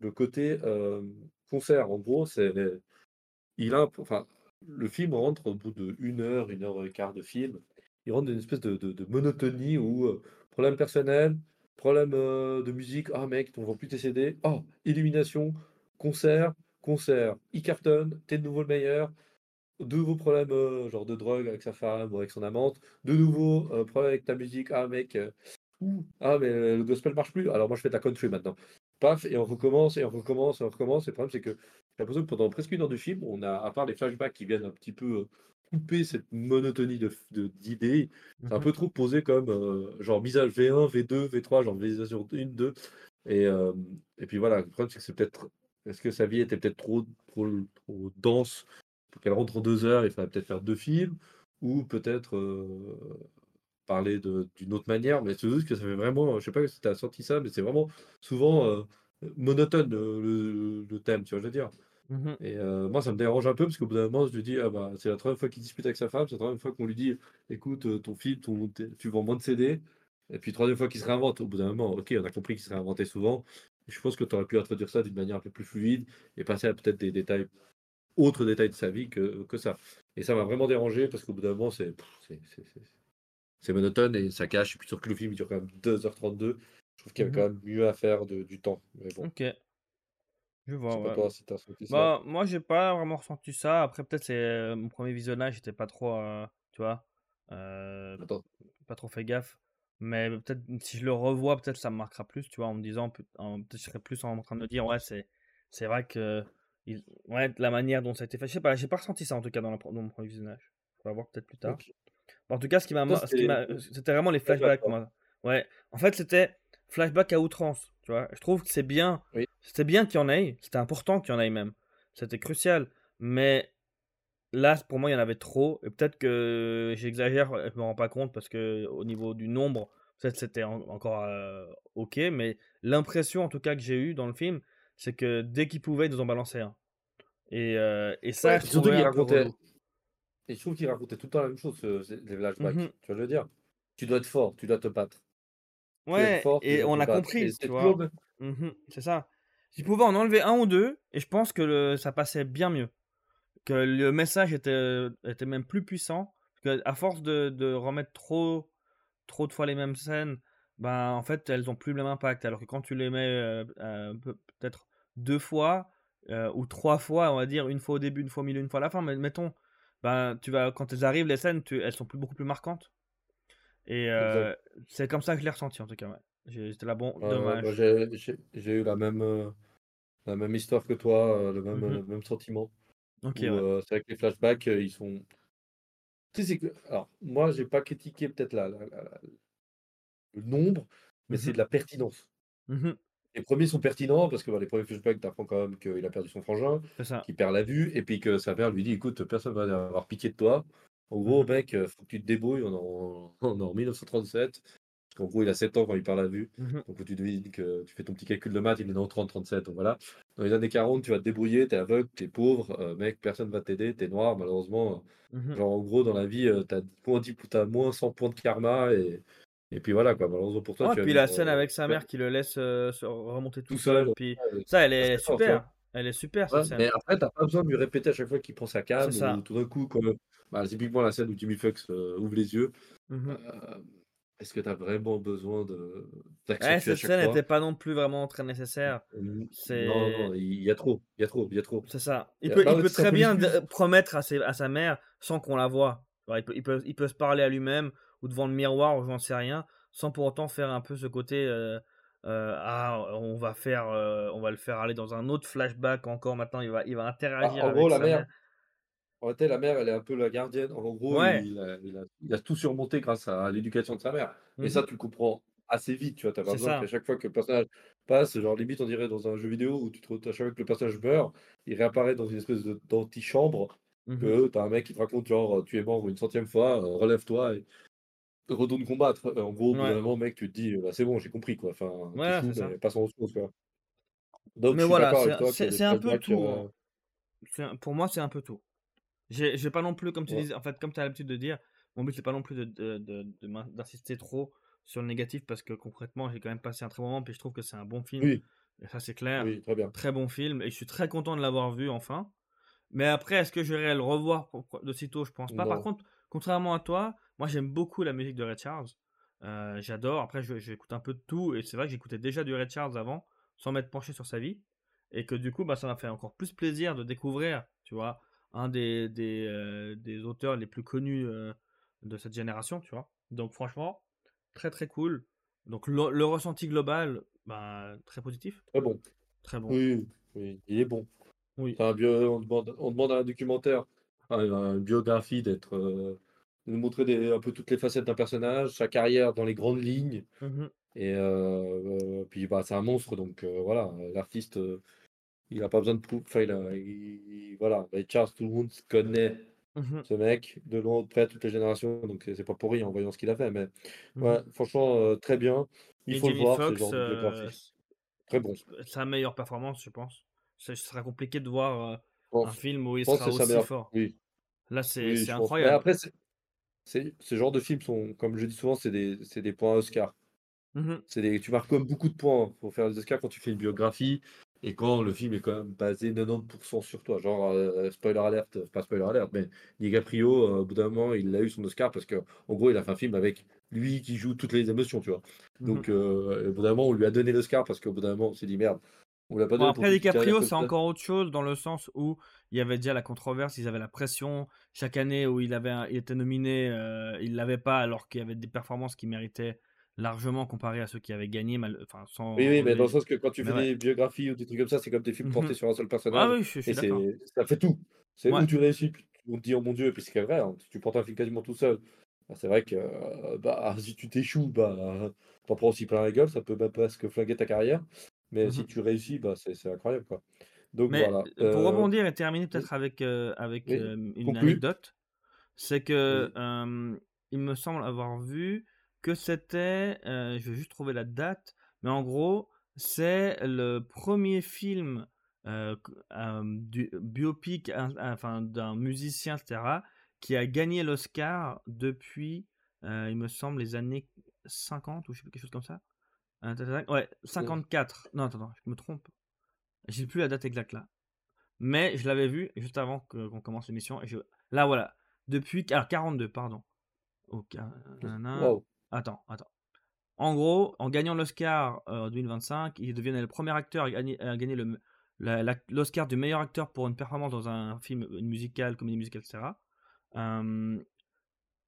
Speaker 1: le côté euh, concert. En gros, c'est. Il a, un- enfin, le film rentre au bout de une heure, une heure et quart de film. Il rentre dans une espèce de, de- de monotonie où euh, problème personnel, problème euh, de musique. Ah mec, on vend plus tes CD. Oh, illumination, concert, concert. Il cartonne, t'es de nouveau le meilleur. De nouveaux problèmes, euh, genre de drogue avec sa femme ou avec son amante. De nouveau, euh, problème avec ta musique. Ah mec, ah mais euh, le gospel marche plus. Alors moi je fais de la country maintenant. Paf, et on recommence, et on recommence, et on recommence. Et le problème c'est que j'ai l'impression que pendant presque une heure de film, on a, à part les flashbacks qui viennent un petit peu euh, couper cette monotonie de, de- d'idées, c'est un
Speaker 2: mhm,
Speaker 1: peu trop posé comme euh, genre mise à V1, V2, V3, genre visualisation 1, 2. Et, euh, et puis voilà, le problème c'est que c'est peut-être. Est-ce que sa vie était peut-être trop, trop, trop dense pour qu'elle rentre en deux heures, il faudrait peut-être faire deux films, ou peut-être euh, parler d'une autre manière, mais c'est juste que ça fait vraiment, je sais pas si tu as senti ça, mais c'est vraiment souvent euh, monotone le, le thème, tu vois, je veux dire.
Speaker 2: mhm.
Speaker 1: Et euh, moi, ça me dérange un peu, parce qu'au bout d'un moment, je lui dis, ah bah, c'est la troisième fois qu'il dispute avec sa femme, c'est la troisième fois qu'on lui dit, écoute, euh, ton film, ton, tu vends moins de CD, et puis troisième fois qu'il se réinvente, au bout d'un moment, ok, on a compris qu'il se réinventait souvent, je pense que tu aurais pu introduire ça d'une manière un peu plus fluide, et passer à peut-être des détails autre détail de sa vie que, que ça. Et ça m'a vraiment dérangé parce qu'au bout d'un moment, c'est c'est- monotone et ça cache. Et puis surtout que le film il dure quand même 2h32. Je trouve qu'il y avait
Speaker 2: Mhm.
Speaker 1: quand même mieux à faire de- du temps. Mais bon.
Speaker 2: Ok. Je vois,
Speaker 1: sais pas
Speaker 2: ouais.
Speaker 1: toi si ça?
Speaker 2: Bah, moi, j'ai pas vraiment ressenti ça. Après, peut-être c'est, heu, mon premier visionnage, j'étais pas trop, heu, tu vois?
Speaker 1: Attends.
Speaker 2: pas trop fait gaffe. Mais peut-être si je le revois, peut-être ça me marquera plus, tu vois? En me disant peut-être je serai plus en train de me dire: «Ouais, c'est c'est vrai que ouais, la manière dont ça a été fait». Je sais pas, j'ai pas ressenti ça en tout cas dans la pre dans mon premier visionnage. On va voir peut-être plus tard. En tout cas, ce qui m'a
Speaker 1: c'était
Speaker 2: vraiment les
Speaker 1: flashback,
Speaker 2: flashbacks, moi. Ouais, en fait, c'était flashback à outrance, tu vois? Je trouve que c'est bien
Speaker 1: Oui.
Speaker 2: c'était bien qu'il y en ait, c'était important qu'il y en ait même. C'était crucial, mais là, pour moi, il y en avait trop et peut-être que j'exagère et je me rends pas compte parce qu'au niveau du nombre, peut-être c'était en encore, heu, OK, mais l'impression en tout cas que j'ai eue dans le film, c'est que dès qu'ils pouvaient, ils nous en balançaient un et et ça,
Speaker 1: Ouais,
Speaker 2: je
Speaker 1: surtout
Speaker 2: un peu
Speaker 1: racontait
Speaker 2: relou.
Speaker 1: Et je trouve qu'il racontait tout le temps la même chose, ce les flashbacks.
Speaker 2: mh.
Speaker 1: Tu vois, je veux dire? Tu dois être fort, tu dois te battre.
Speaker 2: Ouais
Speaker 1: fort,
Speaker 2: et on a
Speaker 1: battre
Speaker 2: compris,
Speaker 1: c'est
Speaker 2: tu vois? Mmh c'est ça. S'ils pouvaient en enlever un ou 2 et je pense que le ça passait bien mieux. Que le message était, était même plus puissant, parce qu'à force de de remettre trop trop de fois les mêmes scènes, ben, en fait, elles ont plus le même impact. Alors que quand tu les mets, heu, peut peut-être 2 fois, heu, ou 3 fois, on va dire, une fois au début, une fois au milieu, une fois à la fin, mais mettons, ben, tu vas quand elles arrivent les scènes, tu elles sont plus beaucoup plus marquantes et heu, c'est comme ça que je l'ai ressenti en tout cas, ouais. J'étais là: «Bon,
Speaker 1: bah,
Speaker 2: dommage».
Speaker 1: j'ai eu la même, heu, la même histoire que toi, heu, le même,
Speaker 2: Mmh
Speaker 1: le même sentiment
Speaker 2: OK,
Speaker 1: où,
Speaker 2: ouais.
Speaker 1: heu, c'est vrai que les flashbacks, ils sont tu sais, que alors moi, j'ai pas critiqué peut-être la la la la le nombre, mais c'est
Speaker 2: Mmh
Speaker 1: de la pertinence.
Speaker 2: Mmh
Speaker 1: Les premiers sont pertinents parce que, bah, les premiers flashbacks, tu apprends quand même qu'il a perdu son frangin, qu'il perd la vue et puis que sa mère lui dit: «Écoute, personne va avoir pitié de toi. En gros,
Speaker 2: Mmh
Speaker 1: mec, heu, faut que tu te débrouilles». On est en on est en 1937, parce qu'en gros, il a 7 ans quand il perd la vue.
Speaker 2: Mmh
Speaker 1: Donc tu devines que tu fais ton petit calcul de maths, il est né en 30-37, donc voilà. Dans les années 40, tu vas te débrouiller, tu es aveugle, tu es pauvre, heu, mec, personne va t'aider, tu es noir malheureusement, heu,
Speaker 2: Mmh
Speaker 1: genre en gros dans la vie, heu, tu as moins 10 tu as moins 100 points de karma et et puis voilà quoi. Malheureusement pour toi,
Speaker 2: Oh,
Speaker 1: tu vas
Speaker 2: puis la scène avec sa mère qui le laisse, se remonter tout
Speaker 1: tout seul,
Speaker 2: seul, puis ça, elle
Speaker 1: c'est
Speaker 2: est
Speaker 1: très fort,
Speaker 2: super. Elle est super cette
Speaker 1: Ouais,
Speaker 2: scène.
Speaker 1: mais après, tu as pas besoin de lui répéter à chaque fois qu'il prend sa canne ou tout d'un coup, comme, bah, typiquement la scène où Jimmy Fox, heu, ouvre les yeux.
Speaker 2: Mmh
Speaker 1: Hem, est-ce que tu as vraiment besoin de
Speaker 2: Ouais, cette scène
Speaker 1: fois?
Speaker 2: était pas non plus vraiment très nécessaire.
Speaker 1: Non, non, il y a trop, il y a trop, il y a trop.
Speaker 2: c'est ça. Il peut il très bien promettre à ses à sa mère sans qu'on la voie. Il peut il peut il peut se parler à lui-même ou devant le miroir ou j'en sais rien, sans pour autant faire un peu ce côté, heu heu: «Ah, on va faire, heu, on va le faire aller dans un autre flashback encore maintenant, il va il va interagir
Speaker 1: en gros,
Speaker 2: avec
Speaker 1: la
Speaker 2: sa
Speaker 1: mère
Speaker 2: mère».
Speaker 1: en réalité, la mère, elle est un peu la gardienne. En gros,
Speaker 2: Ouais.
Speaker 1: il a il a il a tout surmonté grâce à l'éducation de sa mère. Mais ça,
Speaker 2: Mmh
Speaker 1: tu le comprends assez vite, tu vois? Tu as pas besoin qu'à
Speaker 2: ça.
Speaker 1: chaque fois que le personnage passe, genre limite, on dirait dans un jeu vidéo où tu te re à chaque fois que le personnage meurt, il réapparaît dans une espèce d'antichambre,
Speaker 2: Mmh
Speaker 1: que tu as un mec qui te raconte genre, tu es mort une centième fois, relève-toi et retourne combattre. En gros,
Speaker 2: Ouais.
Speaker 1: moment, mec, tu te dis: «Bah, c'est bon, j'ai compris, quoi. Enfin,
Speaker 2: Ouais,
Speaker 1: fou, mais passons autre chose, quoi». Donc
Speaker 2: Mais voilà, c'est un peu tout, hein. pour moi, c'est un peu tout. J'ai pas non plus, comme tu
Speaker 1: ouais.
Speaker 2: disais, en fait, comme tu as l'habitude de dire, mon but, c'est pas non plus de de de d'insister trop sur le négatif parce que concrètement, j'ai quand même passé un très bon moment, puis je trouve que c'est un bon film
Speaker 1: Oui,
Speaker 2: et ça, c'est clair.
Speaker 1: oui, très bien.
Speaker 2: Très bon film et je suis très content de l'avoir vu enfin. Mais après, est-ce que j'irai le revoir de sitôt? Je pense pas. Par contre, contrairement à toi, moi, j'aime beaucoup la musique de Ray Charles. Heu, j'adore. Après, j'écoute un peu de tout et c'est vrai que j'écoutais déjà du Ray Charles avant, sans m'être penché sur sa vie et que du coup, bah, ça m'a fait encore plus plaisir de découvrir, tu vois? Un des des, heu, des auteurs les plus connus, heu, de cette génération, tu vois? Donc franchement, très, très cool. Donc le le ressenti global, bah, très positif,
Speaker 1: Très bon.
Speaker 2: très bon.
Speaker 1: Oui, oui, il est bon.
Speaker 2: Oui.
Speaker 1: Bio on demande on demande à un documentaire, à une biographie d'être, heu, de nous montrer des un peu toutes les facettes d'un personnage, sa carrière dans les grandes lignes
Speaker 2: Mmh
Speaker 1: et heu, puis, bah, c'est un monstre donc heu, voilà, l'artiste, il a pas besoin de prou enfin, il a il voilà, Ray Charles, tout le monde connaît
Speaker 2: Mmh
Speaker 1: ce mec de loin près, toutes les générations, donc c'est pas pour rien en voyant ce qu'il a fait, mais
Speaker 2: Mmh
Speaker 1: ouais, franchement, très bien. Il
Speaker 2: Et
Speaker 1: faut le voir ce
Speaker 2: Foxx,
Speaker 1: genre de. Très bon.
Speaker 2: sa meilleure performance, je pense. Ce sera compliqué de voir,
Speaker 1: pense
Speaker 2: un film où il
Speaker 1: que
Speaker 2: sera aussi fort.
Speaker 1: oui,
Speaker 2: Là, c'est
Speaker 1: oui,
Speaker 2: incroyable.
Speaker 1: après ce genre de films sont, comme je dis souvent, c'est des des points Oscar.
Speaker 2: Mmh
Speaker 1: des tu marques comme beaucoup de points pour faire les Oscars quand tu fais une biographie et quand le film est quand même basé 90% sur toi. Genre, heu, spoiler alert, euh, pas spoiler alert, mais DiCaprio, heu, au bout d'un moment, il a eu son Oscar parce qu'en gros, il a fait un film avec lui qui joue toutes les émotions, tu vois?
Speaker 2: Mmh
Speaker 1: Donc, heu, au bout d'un moment, on lui a donné l'Oscar parce qu'au bout d'un moment, on s'est dit: «Merde, On l'a pas
Speaker 2: Bon,
Speaker 1: donné pour
Speaker 2: après, DiCaprio, c'est encore autre chose dans le sens où il y avait déjà la controverse, ils avaient la pression. Chaque année où il, avait, il était nominé, euh, il l'avait pas alors qu'il y avait des performances qui méritaient largement comparé à ceux qui avaient gagné, mal, enfin, sans
Speaker 1: Oui, oui, mais dans le sens que quand tu fais
Speaker 2: ouais.
Speaker 1: des biographies ou des trucs comme ça, c'est comme des films
Speaker 2: Mhm.
Speaker 1: portés sur un seul
Speaker 2: Ah
Speaker 1: personnage.
Speaker 2: oui, je, je
Speaker 1: Et ça fait tout. C'est
Speaker 2: Ouais.
Speaker 1: où tu réussis, puis on te dit, oh mon Dieu, et puis c'est vrai, hein, si tu portes un film quasiment tout seul, bah, c'est vrai que euh, bah, si tu t'échoues, bah, t'en prends aussi plein la gueule, ça peut même presque flinguer ta carrière. Mais si
Speaker 2: Mhm.
Speaker 1: tu réussis, bah, c'est, incroyable. Quoi. Donc
Speaker 2: Mais
Speaker 1: voilà.
Speaker 2: euh, pour
Speaker 1: Euh,
Speaker 2: rebondir et terminer peut-être avec, euh, avec
Speaker 1: oui,
Speaker 2: euh, une anecdote, c'est que
Speaker 1: Oui.
Speaker 2: il me semble avoir vu que c'était, je vais juste trouver la date, mais en gros, c'est le premier film du biopic, un- enfin d'un musicien, etc., qui a gagné l'Oscar depuis, il me semble, les années 50 ou je sais plus quelque chose comme ça. Ouais, 54. Non, attends, attends, je me trompe. J'ai plus la date exacte là. Mais je l'avais vu juste avant que- qu'on commence l'émission. Et je... Là, voilà. Depuis. Alors, 42, pardon. Ok. nanana.
Speaker 1: Wow.
Speaker 2: Attends, attends. En gros, en gagnant l'Oscar euh, en 2025, il devient le premier acteur à gagner, à gagner le, l'Oscar du meilleur acteur pour une performance dans un film une musical, comédie musicale, etc. Euh,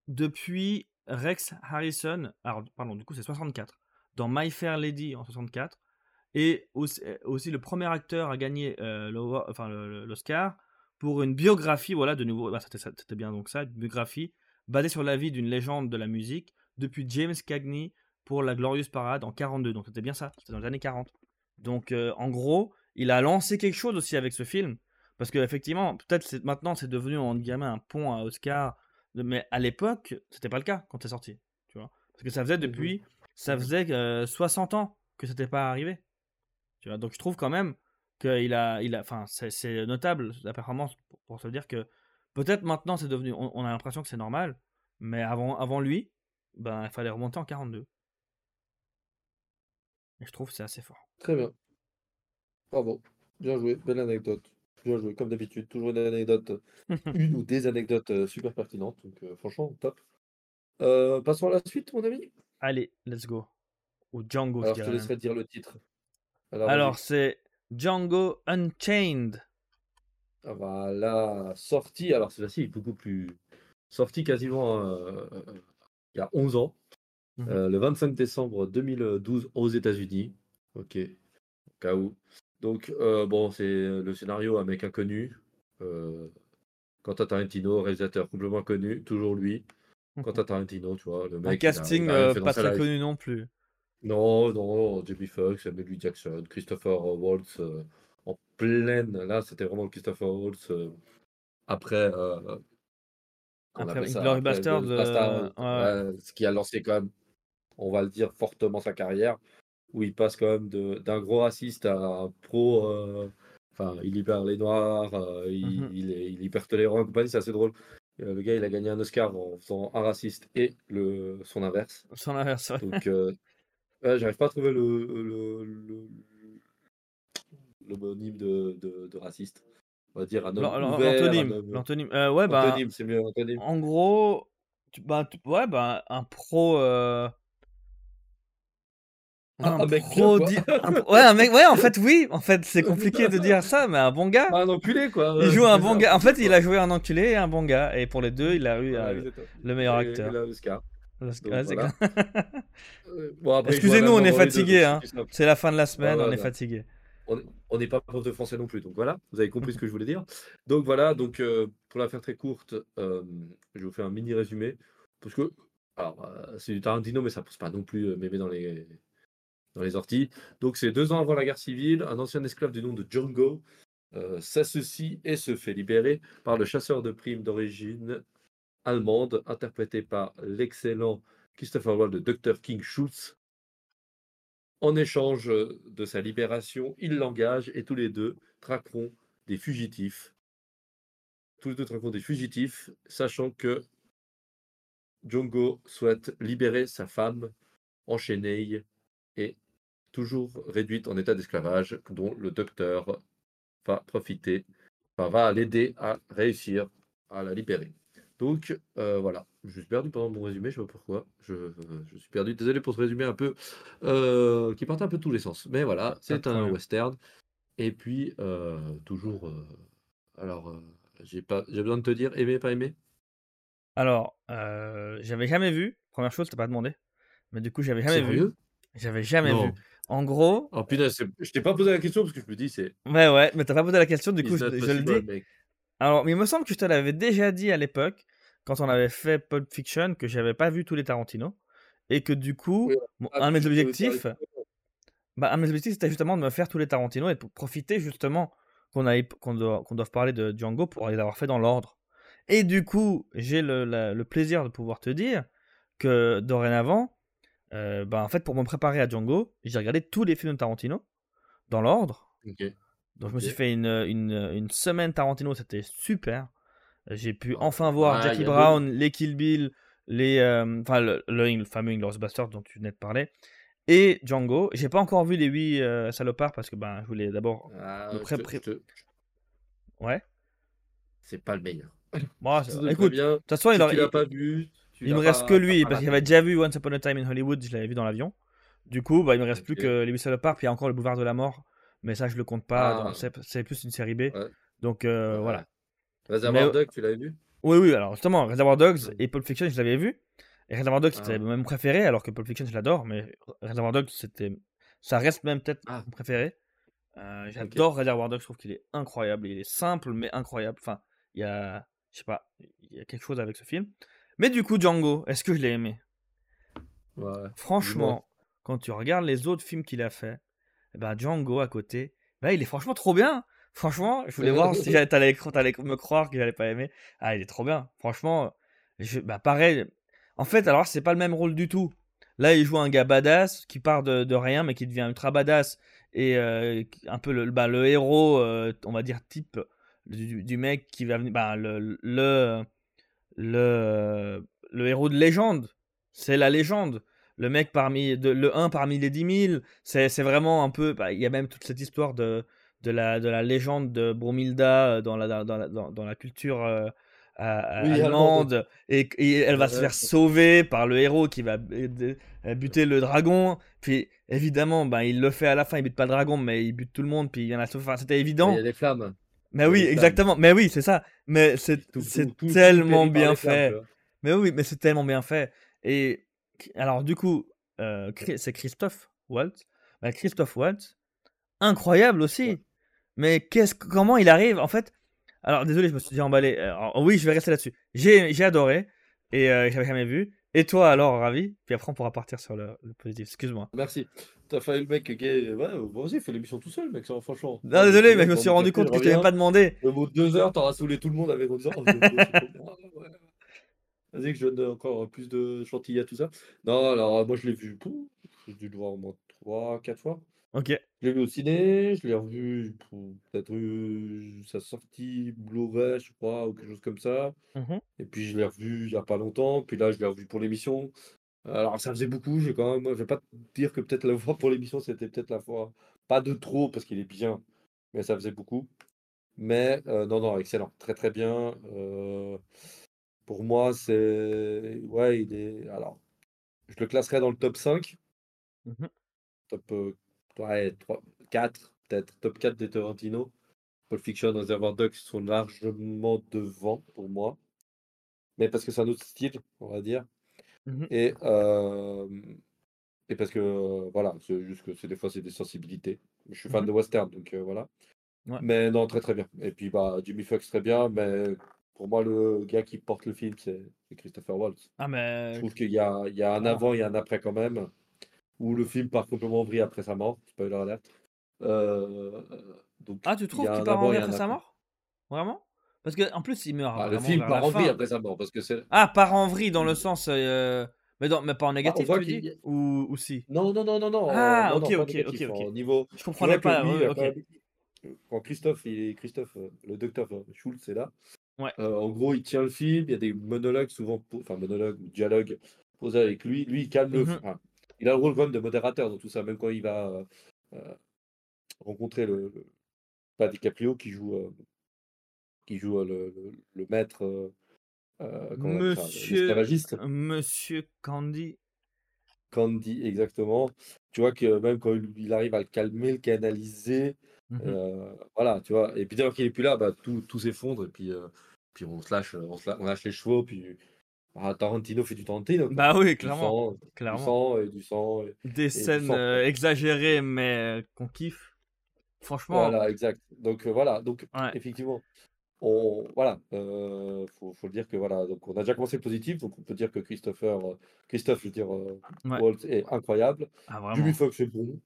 Speaker 2: depuis Rex Harrison, alors pardon, du coup c'est 64, dans My Fair Lady en 64, et aussi, aussi le premier acteur à gagner euh, l'Awa- enfin, le- le- l'Oscar pour une biographie, voilà, de nouveau, bah, c'était bien donc ça, une biographie basée sur la vie d'une légende de la musique depuis James Cagney pour la Glorious Parade en 42, donc c'était bien ça, c'était dans les années 40. Donc euh, en gros, il a lancé quelque chose aussi avec ce film, parce que effectivement, peut-être maintenant c'est devenu en gamin un pont à Oscar, mais à l'époque, c'était pas le cas quand c'est sorti, tu vois. Parce que ça faisait depuis, ça
Speaker 1: Mhm.
Speaker 2: faisait euh, 60 ans que c'était pas arrivé. Tu vois, donc je trouve quand même qu'il a, il a, enfin, c'est- notable la performance pour, pour se dire que peut-être maintenant c'est devenu, on, on a l'impression que c'est normal, mais avant, avant lui, ben il fallait remonter en 42. Et je trouve que c'est assez fort.
Speaker 1: Très bien. Bravo. Bien joué. Belle anecdote. Bien joué. Comme d'habitude, toujours une anecdote, une ou des anecdotes euh, super pertinentes. Donc, euh, franchement, top. Euh, passons à la suite, mon ami.
Speaker 2: Allez, let's go. Ou Django,
Speaker 1: Alors, je te
Speaker 2: même.
Speaker 1: laisserai dire le titre. Alors,
Speaker 2: c'est Django Unchained.
Speaker 1: Ah, Voilà, sorti. Alors, celui-ci est beaucoup plus. Sorti quasiment euh, il y a 11 ans,
Speaker 2: Mhm.
Speaker 1: euh, le 25 décembre 2012 aux États-Unis. Ok, au cas où. Donc, euh, bon, c'est le scénario Un mec inconnu. Quentin Tarantino, réalisateur complètement connu, toujours lui. Quentin Tarantino, tu vois, le
Speaker 2: Un
Speaker 1: mec. il a-
Speaker 2: casting
Speaker 1: il a rien
Speaker 2: euh, pas très connu non plus.
Speaker 1: Non, non, Jamie Foxx, L. Jackson, Christopher Waltz euh, en pleine. Là, c'était vraiment Christopher Waltz euh, après. euh,
Speaker 2: Après
Speaker 1: ça,
Speaker 2: ouais.
Speaker 1: ouais, ce qui a lancé quand même, on va le dire, fortement sa carrière, où il passe quand même d'un gros raciste à un pro. Enfin, il libère les noirs, il,
Speaker 2: Mhm.
Speaker 1: il est, il est hyper tolérant c'est assez drôle. Euh, le gars, il a gagné un Oscar en faisant un raciste et le, son inverse.
Speaker 2: Son inverse. ouais.
Speaker 1: Donc, euh, ouais, j'arrive pas à trouver le, le, le, l'homonyme de, de, de raciste. On va dire un homme un
Speaker 2: L'antonyme.
Speaker 1: homme...
Speaker 2: L'antonyme. Euh, ouais, bah.
Speaker 1: Antonyme, c'est mieux, antonyme.
Speaker 2: En gros, tu- bah, tu- ouais, bah, un pro. euh, Un
Speaker 1: un mec
Speaker 2: un Ouais, un mec. Ouais, en fait, oui. En fait, c'est compliqué de dire ça, mais un bon gars.
Speaker 1: Ah, un enculé, quoi.
Speaker 2: Il joue un bon gars. En fait, il a joué un enculé et un bon gars. Et pour les deux, il a eu euh, le meilleur acteur. c'est
Speaker 1: voilà. bon,
Speaker 2: Excusez-nous, on est fatigué. Hein.
Speaker 1: c'est
Speaker 2: la fin de la semaine, on est fatigué.
Speaker 1: On est- on n'est pas prof de français non plus, donc voilà, vous avez compris ce que je voulais dire. Donc voilà, donc euh, pour la faire très courte, euh, je vous fais un mini résumé, parce que alors euh, c'est du Tarantino, mais ça pousse pas non plus mémé dans les dans les orties. Donc c'est deux ans avant la guerre civile, un ancien esclave du nom de Django euh, s'associe et se fait libérer par le chasseur de primes d'origine allemande, interprété par l'excellent Christopher Waltz de Dr. King Schultz. En échange de sa libération, ils l'engagent et tous les deux traqueront des fugitifs. Tous les deux traqueront des fugitifs, sachant que Django souhaite libérer sa femme enchaînée toujours réduite en état d'esclavage, dont le docteur va profiter, enfin, va l'aider à réussir à la libérer. Donc euh, voilà, je suis perdu pendant mon résumé, je sais pas pourquoi. Je, je suis perdu. Désolé pour ce résumé un peu euh, qui partait un peu tous les sens. Mais voilà, c'est un western. Et puis, heu, toujours, alors, j'ai pas j'ai besoin de te dire aimer, pas aimer?
Speaker 2: Alors, j'avais jamais vu, 1re chose, t'ai pas demandé, mais du coup, j'avais jamais vu. J'avais jamais vu. En gros
Speaker 1: Oh c'est je t'ai pas posé la question parce que je me dis c'est
Speaker 2: Ouais, ouais, mais tu as pas posé la question, du coup, je le dis.
Speaker 1: mec.
Speaker 2: Alors, mais il me semble que je te l'avais déjà dit à l'époque, quand on avait fait Pulp Fiction, que j'avais pas vu tous les Tarantino et que du coup,
Speaker 1: Oui, ah
Speaker 2: un de mes objectifs bah, un de mes objectifs, c'était justement de me faire tous les Tarantino et pour profiter justement qu'on qu'on doive doive parler de Django pour les avoir fait dans l'ordre. Et du coup, j'ai le le plaisir de pouvoir te dire que dorénavant, heu, bah, en fait, pour me préparer à Django, j'ai regardé tous les films de Tarantino dans l'ordre. Donc je me suis fait une, une, semaine Tarantino, c'était super. J'ai pu
Speaker 1: Oh,
Speaker 2: enfin voir Jackie Brown, les Kill Bill, les, enfin le le le fameux Inglourious Basterds dont tu venais de parler et Django. J'ai pas encore vu Les 8, heu, salopards parce que, ben, je voulais d'abord
Speaker 1: Ah,
Speaker 2: me
Speaker 1: je
Speaker 2: pré
Speaker 1: te je
Speaker 2: pré
Speaker 1: te
Speaker 2: Ouais?
Speaker 1: C'est pas le meilleur. Te
Speaker 2: écoute, de toute façon, il aurait
Speaker 1: pas vu,
Speaker 2: il me reste que
Speaker 1: pas
Speaker 2: lui parce
Speaker 1: raté.
Speaker 2: j'avais déjà vu Once Upon a Time in Hollywood, je l'avais vu dans l'avion. Du coup, bah, il me reste plus que Les 8 salopards, puis il y a encore Le Boulevard de la mort, mais ça, je le compte pas
Speaker 1: Ah.
Speaker 2: c'est plus une série B.
Speaker 1: Ouais.
Speaker 2: Donc,
Speaker 1: Ouais.
Speaker 2: voilà. Mais
Speaker 1: Réservoir Dogs, tu l'avais vu?
Speaker 2: oui, oui, alors justement, Reservoir Dogs et Pulp Fiction, je l'avais vu et Reservoir Dogs, c'était
Speaker 1: Ah.
Speaker 2: même préféré alors que Pulp Fiction, je l'adore, mais Reservoir Dogs, c'était ça reste même peut-être
Speaker 1: Ah.
Speaker 2: mon préféré.
Speaker 1: OK.
Speaker 2: j'adore Reservoir Dogs, je trouve qu'il est incroyable. Il est simple mais incroyable. Enfin, il y a je sais pas, il y a quelque chose avec ce film. Mais du coup, Django, est-ce que je l'ai aimé?
Speaker 1: Ouais.
Speaker 2: Franchement, quand tu regardes les autres films qu'il a fait, et bah, Django à côté, bah, il est franchement trop bien. Franchement, je voulais voir si j'a tu allais tu allais me croire que j'allais pas aimer. Ah, il est trop bien. Franchement, je bah, pareil. En fait, alors c'est pas le même rôle du tout. Là, il joue un gars badass qui part de de rien, mais qui devient ultra badass et qui un peu le bah, le héros, heu, on va dire type du du mec qui va venir le le le le héros de légende. C'est la légende. Le mec parmi de le un parmi les 10 000. C'est vraiment un peu bah, il y a même toute cette histoire de de la de la légende de Bromilda, heu, dans la dans la dans dans la culture,
Speaker 1: Oui, allemande.
Speaker 2: et elle va se
Speaker 1: Ouais.
Speaker 2: faire sauver par le héros qui va de buter le dragon. Puis évidemment, bah, il le fait à la fin, il bute pas le dragon, mais il bute tout le monde, puis il y en a enfin, c'était
Speaker 1: Mais il y
Speaker 2: évident.
Speaker 1: a des flammes.
Speaker 2: Mais oui,
Speaker 1: flammes.
Speaker 2: exactement. Mais oui, c'est ça. Mais c'est
Speaker 1: tout
Speaker 2: tellement bien fait. Mais oui, mais c'est tellement bien fait et alors du coup, Chri c'est Christophe Waltz. Bah, Christophe Waltz, incroyable
Speaker 1: Ouais.
Speaker 2: aussi. Mais qu'est-ce comment il arrive en fait? Alors désolé, je me suis déjà emballé. Alors oui, je vais rester là-dessus. J'ai j'ai adoré et heu, j'avais jamais vu. Et toi alors, Ravi? Puis après on pourra partir sur le le positif. Excuse-moi.
Speaker 1: Merci. Tu as fait le mec gay, ouais, il fait l'émission tout seul, mec, ça franchement.
Speaker 2: Non, désolé, mais je me suis rendu compte que je
Speaker 1: reviens,
Speaker 2: pas demandé.
Speaker 1: au bout de 2 heures, tu auras saoulé tout le monde avec en disant. Vas-y que je donne encore plus de chantilly à tout ça. Non, alors moi je l'ai vu, j'ai dû le voir au moins 3-4 fois.
Speaker 2: OK.
Speaker 1: Je l'ai vu au ciné, je l'ai revu peut-être eu sa sortie Blu-ray, je crois, ou quelque chose comme ça.
Speaker 2: Mmh mh.
Speaker 1: Et puis je l'ai revu il y a pas longtemps, puis là je l'ai revu pour l'émission. Alors ça faisait beaucoup, j'ai quand même je vais pas te dire que peut-être le voir pour l'émission, c'était peut-être la fois pas de trop parce qu'il est bien, mais ça faisait beaucoup. Mais heu, non, non, excellent, très, très bien. Heu, pour moi, c'est ouais, il est alors, je le classerais dans le top 5.
Speaker 2: Mmh mh.
Speaker 1: Top, heu, ouais 3-4 peut-être, top 4 des Tarantino. Pulp Fiction, Reservoir Dogs sont largement devant pour moi. Mais parce que c'est un autre style, on va dire
Speaker 2: Mmh mh.
Speaker 1: et et parce que voilà, c'est juste que c'est des fois, c'est des sensibilités. Je suis
Speaker 2: Mmh
Speaker 1: fan
Speaker 2: mh.
Speaker 1: de western donc voilà.
Speaker 2: Ouais.
Speaker 1: Mais non, très, très bien et puis, bah, Jimmy Fox très bien, mais pour moi, le gars qui porte le film, c'est Christopher Waltz.
Speaker 2: Ah
Speaker 1: Je
Speaker 2: mais
Speaker 1: trouve qu'il y a il y a un
Speaker 2: clairement.
Speaker 1: avant et un après quand même, où le film part complètement en vrille après sa mort, spoiler alert. Heu, donc
Speaker 2: Ah, tu trouves
Speaker 1: a
Speaker 2: qu'il part en vrille après sa mort? Vraiment? Parce qu'en plus, il meurt
Speaker 1: Bah, le film part en vrille après sa mort parce que c'est
Speaker 2: Ah, part en vrille dans le sens, heu, mais dans mais pas en
Speaker 1: Bah,
Speaker 2: négatif,
Speaker 1: voit
Speaker 2: tu
Speaker 1: qu'il
Speaker 2: dis?
Speaker 1: y a
Speaker 2: Ou ou si?
Speaker 1: non, non, non, non, non,
Speaker 2: Ah!
Speaker 1: non,
Speaker 2: OK,
Speaker 1: non,
Speaker 2: OK, OK,
Speaker 1: négatif,
Speaker 2: OK.
Speaker 1: en niveau
Speaker 2: Je comprenais
Speaker 1: que
Speaker 2: pas,
Speaker 1: lui,
Speaker 2: OK.
Speaker 1: quand Christophe il est Christophe, heu, le docteur, Schultz est là,
Speaker 2: Ouais.
Speaker 1: en gros, il tient le film, il y a des monologues souvent enfin monologues ou dialogues posés avec lui. Lui, il calme le
Speaker 2: Mmh
Speaker 1: f
Speaker 2: mh.
Speaker 1: enfin, il a le rôle quand même de modérateur dans tout ça, même quand il va, rencontrer le pas DiCaprio qui joue, qui joue, le le maître? Le
Speaker 2: Monsieur Candy
Speaker 1: Candy, exactement. Tu vois que même quand il arrive à le calmer, le canaliser,
Speaker 2: Mmh mh.
Speaker 1: heu, voilà, tu vois? Et puis dès lors qu'il est plus là, bah, tout tout s'effondre et puis, puis on se lâche, on se on lâche les chevaux, puis bah, Tarantino fait du Tarantino, quoi.
Speaker 2: Bah oui,
Speaker 1: Du
Speaker 2: clairement,
Speaker 1: du
Speaker 2: clairement.
Speaker 1: sang et du sang et
Speaker 2: Des
Speaker 1: et
Speaker 2: scènes,
Speaker 1: sang,
Speaker 2: exagérées mais qu'on kiffe. Franchement
Speaker 1: Voilà, exact. Donc voilà, donc
Speaker 2: ouais,
Speaker 1: effectivement, on voilà, heu, faut faut le dire que voilà, donc on a déjà commencé positif, donc on peut dire que Christopher, heu, Christophe, je veux dire,
Speaker 2: ouais.
Speaker 1: Waltz est incroyable.
Speaker 2: Ah
Speaker 1: Jimmy. Fox est bon,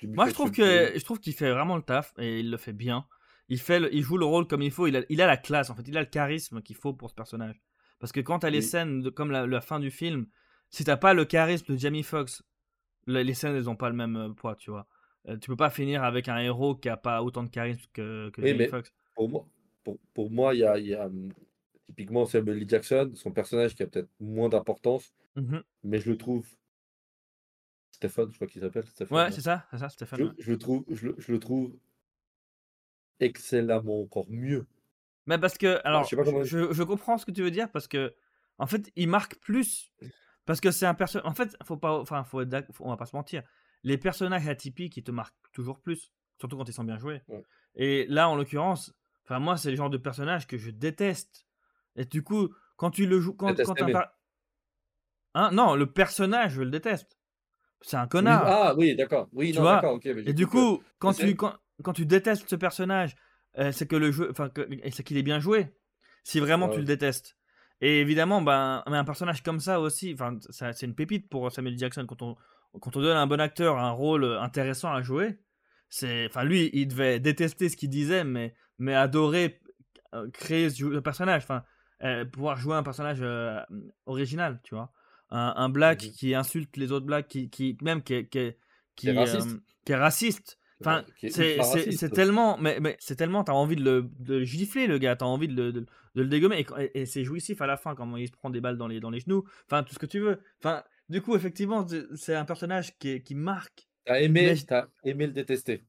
Speaker 1: Jimmy
Speaker 2: Moi je trouve
Speaker 1: bon.
Speaker 2: que je trouve qu'il fait vraiment le taf et il le fait bien. Il fait le il joue le rôle comme il faut, il a il a la classe en fait, il a le charisme qu'il faut pour ce personnage. Parce que quand tu as les
Speaker 1: Oui,
Speaker 2: scènes de comme la la fin du film, si tu as pas le charisme de Jamie Foxx, le les scènes elles ont pas le même, heu, poids, tu vois? Tu peux pas finir avec un héros qui a pas autant de charisme que que
Speaker 1: oui,
Speaker 2: Jamie Foxx.
Speaker 1: pour moi pour pour moi, il y a y a, mmh, typiquement Samuel L. Jackson, son personnage qui a peut-être moins d'importance,
Speaker 2: Mmh mh.
Speaker 1: mais je le trouve Stephen, je crois qu'il s'appelle
Speaker 2: Ouais, c'est ça, c'est ça,
Speaker 1: Je
Speaker 2: ouais.
Speaker 1: je le trouve je le je le trouve excellemment encore mieux.
Speaker 2: Mais parce que
Speaker 1: je
Speaker 2: alors je
Speaker 1: comment
Speaker 2: je je comprends ce que tu veux dire parce que en fait, il marque plus Parce que c'est un perso en fait, faut pas enfin, faut on va pas se mentir. Les personnages atypiques, ils te marquent toujours plus, surtout quand ils sont bien joués.
Speaker 1: ouais,
Speaker 2: Et là, en l'occurrence, enfin moi, c'est le genre de personnage que je déteste. Et du coup, quand tu le joues quand quand hein? Non, le personnage, je le déteste. C'est un
Speaker 1: Oui,
Speaker 2: connard,
Speaker 1: ah oui, d'accord. Oui,
Speaker 2: tu
Speaker 1: non,
Speaker 2: vois?
Speaker 1: d'accord, OK, mais
Speaker 2: Et du
Speaker 1: que
Speaker 2: coup, quand tu quand quand tu détestes ce personnage, heu, c'est que le jeu enfin c'est qu'il est bien joué, si vraiment tu
Speaker 1: ouais,
Speaker 2: le détestes. Et évidemment, ben, un personnage comme ça aussi, enfin, c'est une pépite pour Samuel Jackson quand on quand on donne à un bon acteur un rôle, heu, intéressant à jouer, c'est enfin lui, il devait détester ce qu'il disait, mais mais adorer, heu, créer ce personnage, enfin, heu, pouvoir jouer un personnage, heu, mmh, original, tu vois? Un un black qui insulte les autres blacks, qui qui même qui est qui est
Speaker 1: Qui est raciste,
Speaker 2: qui est Enfin, c'est tellement mais mais c'est tellement tu as envie de le de le gifler le gars, tu as envie de le de de le dégommer. Et quand c'est jouissif à la fin comment il se prend des balles dans les dans les genoux, enfin tout ce que tu veux. Enfin, du coup effectivement, c'est un personnage qui qui marque,
Speaker 1: Tu as
Speaker 2: mais
Speaker 1: aimé as aimé le détester.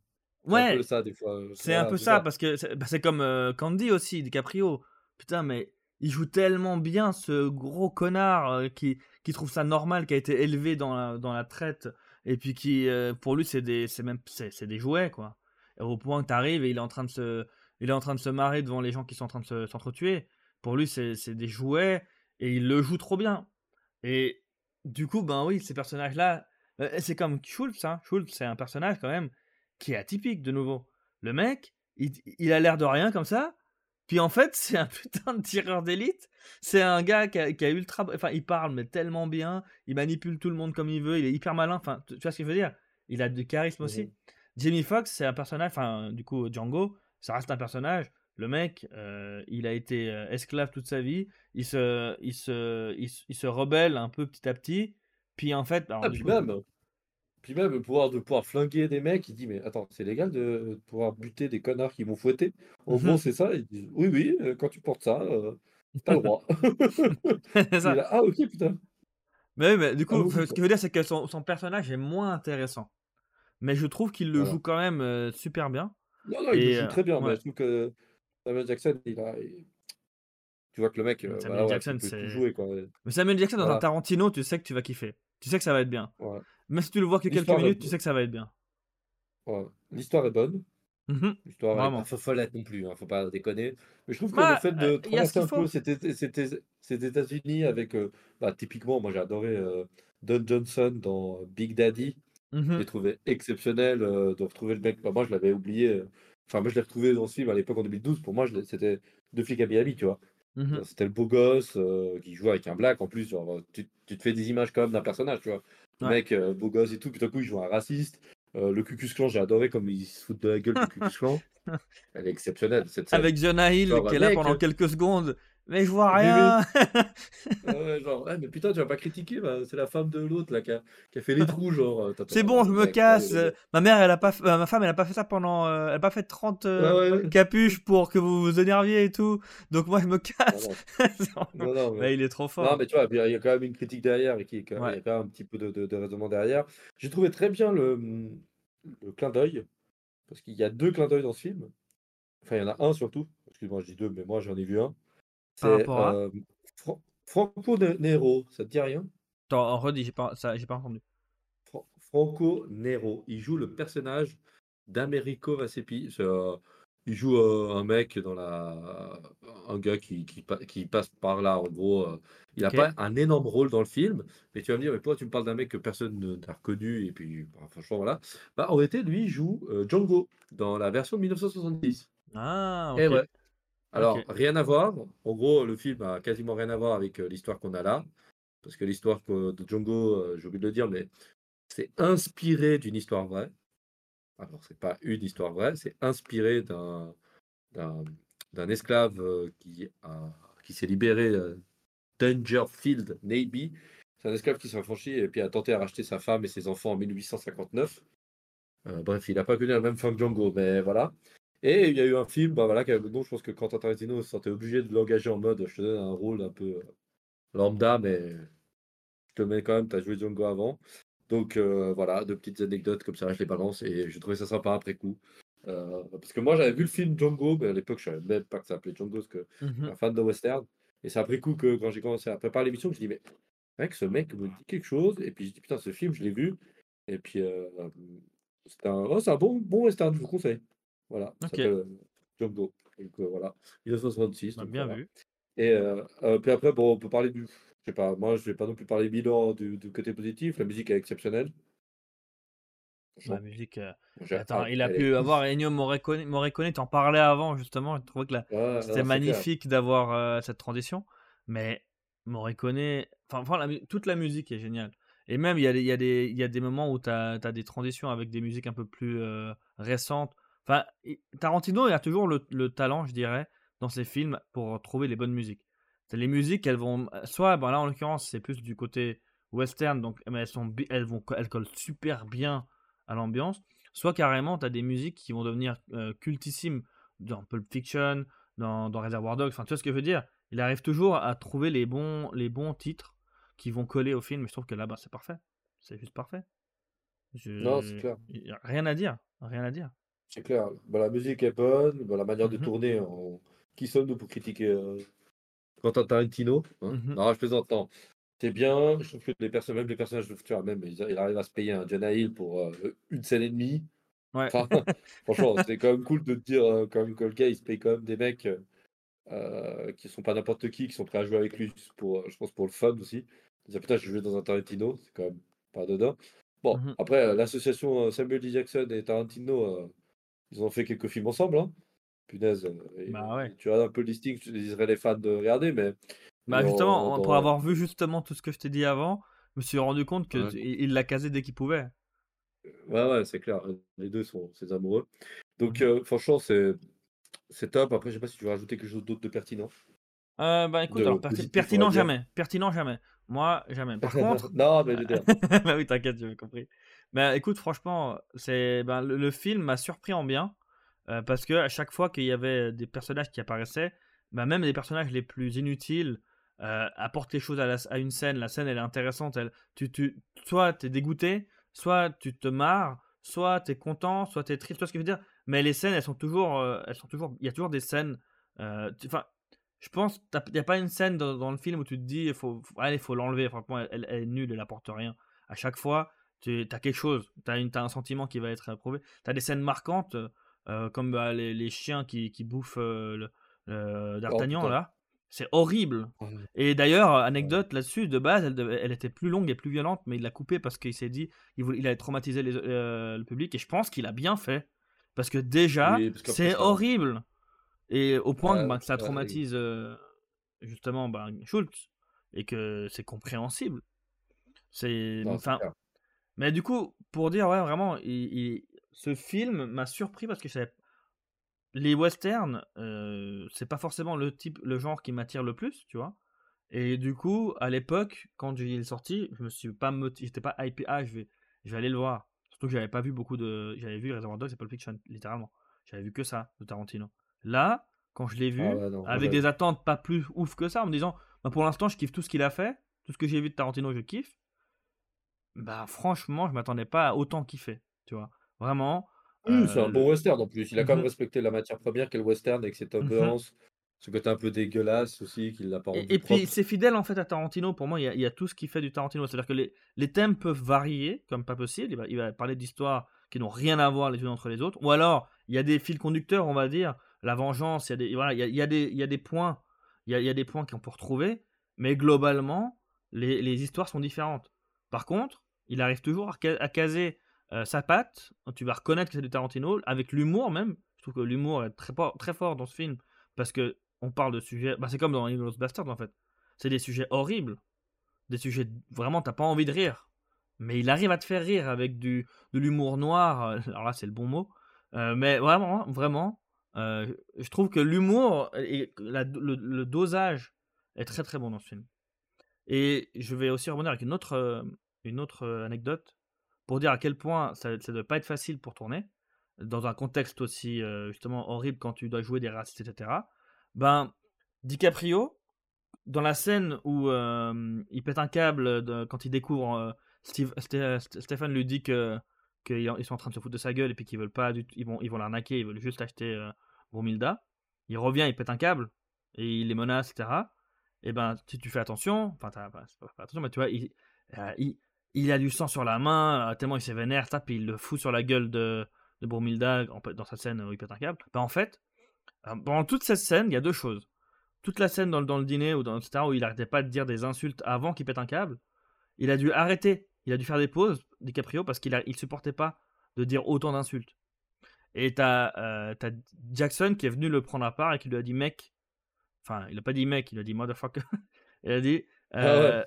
Speaker 1: C'est un peu
Speaker 2: ouais,
Speaker 1: ça des fois, heu,
Speaker 2: c'est un peu ça parce que c'est bah, comme, heu, Candy aussi, DiCaprio. Putain, mais il joue tellement bien ce gros connard, heu, qui qui trouve ça normal, qui a été élevé dans la dans la traite et puis qui, pour lui, c'est des c'est même c'est c'est des jouets, quoi. Et au point que tu arrives et il est en train de se il est en train de se marrer devant les gens qui sont en train de se s'entretuer. Pour lui, c'est c'est des jouets et il le joue trop bien. Et du coup, ben oui, ces personnages-là, c'est comme Schultz, hein. Schultz, c'est un personnage quand même qui est atypique de nouveau. Le mec, il il a l'air de rien comme ça, puis en fait, c'est un putain de tireur d'élite. C'est un gars qui a qui a ultra enfin, il parle mais tellement bien, il manipule tout le monde comme il veut, il est hyper malin, enfin, tu tu vois ce que je veux dire? Il a du charisme
Speaker 1: Mmh
Speaker 2: aussi. Jamie Foxx, c'est un personnage enfin, du coup, Django, ça reste un personnage. Le mec, heu, il a été, heu, esclave toute sa vie, il se il se il se il se rebelle un peu petit à petit, puis en fait, alors
Speaker 1: Ah puis
Speaker 2: coup,
Speaker 1: même puis même le pouvoir de pouvoir flinguer des mecs, il dit: «Mais attends, c'est légal de pouvoir buter des connards qui m'ont fouetté?» en gros,
Speaker 2: mmh
Speaker 1: c'est ça, ils disent: «Oui, oui, heu, quand tu portes ça, heu, tu as le droit».
Speaker 2: Ça.
Speaker 1: là: «Ah OK, putain,
Speaker 2: Mais oui, mais du
Speaker 1: ah
Speaker 2: coup, enfin, ce
Speaker 1: quoi».
Speaker 2: que je veux dire, c'est que son son personnage est moins intéressant. Mais je trouve qu'il le
Speaker 1: Voilà.
Speaker 2: joue quand même, heu, super bien
Speaker 1: Non, non, il le joue
Speaker 2: heu,
Speaker 1: très bien, mais
Speaker 2: ouais,
Speaker 1: je trouve que Samuel Jackson, il a il tu vois que le mec,
Speaker 2: Samuel
Speaker 1: voilà, ouais,
Speaker 2: Jackson,
Speaker 1: tout jouer, quoi, ouais.
Speaker 2: mais Samuel Jackson dans un Tarantino, tu sais que tu vas kiffer. Tu sais que ça va être bien. Même si tu le vois que quelques
Speaker 1: L'histoire est
Speaker 2: minutes, tu sais que ça va être bien.
Speaker 1: l'histoire est bonne.
Speaker 2: Mmh
Speaker 1: L'histoire elle est pas
Speaker 2: Vraiment.
Speaker 1: fo follette non plus, hein, faut pas déconner. Mais je trouve que le
Speaker 2: Bah,
Speaker 1: fait
Speaker 2: heu,
Speaker 1: de traverser
Speaker 2: qu'il
Speaker 1: un peu ces États-Unis avec, heu, bah, typiquement, moi j'ai adoré, heu, Don Johnson dans Big Daddy. Je l'ai
Speaker 2: Mmh
Speaker 1: trouvé exceptionnel, de retrouver le mec bah, moi je l'avais oublié, enfin moi je l'ai retrouvé dans ce film à l'époque en 2012. Pour moi, je c'était Deux flics à Miami, tu vois? Genre c'était le beau gosse, qui jouait avec un black en plus, genre, tu tu te fais des images quand même d'un personnage, tu vois?
Speaker 2: Ouais.
Speaker 1: mec, heu, beau gosse et tout, puis d'un coup il joue un raciste. Heu, le Ku Klux Klan, j'ai adoré comme ils se foutent de la gueule du Ku Klux Klan. Elle est exceptionnelle cette scène.
Speaker 2: Avec Jonah Hill qui est là
Speaker 1: «Mec,
Speaker 2: pendant
Speaker 1: heu»
Speaker 2: quelques secondes: «Mais je vois rien!»
Speaker 1: ouais, genre: «Ouais, mais putain, tu vas pas critiquer, bah, c'est la femme de l'autre là qui a qui a fait les trous, genre, heu». Tu
Speaker 2: C'est bon, je me casse, ma mère elle a pas heu, ma femme elle a pas fait ça pendant, heu, elle a pas fait 30,
Speaker 1: Ouais, ouais,
Speaker 2: capuches pour que vous vous énerviez et tout, donc moi je me
Speaker 1: Non,
Speaker 2: casse.
Speaker 1: non. Non, non, mais
Speaker 2: Ouais, il est trop
Speaker 1: non,
Speaker 2: fort.
Speaker 1: mais tu vois, il y a quand même une critique derrière et qui quand il y a quand même un petit peu de de de raisonnement derrière. J'ai trouvé très bien le, le clin d'œil, parce qu'il y a 2 clins d'œil dans ce film. Enfin, il y en a un surtout. Excuse-moi, je dis 2, mais moi j'en ai vu un.
Speaker 2: Par
Speaker 1: C'est,
Speaker 2: rapport à?
Speaker 1: hem, Fran Franco Ne Nero, ça te dit rien?
Speaker 2: Attends, redis, j'ai pas, ça, pas entendu.
Speaker 1: Franco Nero. Il joue le personnage d'Americo Vasepi. il joue un mec dans la. Un gars qui, qui, passe par là, en gros. il n'a pas un énorme rôle dans le film, mais tu vas me dire, mais pourquoi tu me parles d'un mec que personne n'a reconnu Et puis, bah, franchement, voilà. Bah, en réalité, lui, il joue Django dans la version de 1970.
Speaker 2: Ah, ok. ouais.
Speaker 1: Alors, rien à voir. En gros, le film a quasiment rien à voir avec l'histoire qu'on a là. Parce que l'histoire de Django, j'ai oublié de le dire, mais c'est inspiré d'une histoire vraie. Alors, c'est pas une histoire vraie, c'est inspiré d'un, d'un, esclave qui, a, qui s'est libéré Dangerfield Navy. C'est un esclave qui s'est affranchi et puis a tenté à racheter sa femme et ses enfants en 1859. bref, il n'a pas connu la même fin que Django, mais voilà. Et il y a eu un film, bah voilà, dont je pense que Quentin Tarantino se sentait obligé de l'engager en mode je te donne un rôle un peu lambda, mais je te mets quand même, tu as joué Django avant. Donc euh, voilà, deux petites anecdotes comme ça, je les balance et je trouvais ça sympa après coup. Euh, parce que moi j'avais vu le film Django, mais à l'époque je savais même pas que ça s'appelait Django, parce que
Speaker 2: mmh
Speaker 1: un fan de western. Et c'est après coup que quand j'ai commencé à préparer l'émission, je me dis mais mec, ce mec me dit quelque chose. Et puis je dis putain, ce film, je l'ai vu. Et puis euh, c'est un, oh, un bon, bon western, je vous conseille. Voilà, s'appelle Django. Donc voilà, 1966.
Speaker 2: Bah, bien vu.
Speaker 1: Et puis après, bon, on peut parler du sais pas, moi je vais pas non plus parler bilan du, côté positif, la musique est exceptionnelle.
Speaker 2: La musique. Euh, attends, il a pu avoir Ennio Morricone, t'en parlais avant justement, je trouvais que c'était magnifique d'avoir euh, cette transition, mais Morricone, enfin, toute la musique est géniale. Et même, il y a, y, a des, y a des moments où tu as, des transitions avec des musiques un peu plus euh, récentes. Enfin, Tarantino, il a toujours le, le, talent, je dirais, dans ses films pour trouver les bonnes musiques les musiques, elles vont. Soit, ben là en l'occurrence, c'est plus du côté western, donc mais elles, sont, elles, vont, elles collent super bien à l'ambiance. Soit carrément, tu as des musiques qui vont devenir euh, cultissimes dans Pulp Fiction, dans, dans Reservoir Dogs. Enfin, tu vois ce que je veux dire? Il arrive toujours à trouver les bons, les bons titres qui vont coller au film. Et je trouve que là, bas c'est parfait. C'est juste parfait.
Speaker 1: Non, c'est clair.
Speaker 2: Rien à dire. Rien à dire.
Speaker 1: C'est clair. Bah, la musique est bonne. Bah, la manière de mmh tourner, qui sommes-nous pour critiquer euh, Quentin Tarantino. Hein? Mmh non, je plaisante. C'est bien. Je trouve que les personnages, même les personnages, tu vois, même, il arrive à se payer un Jonah Hill pour euh, une scène et demie.
Speaker 2: Ouais.
Speaker 1: franchement, c'est quand même cool de te dire euh, quand même que le gars, il se paye quand même des mecs euh, qui sont pas n'importe qui, qui sont prêts à jouer avec lui pour, je pense, pour le fun aussi. Dire, putain, je vais dans un Tarantino, c'est quand même pas dedans. Bon, mmh après, l'association Samuel L. Jackson et Tarantino, ils ont fait quelques films ensemble. Hein punaise. Euh,
Speaker 2: bah
Speaker 1: tu as un peu le listing, tu dirais les fans de regarder, mais.
Speaker 2: Bah justement, pour avoir vu justement tout ce que je t'ai dit avant, je me suis rendu compte qu'il l'a casé dès qu'il pouvait.
Speaker 1: Ouais, ouais, c'est clair. Les deux sont ses amoureux. Donc, mmh euh, franchement, c'est c'est top. Après, je sais pas si tu veux rajouter quelque chose d'autre de pertinent.
Speaker 2: Euh, bah écoute, alors, pertinent jamais. Pertinent jamais. Moi, jamais. Par contre.
Speaker 1: non, mais je
Speaker 2: bah oui, t'inquiète, j'ai compris. Mais écoute, franchement, c'est ben, le, film m'a surpris en bien. Euh, parce que à chaque fois qu'il y avait des personnages qui apparaissaient, bah, même les personnages les plus inutiles euh, apportent quelque chose à, une scène. La scène, elle est intéressante. Elle, tu, tu, soit tu es dégoûté, soit tu te marres, soit tu es content, soit tu es triste. Tu vois ce que je veux dire? Mais les scènes, elles sont toujours. Euh, elles sont toujours il y a toujours des scènes. Enfin, je pense il n'y a pas une scène dans, le film où tu te dis il faut, allez, faut l'enlever. Franchement, elle, elle, est nulle, elle apporte rien. À chaque fois, tu as quelque chose, tu as, as, un sentiment qui va être éprouvé. Tu as des scènes marquantes. Euh, comme bah, les, chiens qui, bouffent euh, oh, d'Artagnan là. C'est horrible. Et d'ailleurs, anecdote là-dessus, de base, elle, était plus longue et plus violente, mais il l'a coupée parce qu'il s'est dit il, voulait, il allait traumatiser euh, le public. Et je pense qu'il a bien fait. Parce que déjà, c'est horrible. Et au point que, bah, ça traumatise justement bah, Schultz. Et que c'est compréhensible. C'est. Enfin. Mais du coup, pour dire, ouais, vraiment, il, ce film m'a surpris parce que les westerns, euh, c'est pas forcément le type, le genre qui m'attire le plus, tu vois? Et du coup, à l'époque, quand il est sorti, je me suis pas j'étais pas hypé, ah, je vais, je vais aller le voir. Surtout que j'avais pas vu beaucoup de, j'avais vu Reservoir Dogs et Pulp Fiction, littéralement. J'avais vu que ça de Tarantino. Là, quand je l'ai vu, ah avec des attentes pas plus ouf que ça, en me disant, bah, pour l'instant, je kiffe tout ce qu'il a fait, tout ce que j'ai vu de Tarantino, je kiffe. Bah, franchement, je m'attendais pas à autant kiffer, tu vois. Vraiment.
Speaker 1: c'est un bon western en plus. Il a quand même mmh respecté la matière première qu'est le western avec cette mmh ambiance Ce côté un peu dégueulasse aussi, qu'il l'a pas rendu
Speaker 2: Et, et puis c'est fidèle en fait à Tarantino. Pour moi, il y a, il y a tout ce qui fait du Tarantino. C'est-à-dire que les, les thèmes peuvent varier comme pas possible. Il va, il va parler d'histoires qui n'ont rien à voir les unes entre les autres. Ou alors, il y a des fils conducteurs, on va dire. La vengeance, il y a des, voilà, il y a, y points. Y a, y a des points qu'on peut retrouver. Mais globalement, les, les histoires sont différentes. Par contre, il arrive toujours à, ca- à caser euh, sa patte. Tu vas reconnaître que c'est du Tarantino. Avec l'humour même. Je trouve que l'humour est très, très fort dans ce film. Parce que on parle de sujets. Bah, c'est comme dans Inglourious Bastard en fait. C'est des sujets horribles. Des sujets. Vraiment, t'as pas envie de rire. Mais il arrive à te faire rire avec du, de l'humour noir. euh, Alors là, c'est le bon mot. Euh, mais vraiment, vraiment. Euh, je trouve que l'humour et le, dosage est très très bon dans ce film. Et je vais aussi rebondir avec une autre, euh, une autre euh, anecdote pour dire à quel point ça ne doit pas être facile pour tourner, dans un contexte aussi justement horrible quand tu dois jouer des racistes, etc. Ben, DiCaprio, dans la scène où il pète un câble quand il découvre, Steve, Sté- Sté- Stéphane lui dit que qu'ils ils sont en train de se foutre de sa gueule et puis qu'ils veulent pas du ils vont ils vont l'arnaquer, ils veulent juste acheter Bromilda. Il revient, il pète un câble et il les menace, etc. Et ben si tu fais attention, enfin pas, attention, mais tu vois, il, euh, il, a du sang sur la main, euh, tellement il s'est vénère, ça, puis il le fout sur la gueule de, de dans sa scène où il pète un câble. Ben en fait, euh, pendant toute cette scène, il y a deux choses. Toute la scène dans, le- dîner ou dans etc., où il arrêtait pas de dire des insultes avant qu'il pète un câble, il a dû arrêter, il a dû faire des pauses, DiCaprio, parce qu'il il supportait pas de dire autant d'insultes. Et t'as euh, t'as Jackson qui est venu le prendre à part et qui lui a dit mec, enfin il a pas dit mec, il a dit motherfucker. il a dit
Speaker 1: Ah ouais.
Speaker 2: euh,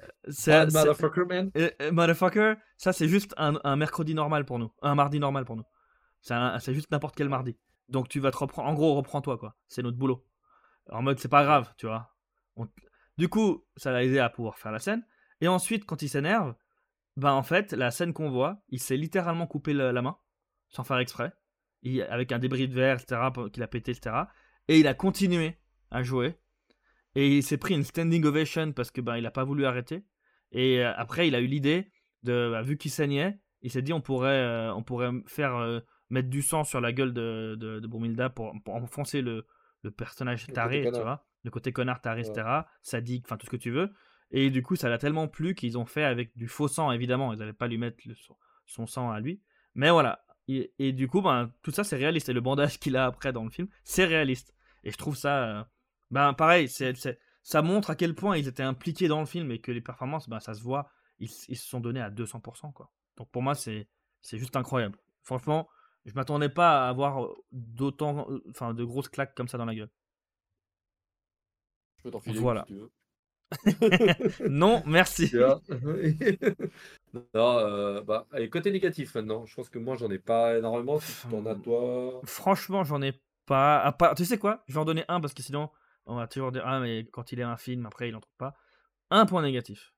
Speaker 1: motherfucker, man.
Speaker 2: euh, euh, motherfucker, ça c'est juste un, un mercredi normal pour nous, un mardi normal pour nous. C'est juste n'importe quel mardi. Donc tu vas te reprendre, en gros reprends-toi quoi. C'est notre boulot. En mode c'est pas grave, tu vois. On- Du coup, ça l'a aidé à pouvoir faire la scène. Et ensuite, quand il s'énerve, ben en fait, la scène qu'on voit, il s'est littéralement coupé la main, sans faire exprès, Il- avec un débris de verre, etc., qu'il a pété, etc. Et il a continué à jouer. Et il s'est pris une standing ovation parce que ben il a pas voulu arrêter. Et euh, après, il a eu l'idée de, bah, vu qu'il saignait, il s'est dit on pourrait, euh, on pourrait faire euh, mettre du sang sur la gueule de, de, de Bromilda pour, pour enfoncer le, le personnage
Speaker 1: Le
Speaker 2: taré, tu
Speaker 1: connard.
Speaker 2: vois, le côté connard taré,
Speaker 1: Ouais.
Speaker 2: etc., sadique, enfin tout ce que tu veux. Et du coup, ça l'a tellement plu qu'ils ont fait avec du faux sang, évidemment. Ils n'avaient pas lui mettre le- son, son sang à lui. Mais voilà. Et, et du coup, ben, tout ça, c'est réaliste. Et le bandage qu'il a après dans le film, c'est réaliste. Et je trouve ça. euh, ben, pareil, c'est, c'est- ça montre à quel point ils étaient impliqués dans le film et que les performances, ben, ça se voit. Ils, ils se sont donnés à 200%. Quoi. Donc pour moi, c'est, c'est juste incroyable. Franchement, je m'attendais pas à avoir d'autant. Enfin, de grosses claques comme ça dans la gueule.
Speaker 1: Je peux t'en filer
Speaker 2: Voilà.
Speaker 1: si tu veux.
Speaker 2: Non, merci.
Speaker 1: Non, euh, bah, allez, côté négatif maintenant. Je pense que moi, j'en ai pas énormément. Si tu en as, toi.
Speaker 2: Franchement, j'en ai pas. À part... Tu sais quoi Je vais en donner un parce que sinon, on va toujours dire Ah, mais quand il est un film, après, il en trouve pas. Un point négatif.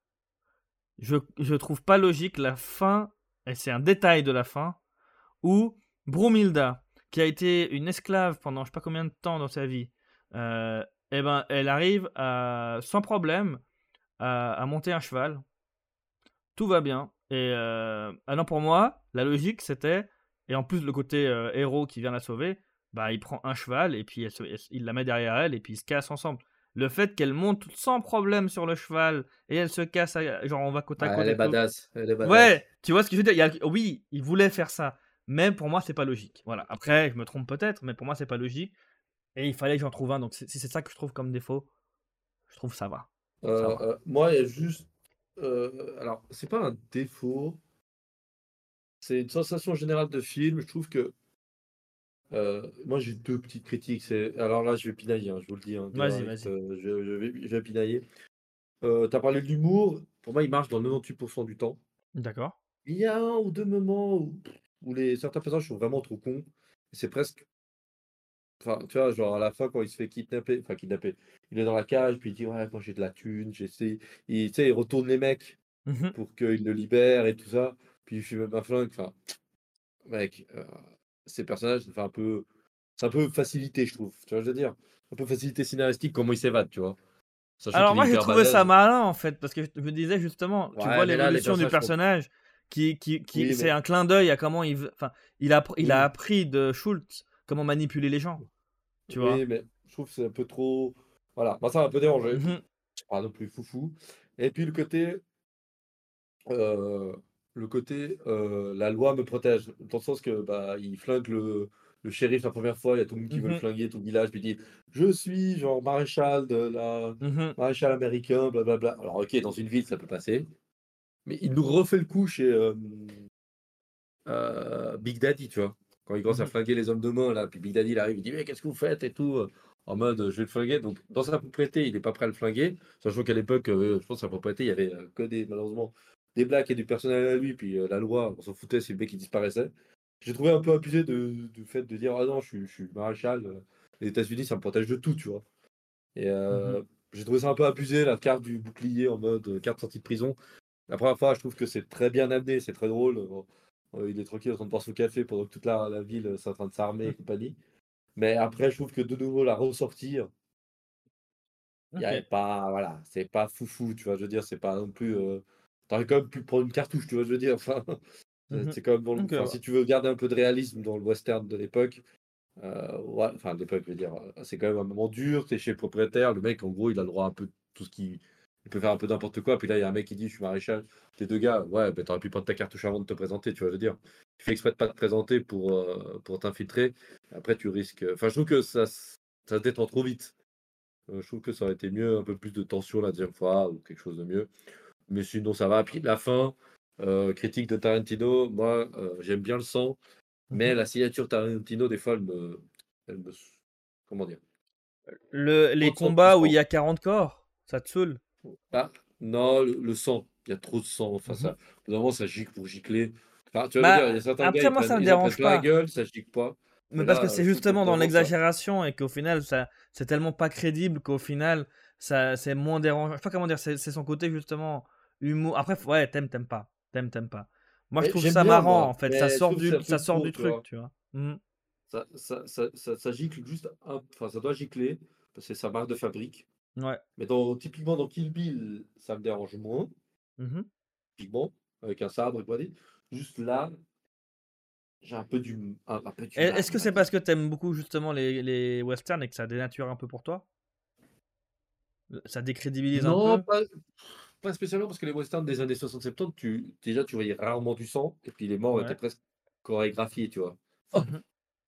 Speaker 2: Je, je trouve pas logique la fin, et c'est un détail de la fin, où Brumilda, qui a été une esclave pendant je sais pas combien de temps dans sa vie, euh, eh ben, elle arrive à, sans problème à, à monter un cheval. Tout va bien. Et euh, ah non, pour moi, la logique c'était, et en plus le côté euh, héros qui vient la sauver, bah il prend un cheval et puis elle se- elle- il la met derrière elle et puis ils se cassent ensemble. Le fait qu'elle monte sans problème sur le cheval et elle se casse, à- genre on va côte à
Speaker 1: Ah,
Speaker 2: côte.
Speaker 1: elle est badass. Elle est badass.
Speaker 2: Ouais, tu vois ce que je veux dire? Il y a- Oui, il voulait faire ça, mais pour moi c'est pas logique. Voilà. Après, je me trompe peut-être, mais pour moi c'est pas logique. Et il fallait que j'en trouve un. Donc c'est- si c'est ça que je trouve comme défaut, je trouve ça va. Ça
Speaker 1: Euh,
Speaker 2: va.
Speaker 1: euh, moi, il y a juste. euh, alors, c'est pas un défaut. C'est une sensation générale de film. Je trouve que. moi, j'ai deux petites critiques. C'est... Alors là, je vais pinailler, hein, je vous le dis. hein,
Speaker 2: Vas-y, vas-y.
Speaker 1: je, je vais, je vais pinailler. Euh, tu as parlé de l'humour. Pour moi, il marche dans 98% du temps.
Speaker 2: D'accord.
Speaker 1: Il y a un ou deux moments où, où les, certains personnages sont vraiment trop cons. C'est presque. Enfin, tu vois, genre à la fin, quand il se fait kidnapper, enfin kidnapper, il est dans la cage, puis il dit Ouais, moi j'ai de la thune, j'essaie. Il, tu sais, il retourne les mecs
Speaker 2: Mhm.
Speaker 1: pour qu'ils le libèrent et tout ça. Puis il même un flingue. Enfin, mec, euh, ces personnages, c'est un peu. C'est un peu facilité, je trouve. Tu vois, je veux dire? Un peu facilité scénaristique, comment il s'évade, tu vois. Sachant
Speaker 2: Alors moi j'ai trouvé ça malin en fait parce que je me disais justement, tu
Speaker 1: Ouais,
Speaker 2: vois l'évolution du personnage qui, qui, qui
Speaker 1: Oui,
Speaker 2: c'est
Speaker 1: mais-
Speaker 2: un clin d'œil à comment il, enfin, il a, il a appris de Schultz comment manipuler les gens. Tu vois.
Speaker 1: Oui, mais je trouve que c'est un peu trop. Voilà, moi ça m'a un peu dérangé.
Speaker 2: Mmh
Speaker 1: pas non plus foufou et puis le côté heu, le côté, heu, la loi me protège. Dans le sens que, bah, il flingue le le shérif la 1re fois, il y a tout le monde qui
Speaker 2: Mmh
Speaker 1: veut le flinguer, tout le village, puis il dit: «Je suis genre maréchal de la
Speaker 2: Mmh mh.
Speaker 1: maréchal américain, blablabla». Alors OK, dans une ville, ça peut passer, mais il nous refait le coup chez, heu, Big Daddy, tu vois? Quand il commence à
Speaker 2: mh.
Speaker 1: flinguer les hommes de main là, puis Big Daddy il arrive, il dit: «Mais qu'est-ce que vous faites?» et tout, heu, en mode, «Je vais le flinguer», donc dans sa propriété, il est pas prêt à le flinguer, sachant qu'à l'époque, heu, je pense sa propriété, il y avait, heu, que des malheureusement des blacks et du personnel à lui, puis, la loi, on s'en foutait si le mec il disparaissait. J'ai trouvé un peu abusé de du fait de dire: «Ah non, je suis je suis maréchal, les États-Unis, ça me protège de tout», tu vois? Et
Speaker 2: mh.
Speaker 1: heu, j'ai trouvé ça un peu abusé, la carte du bouclier en mode, carte sortie de prison. La 1re fois, je trouve que c'est très bien amené, c'est très drôle, il est tranquille en train de boire son café pendant que toute la la ville, c'est en train de s'armer et
Speaker 2: Mmh.
Speaker 1: compagnie. Mais après, je trouve que de nouveau la ressortir il avait pas voilà, c'est pas foufou, tu vois? Je veux dire, c'est pas non plus, heu, tu aurais quand même pu prendre une cartouche, tu vois? Je veux dire, enfin,
Speaker 2: Mmh
Speaker 1: c'est quand même dans le
Speaker 2: OK,
Speaker 1: enfin,
Speaker 2: ouais.
Speaker 1: si tu veux garder un peu de réalisme dans le western de l'époque, ouais, enfin de l'époque, je veux dire, c'est quand même un moment dur, tu es chez le propriétaire, le mec, en gros, il a le droit à un peu tout ce qui il peut faire un peu n'importe quoi, puis là, il y a un mec qui dit: «Je suis maréchal». Tu es 2 gars, ouais, bah, tu aurais pu prendre ta cartouche avant de te présenter, tu vois? Je veux dire, tu fais exprès de pas te présenter pour, heu, pour t'infiltrer, après tu risques, enfin, je trouve que ça ça se détend trop vite. Heu, je trouve que ça aurait été mieux, un peu plus de tension la 2e fois ou quelque chose de mieux, mais sinon ça va. Puis la fin, heu, critique de Tarantino, moi, j'aime bien le sang, mais
Speaker 2: mh.
Speaker 1: la signature Tarantino, des fois, elle me elle me comment dire?
Speaker 2: Le les combats où il y a 40 corps, ça te saoule?
Speaker 1: Ah, non, le le sang, il y a trop de sang, enfin ça moment, ça gicle pour gicler. Enfin, tu veux dire, il y
Speaker 2: Bah,
Speaker 1: a certains gars,
Speaker 2: après
Speaker 1: ils
Speaker 2: moi,
Speaker 1: prennent
Speaker 2: ça me
Speaker 1: ils
Speaker 2: dérange
Speaker 1: plein la
Speaker 2: pas.
Speaker 1: gueule, ça gicle pas,
Speaker 2: Mais
Speaker 1: mais
Speaker 2: parce que
Speaker 1: heu,
Speaker 2: c'est justement dans l'exagération et qu'au final, ça c'est tellement pas crédible qu'au final, ça c'est moins dérangeant. Je sais pas comment dire, c'est son côté justement humour après ouais, tu aimes, tu aimes pas, tu aimes, tu aimes pas. Moi, je trouve ça
Speaker 1: bien
Speaker 2: marrant,
Speaker 1: moi,
Speaker 2: en fait, ça
Speaker 1: mais
Speaker 2: sort du ça sort du truc, tu vois? Mmh mh.
Speaker 1: Ça ça ça ça ça gicle juste un enfin, ça doit gicler, parce que c'est sa marque de fabrique,
Speaker 2: Mouais.
Speaker 1: mais dans typiquement dans Kill Bill, ça me dérange moins
Speaker 2: Mmh mh.
Speaker 1: typiquement, avec un sabre et compagnie. Juste là j'ai un peu du m un un peu du
Speaker 2: Est
Speaker 1: mal,
Speaker 2: est-ce que c'est parce que tu aimes beaucoup justement les les westerns et que ça dénature un peu pour toi? Heu, ça décrédibilise un
Speaker 1: Non,
Speaker 2: peu?
Speaker 1: pas pas spécialement parce que les westerns des années 60-70, tu déjà, tu voyais rarement du sang et puis les morts étaient
Speaker 2: Ouais.
Speaker 1: presque chorégraphiés, tu vois?
Speaker 2: Mmh mh.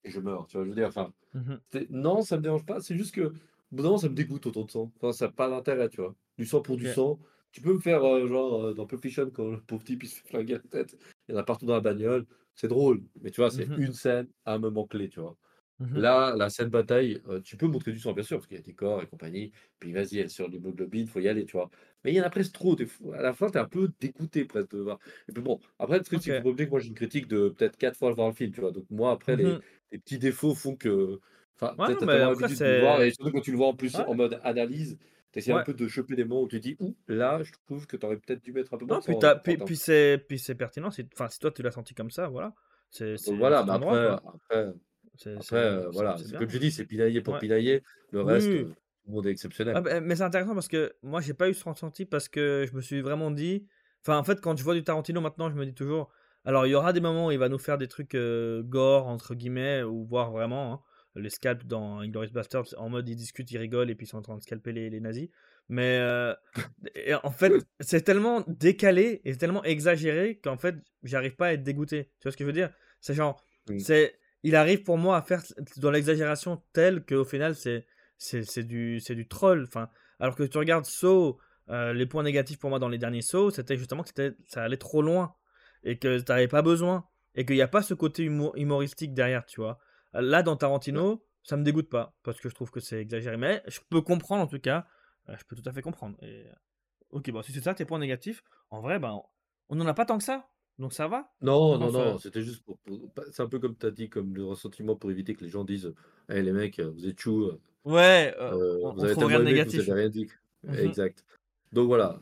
Speaker 1: Et je meurs, tu vois? Je veux dire, enfin,
Speaker 2: Mmh
Speaker 1: non, ça me dérange pas, c'est juste qu'au bout d'un moment, ça me dégoûte autant de sang. Enfin, ça a pas d'intérêt, tu vois? Du sang pour du sang. Tu peux me faire, heu, genre, heu, dans Pulp Fiction, quand le pauvre type, il se fait flinguer la tête, il y en a partout dans la bagnole, c'est drôle, mais tu vois,
Speaker 2: Mmh
Speaker 1: c'est
Speaker 2: mh.
Speaker 1: une scène à un moment clé, tu vois?
Speaker 2: Mmh mh.
Speaker 1: Là, la scène bataille, heu, tu peux montrer du sang, bien sûr, parce qu'il y a des corps et compagnie, puis vas-y, elle sort l'hémoglobine, faut y aller, tu vois? Mais il y en a presque trop à la fin, tu es un peu dégoûté presque de voir et puis bon, après le truc, c'est qu'il
Speaker 2: OK.
Speaker 1: faut pas oublier que moi j'ai une critique de peut-être 4 fois voir le film, tu vois? Donc moi, après
Speaker 2: Mmh
Speaker 1: les
Speaker 2: mh.
Speaker 1: les petits défauts font que enfin,
Speaker 2: Ouais,
Speaker 1: peut-être
Speaker 2: non,
Speaker 1: tu as
Speaker 2: mais
Speaker 1: tellement
Speaker 2: après
Speaker 1: l'habitude de le voir
Speaker 2: c'est
Speaker 1: et surtout quand tu le vois en plus
Speaker 2: ouais.
Speaker 1: en mode analyse, tu essaies un
Speaker 2: Ouais.
Speaker 1: peu de choper des moments où tu dis: «Ouh, là, je trouve que tu aurais peut-être dû mettre un peu moins
Speaker 2: Non,
Speaker 1: en
Speaker 2: as puis
Speaker 1: important».
Speaker 2: puis c'est puis c'est pertinent, si enfin, si toi tu l'as senti comme ça, voilà, c'est
Speaker 1: voilà,
Speaker 2: c'est
Speaker 1: mais après après
Speaker 2: C'est
Speaker 1: après,
Speaker 2: c'est
Speaker 1: heu,
Speaker 2: c'est
Speaker 1: voilà,
Speaker 2: c'est
Speaker 1: comme je dis, c'est pinailler pour
Speaker 2: Ouais.
Speaker 1: pinailler, le
Speaker 2: Oui,
Speaker 1: reste, tout le monde est
Speaker 2: Ah
Speaker 1: exceptionnel.
Speaker 2: beh, mais c'est intéressant parce que moi, j'ai pas eu ce ressenti parce que je me suis vraiment dit enfin, en fait, quand je vois du Tarantino maintenant, je me dis toujours alors il y aura des moments où il va nous faire des trucs, heu, «gore» entre guillemets ou voire vraiment, hein, les scalps dans Inglourious Basterds, en mode ils discutent, ils rigolent et puis ils sont en train de scalper les les nazis. Mais, et en fait, c'est tellement décalé et tellement exagéré qu'en fait, j'arrive pas à être dégoûté. Tu vois ce que je veux dire? C'est genre, c'est il arrive pour moi à faire dans l'exagération telle qu'au final c'est c'est c'est du c'est du troll, enfin, alors que tu regardes Saw, heu, les points négatifs pour moi dans les derniers Saw, c'était justement que c'était ça allait trop loin et que tu avais pas besoin et qu'il y a pas ce côté humo humoristique derrière, tu vois? Là, dans. Tarantino, ça me dégoûte pas parce que je trouve que c'est exagéré, mais je peux comprendre en tout cas, heu, je peux tout à fait comprendre et OK, bah, si c'est ça tes points négatifs, en vrai, ben, on en a pas tant que ça, donc ça va.
Speaker 1: Non, non, non, c'était juste pour pour c'est un peu comme tu as dit, comme le ressentiment pour éviter que les gens disent: «Eh les mecs, heu, vous êtes chous, heu
Speaker 2: Ouais, heu, on
Speaker 1: vous
Speaker 2: on
Speaker 1: avez tellement
Speaker 2: rien de
Speaker 1: aimé que vous
Speaker 2: négatif.
Speaker 1: avez rien dit».
Speaker 2: Mmh mh.
Speaker 1: Exact. Donc voilà,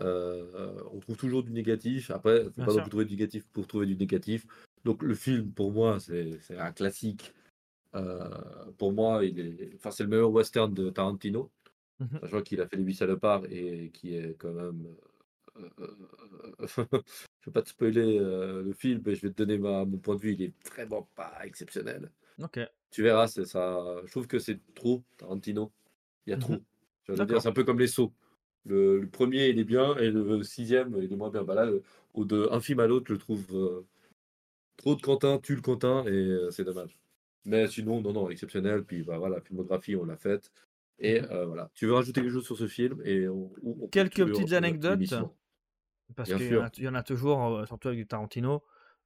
Speaker 1: on trouve toujours du négatif. Après, faut
Speaker 2: Bien
Speaker 1: pas non
Speaker 2: sûr.
Speaker 1: plus trouver du négatif pour trouver du négatif. Donc le film, pour moi, c'est un classique. Heu, pour moi, il est enfin, c'est le meilleur western de Tarantino,
Speaker 2: Mmh mh.
Speaker 1: sachant qu'il a fait Les 8 salopards et qui est quand même, heu heu, je veux pas te spoiler, le film, mais je vais te donner ma mon point de vue, il est vraiment pas exceptionnel.
Speaker 2: OK.
Speaker 1: Tu verras, c'est ça je trouve que c'est trop Tarantino. Il y a trop. Dire, c'est un peu comme les sauts. Le, le premier, il est bien, et le sixième, il est moins bien. Bah là, le- au de un film à l'autre, je trouve euh, trop de Quentin, tue le Quentin, et euh, c'est dommage. Mais sinon, non, non, exceptionnel. Puis bah, voilà, la filmographie, on l'a faite. Et
Speaker 2: Mhm.
Speaker 1: euh, voilà. Tu veux rajouter quelque chose sur ce film et on, ou on
Speaker 2: Quelques petites anecdotes. Parce qu'il y, en a- il y en a toujours, euh, surtout avec Tarantino.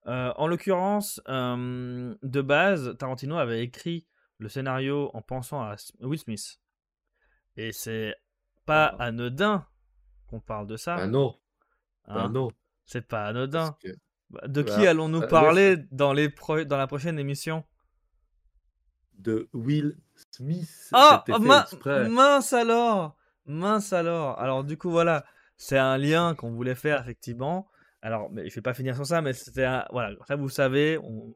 Speaker 2: Euh, en l'occurrence, euh, de base, Tarantino avait écrit le scénario en pensant à Will Smith. Et c'est pas
Speaker 1: Ah,
Speaker 2: anodin qu'on parle de ça.
Speaker 1: non, bah
Speaker 2: Hein?
Speaker 1: non.
Speaker 2: c'est pas anodin.
Speaker 1: que,
Speaker 2: Bah, De qui
Speaker 1: bah,
Speaker 2: allons-nous
Speaker 1: euh, laisse
Speaker 2: parler dans, les pro- dans la prochaine émission?
Speaker 1: De Will Smith,
Speaker 2: min-
Speaker 1: exprès.
Speaker 2: Mince alors Mince alors Alors du coup voilà, c'est un lien qu'on voulait faire effectivement. Alors mais je vais pas finir sur ça, mais c'était un... Voilà, ça vous savez, on...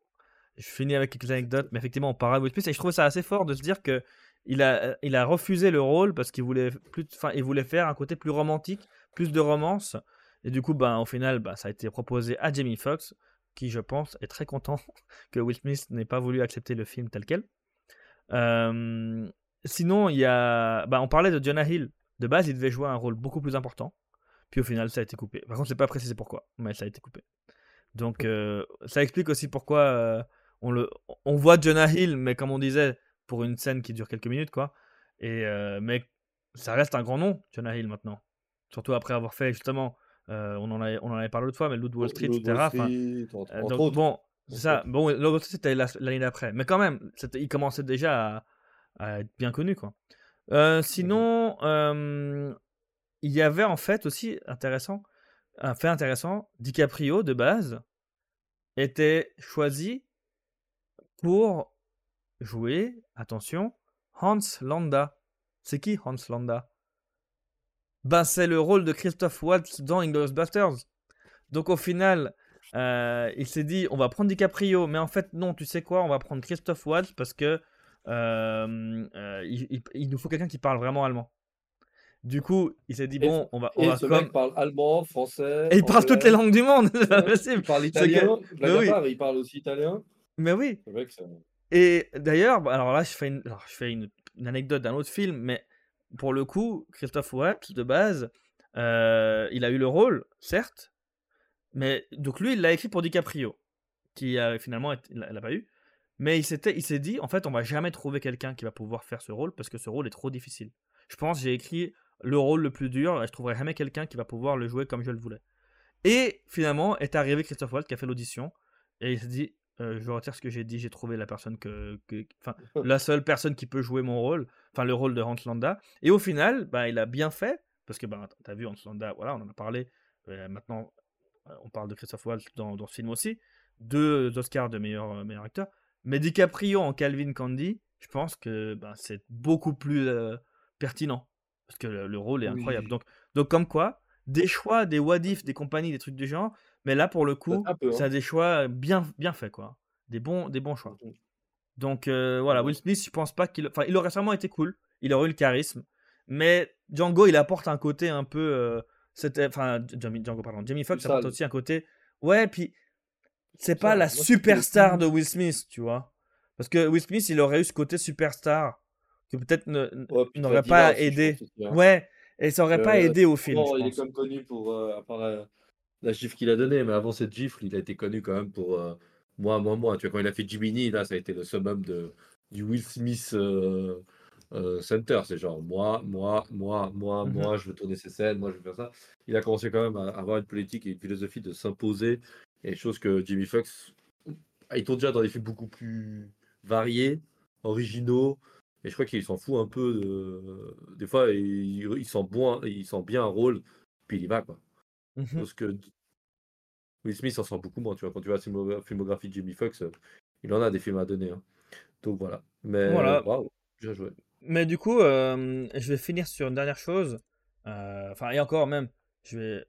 Speaker 2: je finis avec quelques anecdotes, mais effectivement on parle de Will Smith et je trouve ça assez fort de se dire que il a, il a refusé le rôle parce qu'il voulait, plus... enfin, il voulait faire un côté plus romantique, plus de romance. Et du coup, ben, au final, ben, ça a été proposé à Jamie Foxx, qui je pense est très content que Will Smith n'ait pas voulu accepter le film tel quel. Euh, sinon, il y a. Bah, on parlait de Jonah Hill. De base, il devait jouer un rôle beaucoup plus important. Puis au final, ça a été coupé. Par contre, n'ai pas précisé pourquoi, mais ça a été coupé. Donc, euh, ça explique aussi pourquoi euh, on, le, on voit Jonah Hill, mais comme on disait, pour une scène qui dure quelques minutes, quoi. Et, euh, mais ça reste un grand nom, Jonah Hill, maintenant. Surtout après avoir fait, justement, on, en avait, on en avait parlé l'autre fois, mais Loot Wall Street,
Speaker 1: L'autre
Speaker 2: etc.
Speaker 1: Wall
Speaker 2: Enfin,
Speaker 1: Street, entre, entre
Speaker 2: donc,
Speaker 1: autres.
Speaker 2: bon, c'est ça. Bon, Street, c'était la- l'année d'après. Mais quand même, il commençait déjà à, à être bien connu, quoi. Euh,
Speaker 1: Mhm.
Speaker 2: sinon, euh, il y avait en fait aussi intéressant, un fait intéressant, DiCaprio de base était choisi pour jouer, attention, Hans Landa. C'est qui Hans Landa? Ben c'est le rôle de Christoph Waltz dans Inglourious Basterds. Donc au final, euh, il s'est dit on va prendre DiCaprio, mais en fait non, tu sais quoi, on va prendre Christoph Waltz parce que euh, euh, il, il- il nous faut quelqu'un qui parle vraiment allemand. Du coup, il s'est dit bon, on va, on
Speaker 1: et
Speaker 2: va
Speaker 1: ce
Speaker 2: comme
Speaker 1: mec parle allemand, français,
Speaker 2: et il parle toutes les langues du monde, c'est pas possible.
Speaker 1: il parle italien.
Speaker 2: oui,
Speaker 1: part, il parle aussi italien.
Speaker 2: mais oui.
Speaker 1: Mec,
Speaker 2: Et d'ailleurs, bah, alors là, je fais une, alors, je fais une, une anecdote d'un autre film, mais pour le coup, Christophe Waltz, de base, il a eu le rôle, certes, mais donc lui, il l'a écrit pour DiCaprio, qui a finalement, il l'a pas eu, mais il s'était, il s'est dit, en fait, on va jamais trouver quelqu'un qui va pouvoir faire ce rôle parce que ce rôle est trop difficile. Je pense, que j'ai écrit le rôle le plus dur et je trouverai jamais quelqu'un qui va pouvoir le jouer comme je le voulais. Et finalement, est arrivé Christophe Waltz qui a fait l'audition et il s'est dit, euh, je retire ce que j'ai dit, j'ai trouvé la personne que, enfin, la seule personne qui peut jouer mon rôle, enfin le rôle de Hans Landa. Et au final, bah, il a bien fait, parce que bah, t'as vu Hans Landa, voilà, on en a parlé. euh, maintenant, on parle de Christophe Waltz dans, dans ce film aussi. Deux Oscars de meilleur, euh, meilleur acteur. Mais DiCaprio en Calvin Candy, je pense que bah, c'est beaucoup plus euh, pertinent. Parce que le, le rôle est incroyable.
Speaker 1: Oui.
Speaker 2: Donc, donc, comme quoi, des choix, des what if, des compagnies, des trucs du genre. Mais là, pour le coup,
Speaker 1: peu.
Speaker 2: ça
Speaker 1: Hein.
Speaker 2: a des choix bien, bien faits, quoi. Des bons, des bons choix. Donc euh, voilà, Will Smith, je pense pas qu'il. Enfin, il aurait sûrement été cool. Il aurait eu le charisme. Mais Django, il apporte un côté un peu. euh, c'était- Enfin, Django, pardon. Jamie Foxx apporte aussi un côté. Ouais, puis. C'est pas la superstar de Will Smith, tu vois. Parce que Will Smith, il aurait eu ce côté superstar. Que peut-être n'aurait pas aidé.
Speaker 1: hein.
Speaker 2: Ouais, et ça aurait pas
Speaker 1: Euh,
Speaker 2: aidé au film,
Speaker 1: il est comme connu pour, euh, à part la, la gifle qu'il a donnée, mais avant cette gifle, il a été connu quand même pour euh, moi, moi, moi. Tu vois, quand il a fait Jiminy, là, ça a été le summum de, du Will Smith euh, Center. C'est genre moi, moi, moi, moi,
Speaker 2: Mhm.
Speaker 1: moi, je veux tourner ces scènes, moi, je veux faire ça. Il a commencé quand même à avoir une politique et une philosophie de s'imposer, et chose que Jimmy Foxx, ah, il tourne déjà dans des films beaucoup plus variés, originaux. Et je crois qu'il s'en fout un peu de. Des fois, il, il sent bon, il sent bien un rôle, puis il y va, quoi.
Speaker 2: Mhm.
Speaker 1: Parce que Will Smith en sent beaucoup moins, tu vois. Quand tu vois la filmo- filmographie de Jimmy Foxx, euh, il en a des films à donner. hein. Donc voilà. Mais
Speaker 2: Voilà.
Speaker 1: waouh, bien joué.
Speaker 2: Mais du coup, euh, je vais finir sur une dernière chose. Euh, Enfin, et encore même, je vais.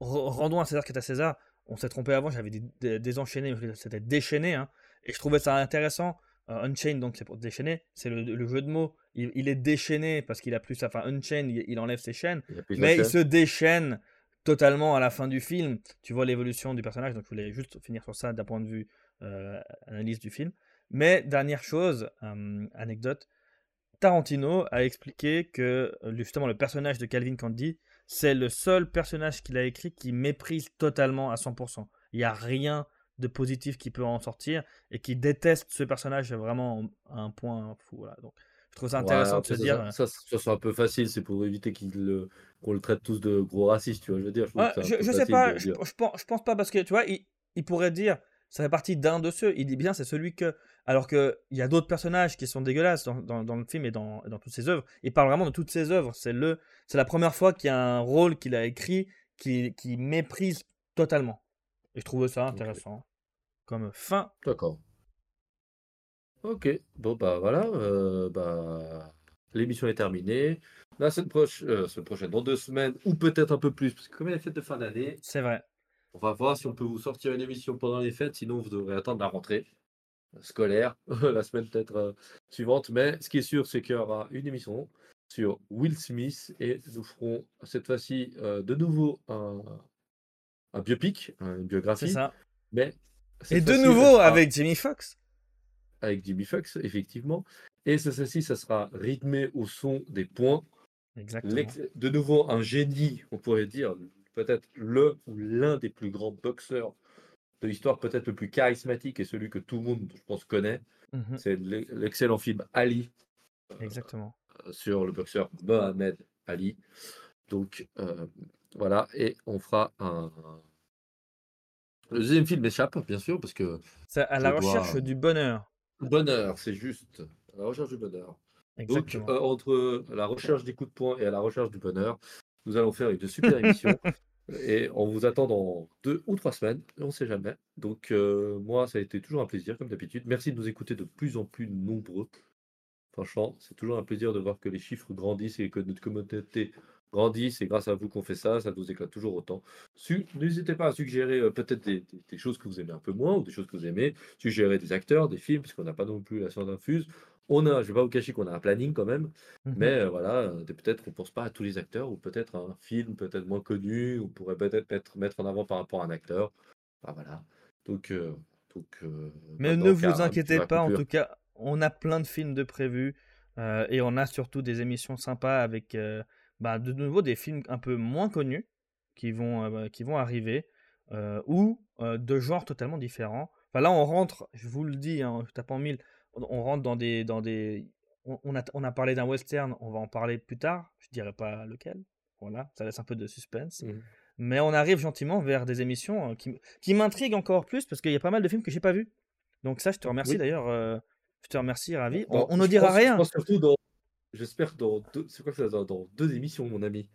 Speaker 2: Re- rendons à César qui est à César. On s'est trompé avant, j'avais dit dé- désenchaîné, mais c'était déchaîné. hein. Et je trouvais ça intéressant. Euh, Unchained, donc c'est pour déchaîner. C'est le, le jeu de mots. Il, il est déchaîné parce qu'il a plus. Enfin, Unchained, il, il enlève ses chaînes.
Speaker 1: Il
Speaker 2: Mais il
Speaker 1: chaîne.
Speaker 2: se déchaîne totalement à la fin du film. Tu vois l'évolution du personnage, donc je voulais juste finir sur ça d'un point de vue euh, analyse du film. Mais dernière chose, anecdote, Tarantino a expliqué que euh, justement le personnage de Calvin Candy, c'est le seul personnage qu'il a écrit qui méprise totalement à 100%. Il n'y a rien de positif qui peut en sortir et qui déteste ce personnage vraiment à un point fou. Voilà. Donc, je trouve ça intéressant de se dire.
Speaker 1: Ça, ça, ça, un peu facile, c'est pour éviter qu'on le, le traite tous de gros racistes, tu vois. Je veux dire,
Speaker 2: je, je, sais pas, je, pense, je pense pas parce que tu vois, il, il pourrait dire ça fait partie d'un de ceux. Il dit bien, c'est celui que. Alors qu'il y a d'autres personnages qui sont dégueulasses dans, dans, le film et dans, dans, toutes ses œuvres. Il parle vraiment de toutes ses œuvres. C'est le, c'est la première fois qu'il y a un rôle qu'il a écrit qui, qui méprise totalement. Et je trouve ça intéressant comme fin.
Speaker 1: D'accord. Ok. Bon bah voilà. Euh, bah l'émission est terminée. La semaine, proche, euh, semaine prochaine, dans deux semaines, ou peut-être un peu plus, parce que comme il y a les fêtes de fin d'année.
Speaker 2: C'est vrai.
Speaker 1: On va voir si on peut vous sortir une émission pendant les fêtes, sinon vous devrez attendre la rentrée scolaire, la semaine peut-être euh, suivante. Mais ce qui est sûr, c'est qu'il y aura une émission sur Will Smith et nous ferons cette fois-ci euh, de nouveau un, un biopic, une biographie.
Speaker 2: C'est ça.
Speaker 1: Mais
Speaker 2: et de nouveau avec Jimmy Fox.
Speaker 1: Avec Jimmy Fox, effectivement. Et cette fois-ci, ça sera rythmé au son des points.
Speaker 2: Exactement.
Speaker 1: De nouveau, un génie, on pourrait dire, peut-être le ou l'un des plus grands boxeurs de l'histoire, peut-être le plus charismatique et celui que tout le monde, je pense, connaît. Mhm. C'est l'excellent film Ali.
Speaker 2: Euh, Exactement.
Speaker 1: sur le boxeur Mohamed Ali. Donc euh, voilà, et on fera un. Le deuxième film échappe, bien sûr, parce que.
Speaker 2: C'est à la recherche du bonheur.
Speaker 1: Bonheur, c'est juste. À la recherche du bonheur. Donc, euh, entre la recherche des coups de poing et à la recherche du bonheur, nous allons faire une super émission. et on vous attend dans deux ou trois semaines, on ne sait jamais. Donc, euh, moi, ça a été toujours un plaisir, comme d'habitude. Merci de nous écouter de plus en plus nombreux. Franchement, c'est toujours un plaisir de voir que les chiffres grandissent et que notre communauté grandit. C'est grâce à vous qu'on fait ça. Ça nous éclate toujours autant. N'hésitez pas à suggérer euh, peut-être des, choses que vous aimez un peu moins ou des choses que vous aimez. Suggérer des acteurs, des films, puisqu'on n'a pas non plus la science infuse. On a, je vais pas vous cacher qu'on a un planning quand même, mmh mais euh, voilà, euh, peut-être qu'on pense pas à tous les acteurs, ou peut-être un film peut-être moins connu, on pourrait peut-être mettre, mettre en avant par rapport à un acteur. Bah, voilà. Donc, euh, donc
Speaker 2: mais ne vous inquiétez pas, en tout cas, on a plein de films de prévus et on a surtout des émissions sympas avec bah, de nouveau des films un peu moins connus qui vont, qui vont arriver ou de genres totalement différents. Enfin, là, on rentre, je vous le dis, hein, je tape en mille, on rentre dans des. Dans des on, a, on a parlé d'un western, on va en parler plus tard, je dirais pas lequel. Voilà, ça laisse un peu de suspense. Mmh. Mais on arrive gentiment vers des émissions euh, qui, qui m'intriguent encore plus parce qu'il y a pas mal de films que j'ai pas vus. Donc ça, je te remercie d'ailleurs. Euh, je te remercie, ravi. on, ne dira rien.
Speaker 1: J'espère dans deux, c'est quoi ça, dans, deux émissions, mon ami?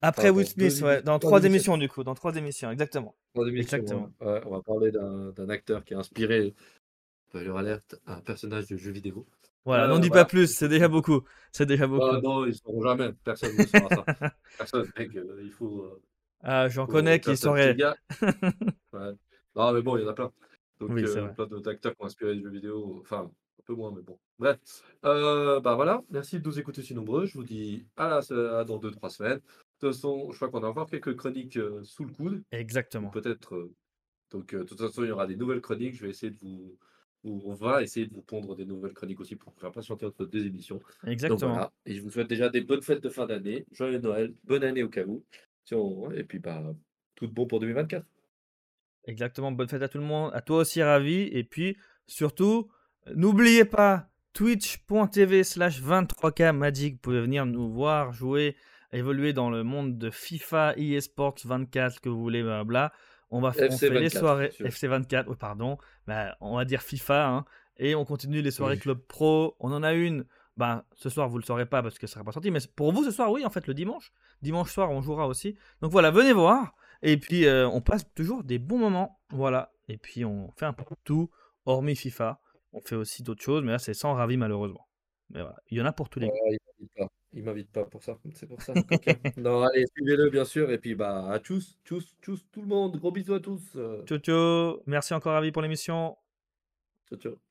Speaker 2: Après Will Smith, ouais, dans trois émissions du coup, dans trois émissions, exactement.
Speaker 1: Trois émissions, exactement. on va parler d'un acteur qui a inspiré leur alerte, un personnage de jeu vidéo.
Speaker 2: Voilà, n'en dis pas plus, c'est déjà beaucoup. C'est déjà beaucoup.
Speaker 1: Ah, non, ils ne sauront jamais. Personne ne saura ça. Personne, mec, euh, il faut. Euh,
Speaker 2: ah, j'en connais qui sauraient.
Speaker 1: ouais. Non, mais bon, il y en a plein. Donc, oui, euh, plein d'acteurs qui ont inspiré les jeux vidéo. Enfin, un peu moins, mais bon. Bref. Euh, bah voilà, merci de nous écouter si nombreux. Je vous dis à, la, à dans 2-3 semaines. De toute façon, je crois qu'on a encore quelques chroniques sous le coude.
Speaker 2: Exactement.
Speaker 1: Peut-être. donc, de toute façon, il y aura des nouvelles chroniques. Je vais essayer de vous on va essayer de vous pondre des nouvelles chroniques aussi pour faire patienter entre deux émissions.
Speaker 2: Exactement.
Speaker 1: Et je vous souhaite déjà des bonnes fêtes de fin d'année, joyeux Noël, bonne année au cas où. Et puis, bah, tout bon pour 2024.
Speaker 2: Exactement, bonne fête à tout le monde, à toi aussi, ravi. Et puis, surtout, n'oubliez pas twitch.tv slash 23K Magic. Vous pouvez venir nous voir jouer, évoluer dans le monde de FIFA, eSports 24, que vous voulez, bla. On va faire les soirées FC24, oui, pardon, bah, on va dire FIFA, hein, et on continue les soirées Club Pro. On en a une, ben, ce soir vous le saurez pas parce que ça sera pas sorti, mais pour vous ce soir, oui, en fait, le dimanche. Dimanche soir, on jouera aussi. Donc voilà, venez voir, et puis euh, on passe toujours des bons moments, voilà. Et puis on fait un peu tout, hormis FIFA. On fait aussi d'autres choses, mais là c'est sans ravi malheureusement. Mais voilà, il y en a pour tous les.
Speaker 1: Il m'invite pas pour ça, c'est pour ça. non, allez, suivez-le bien sûr, et puis bah à tous, tous, tous, tout le monde, gros bisous à tous.
Speaker 2: Ciao, ciao. Merci encore, Ravi, pour l'émission.
Speaker 1: Ciao, ciao.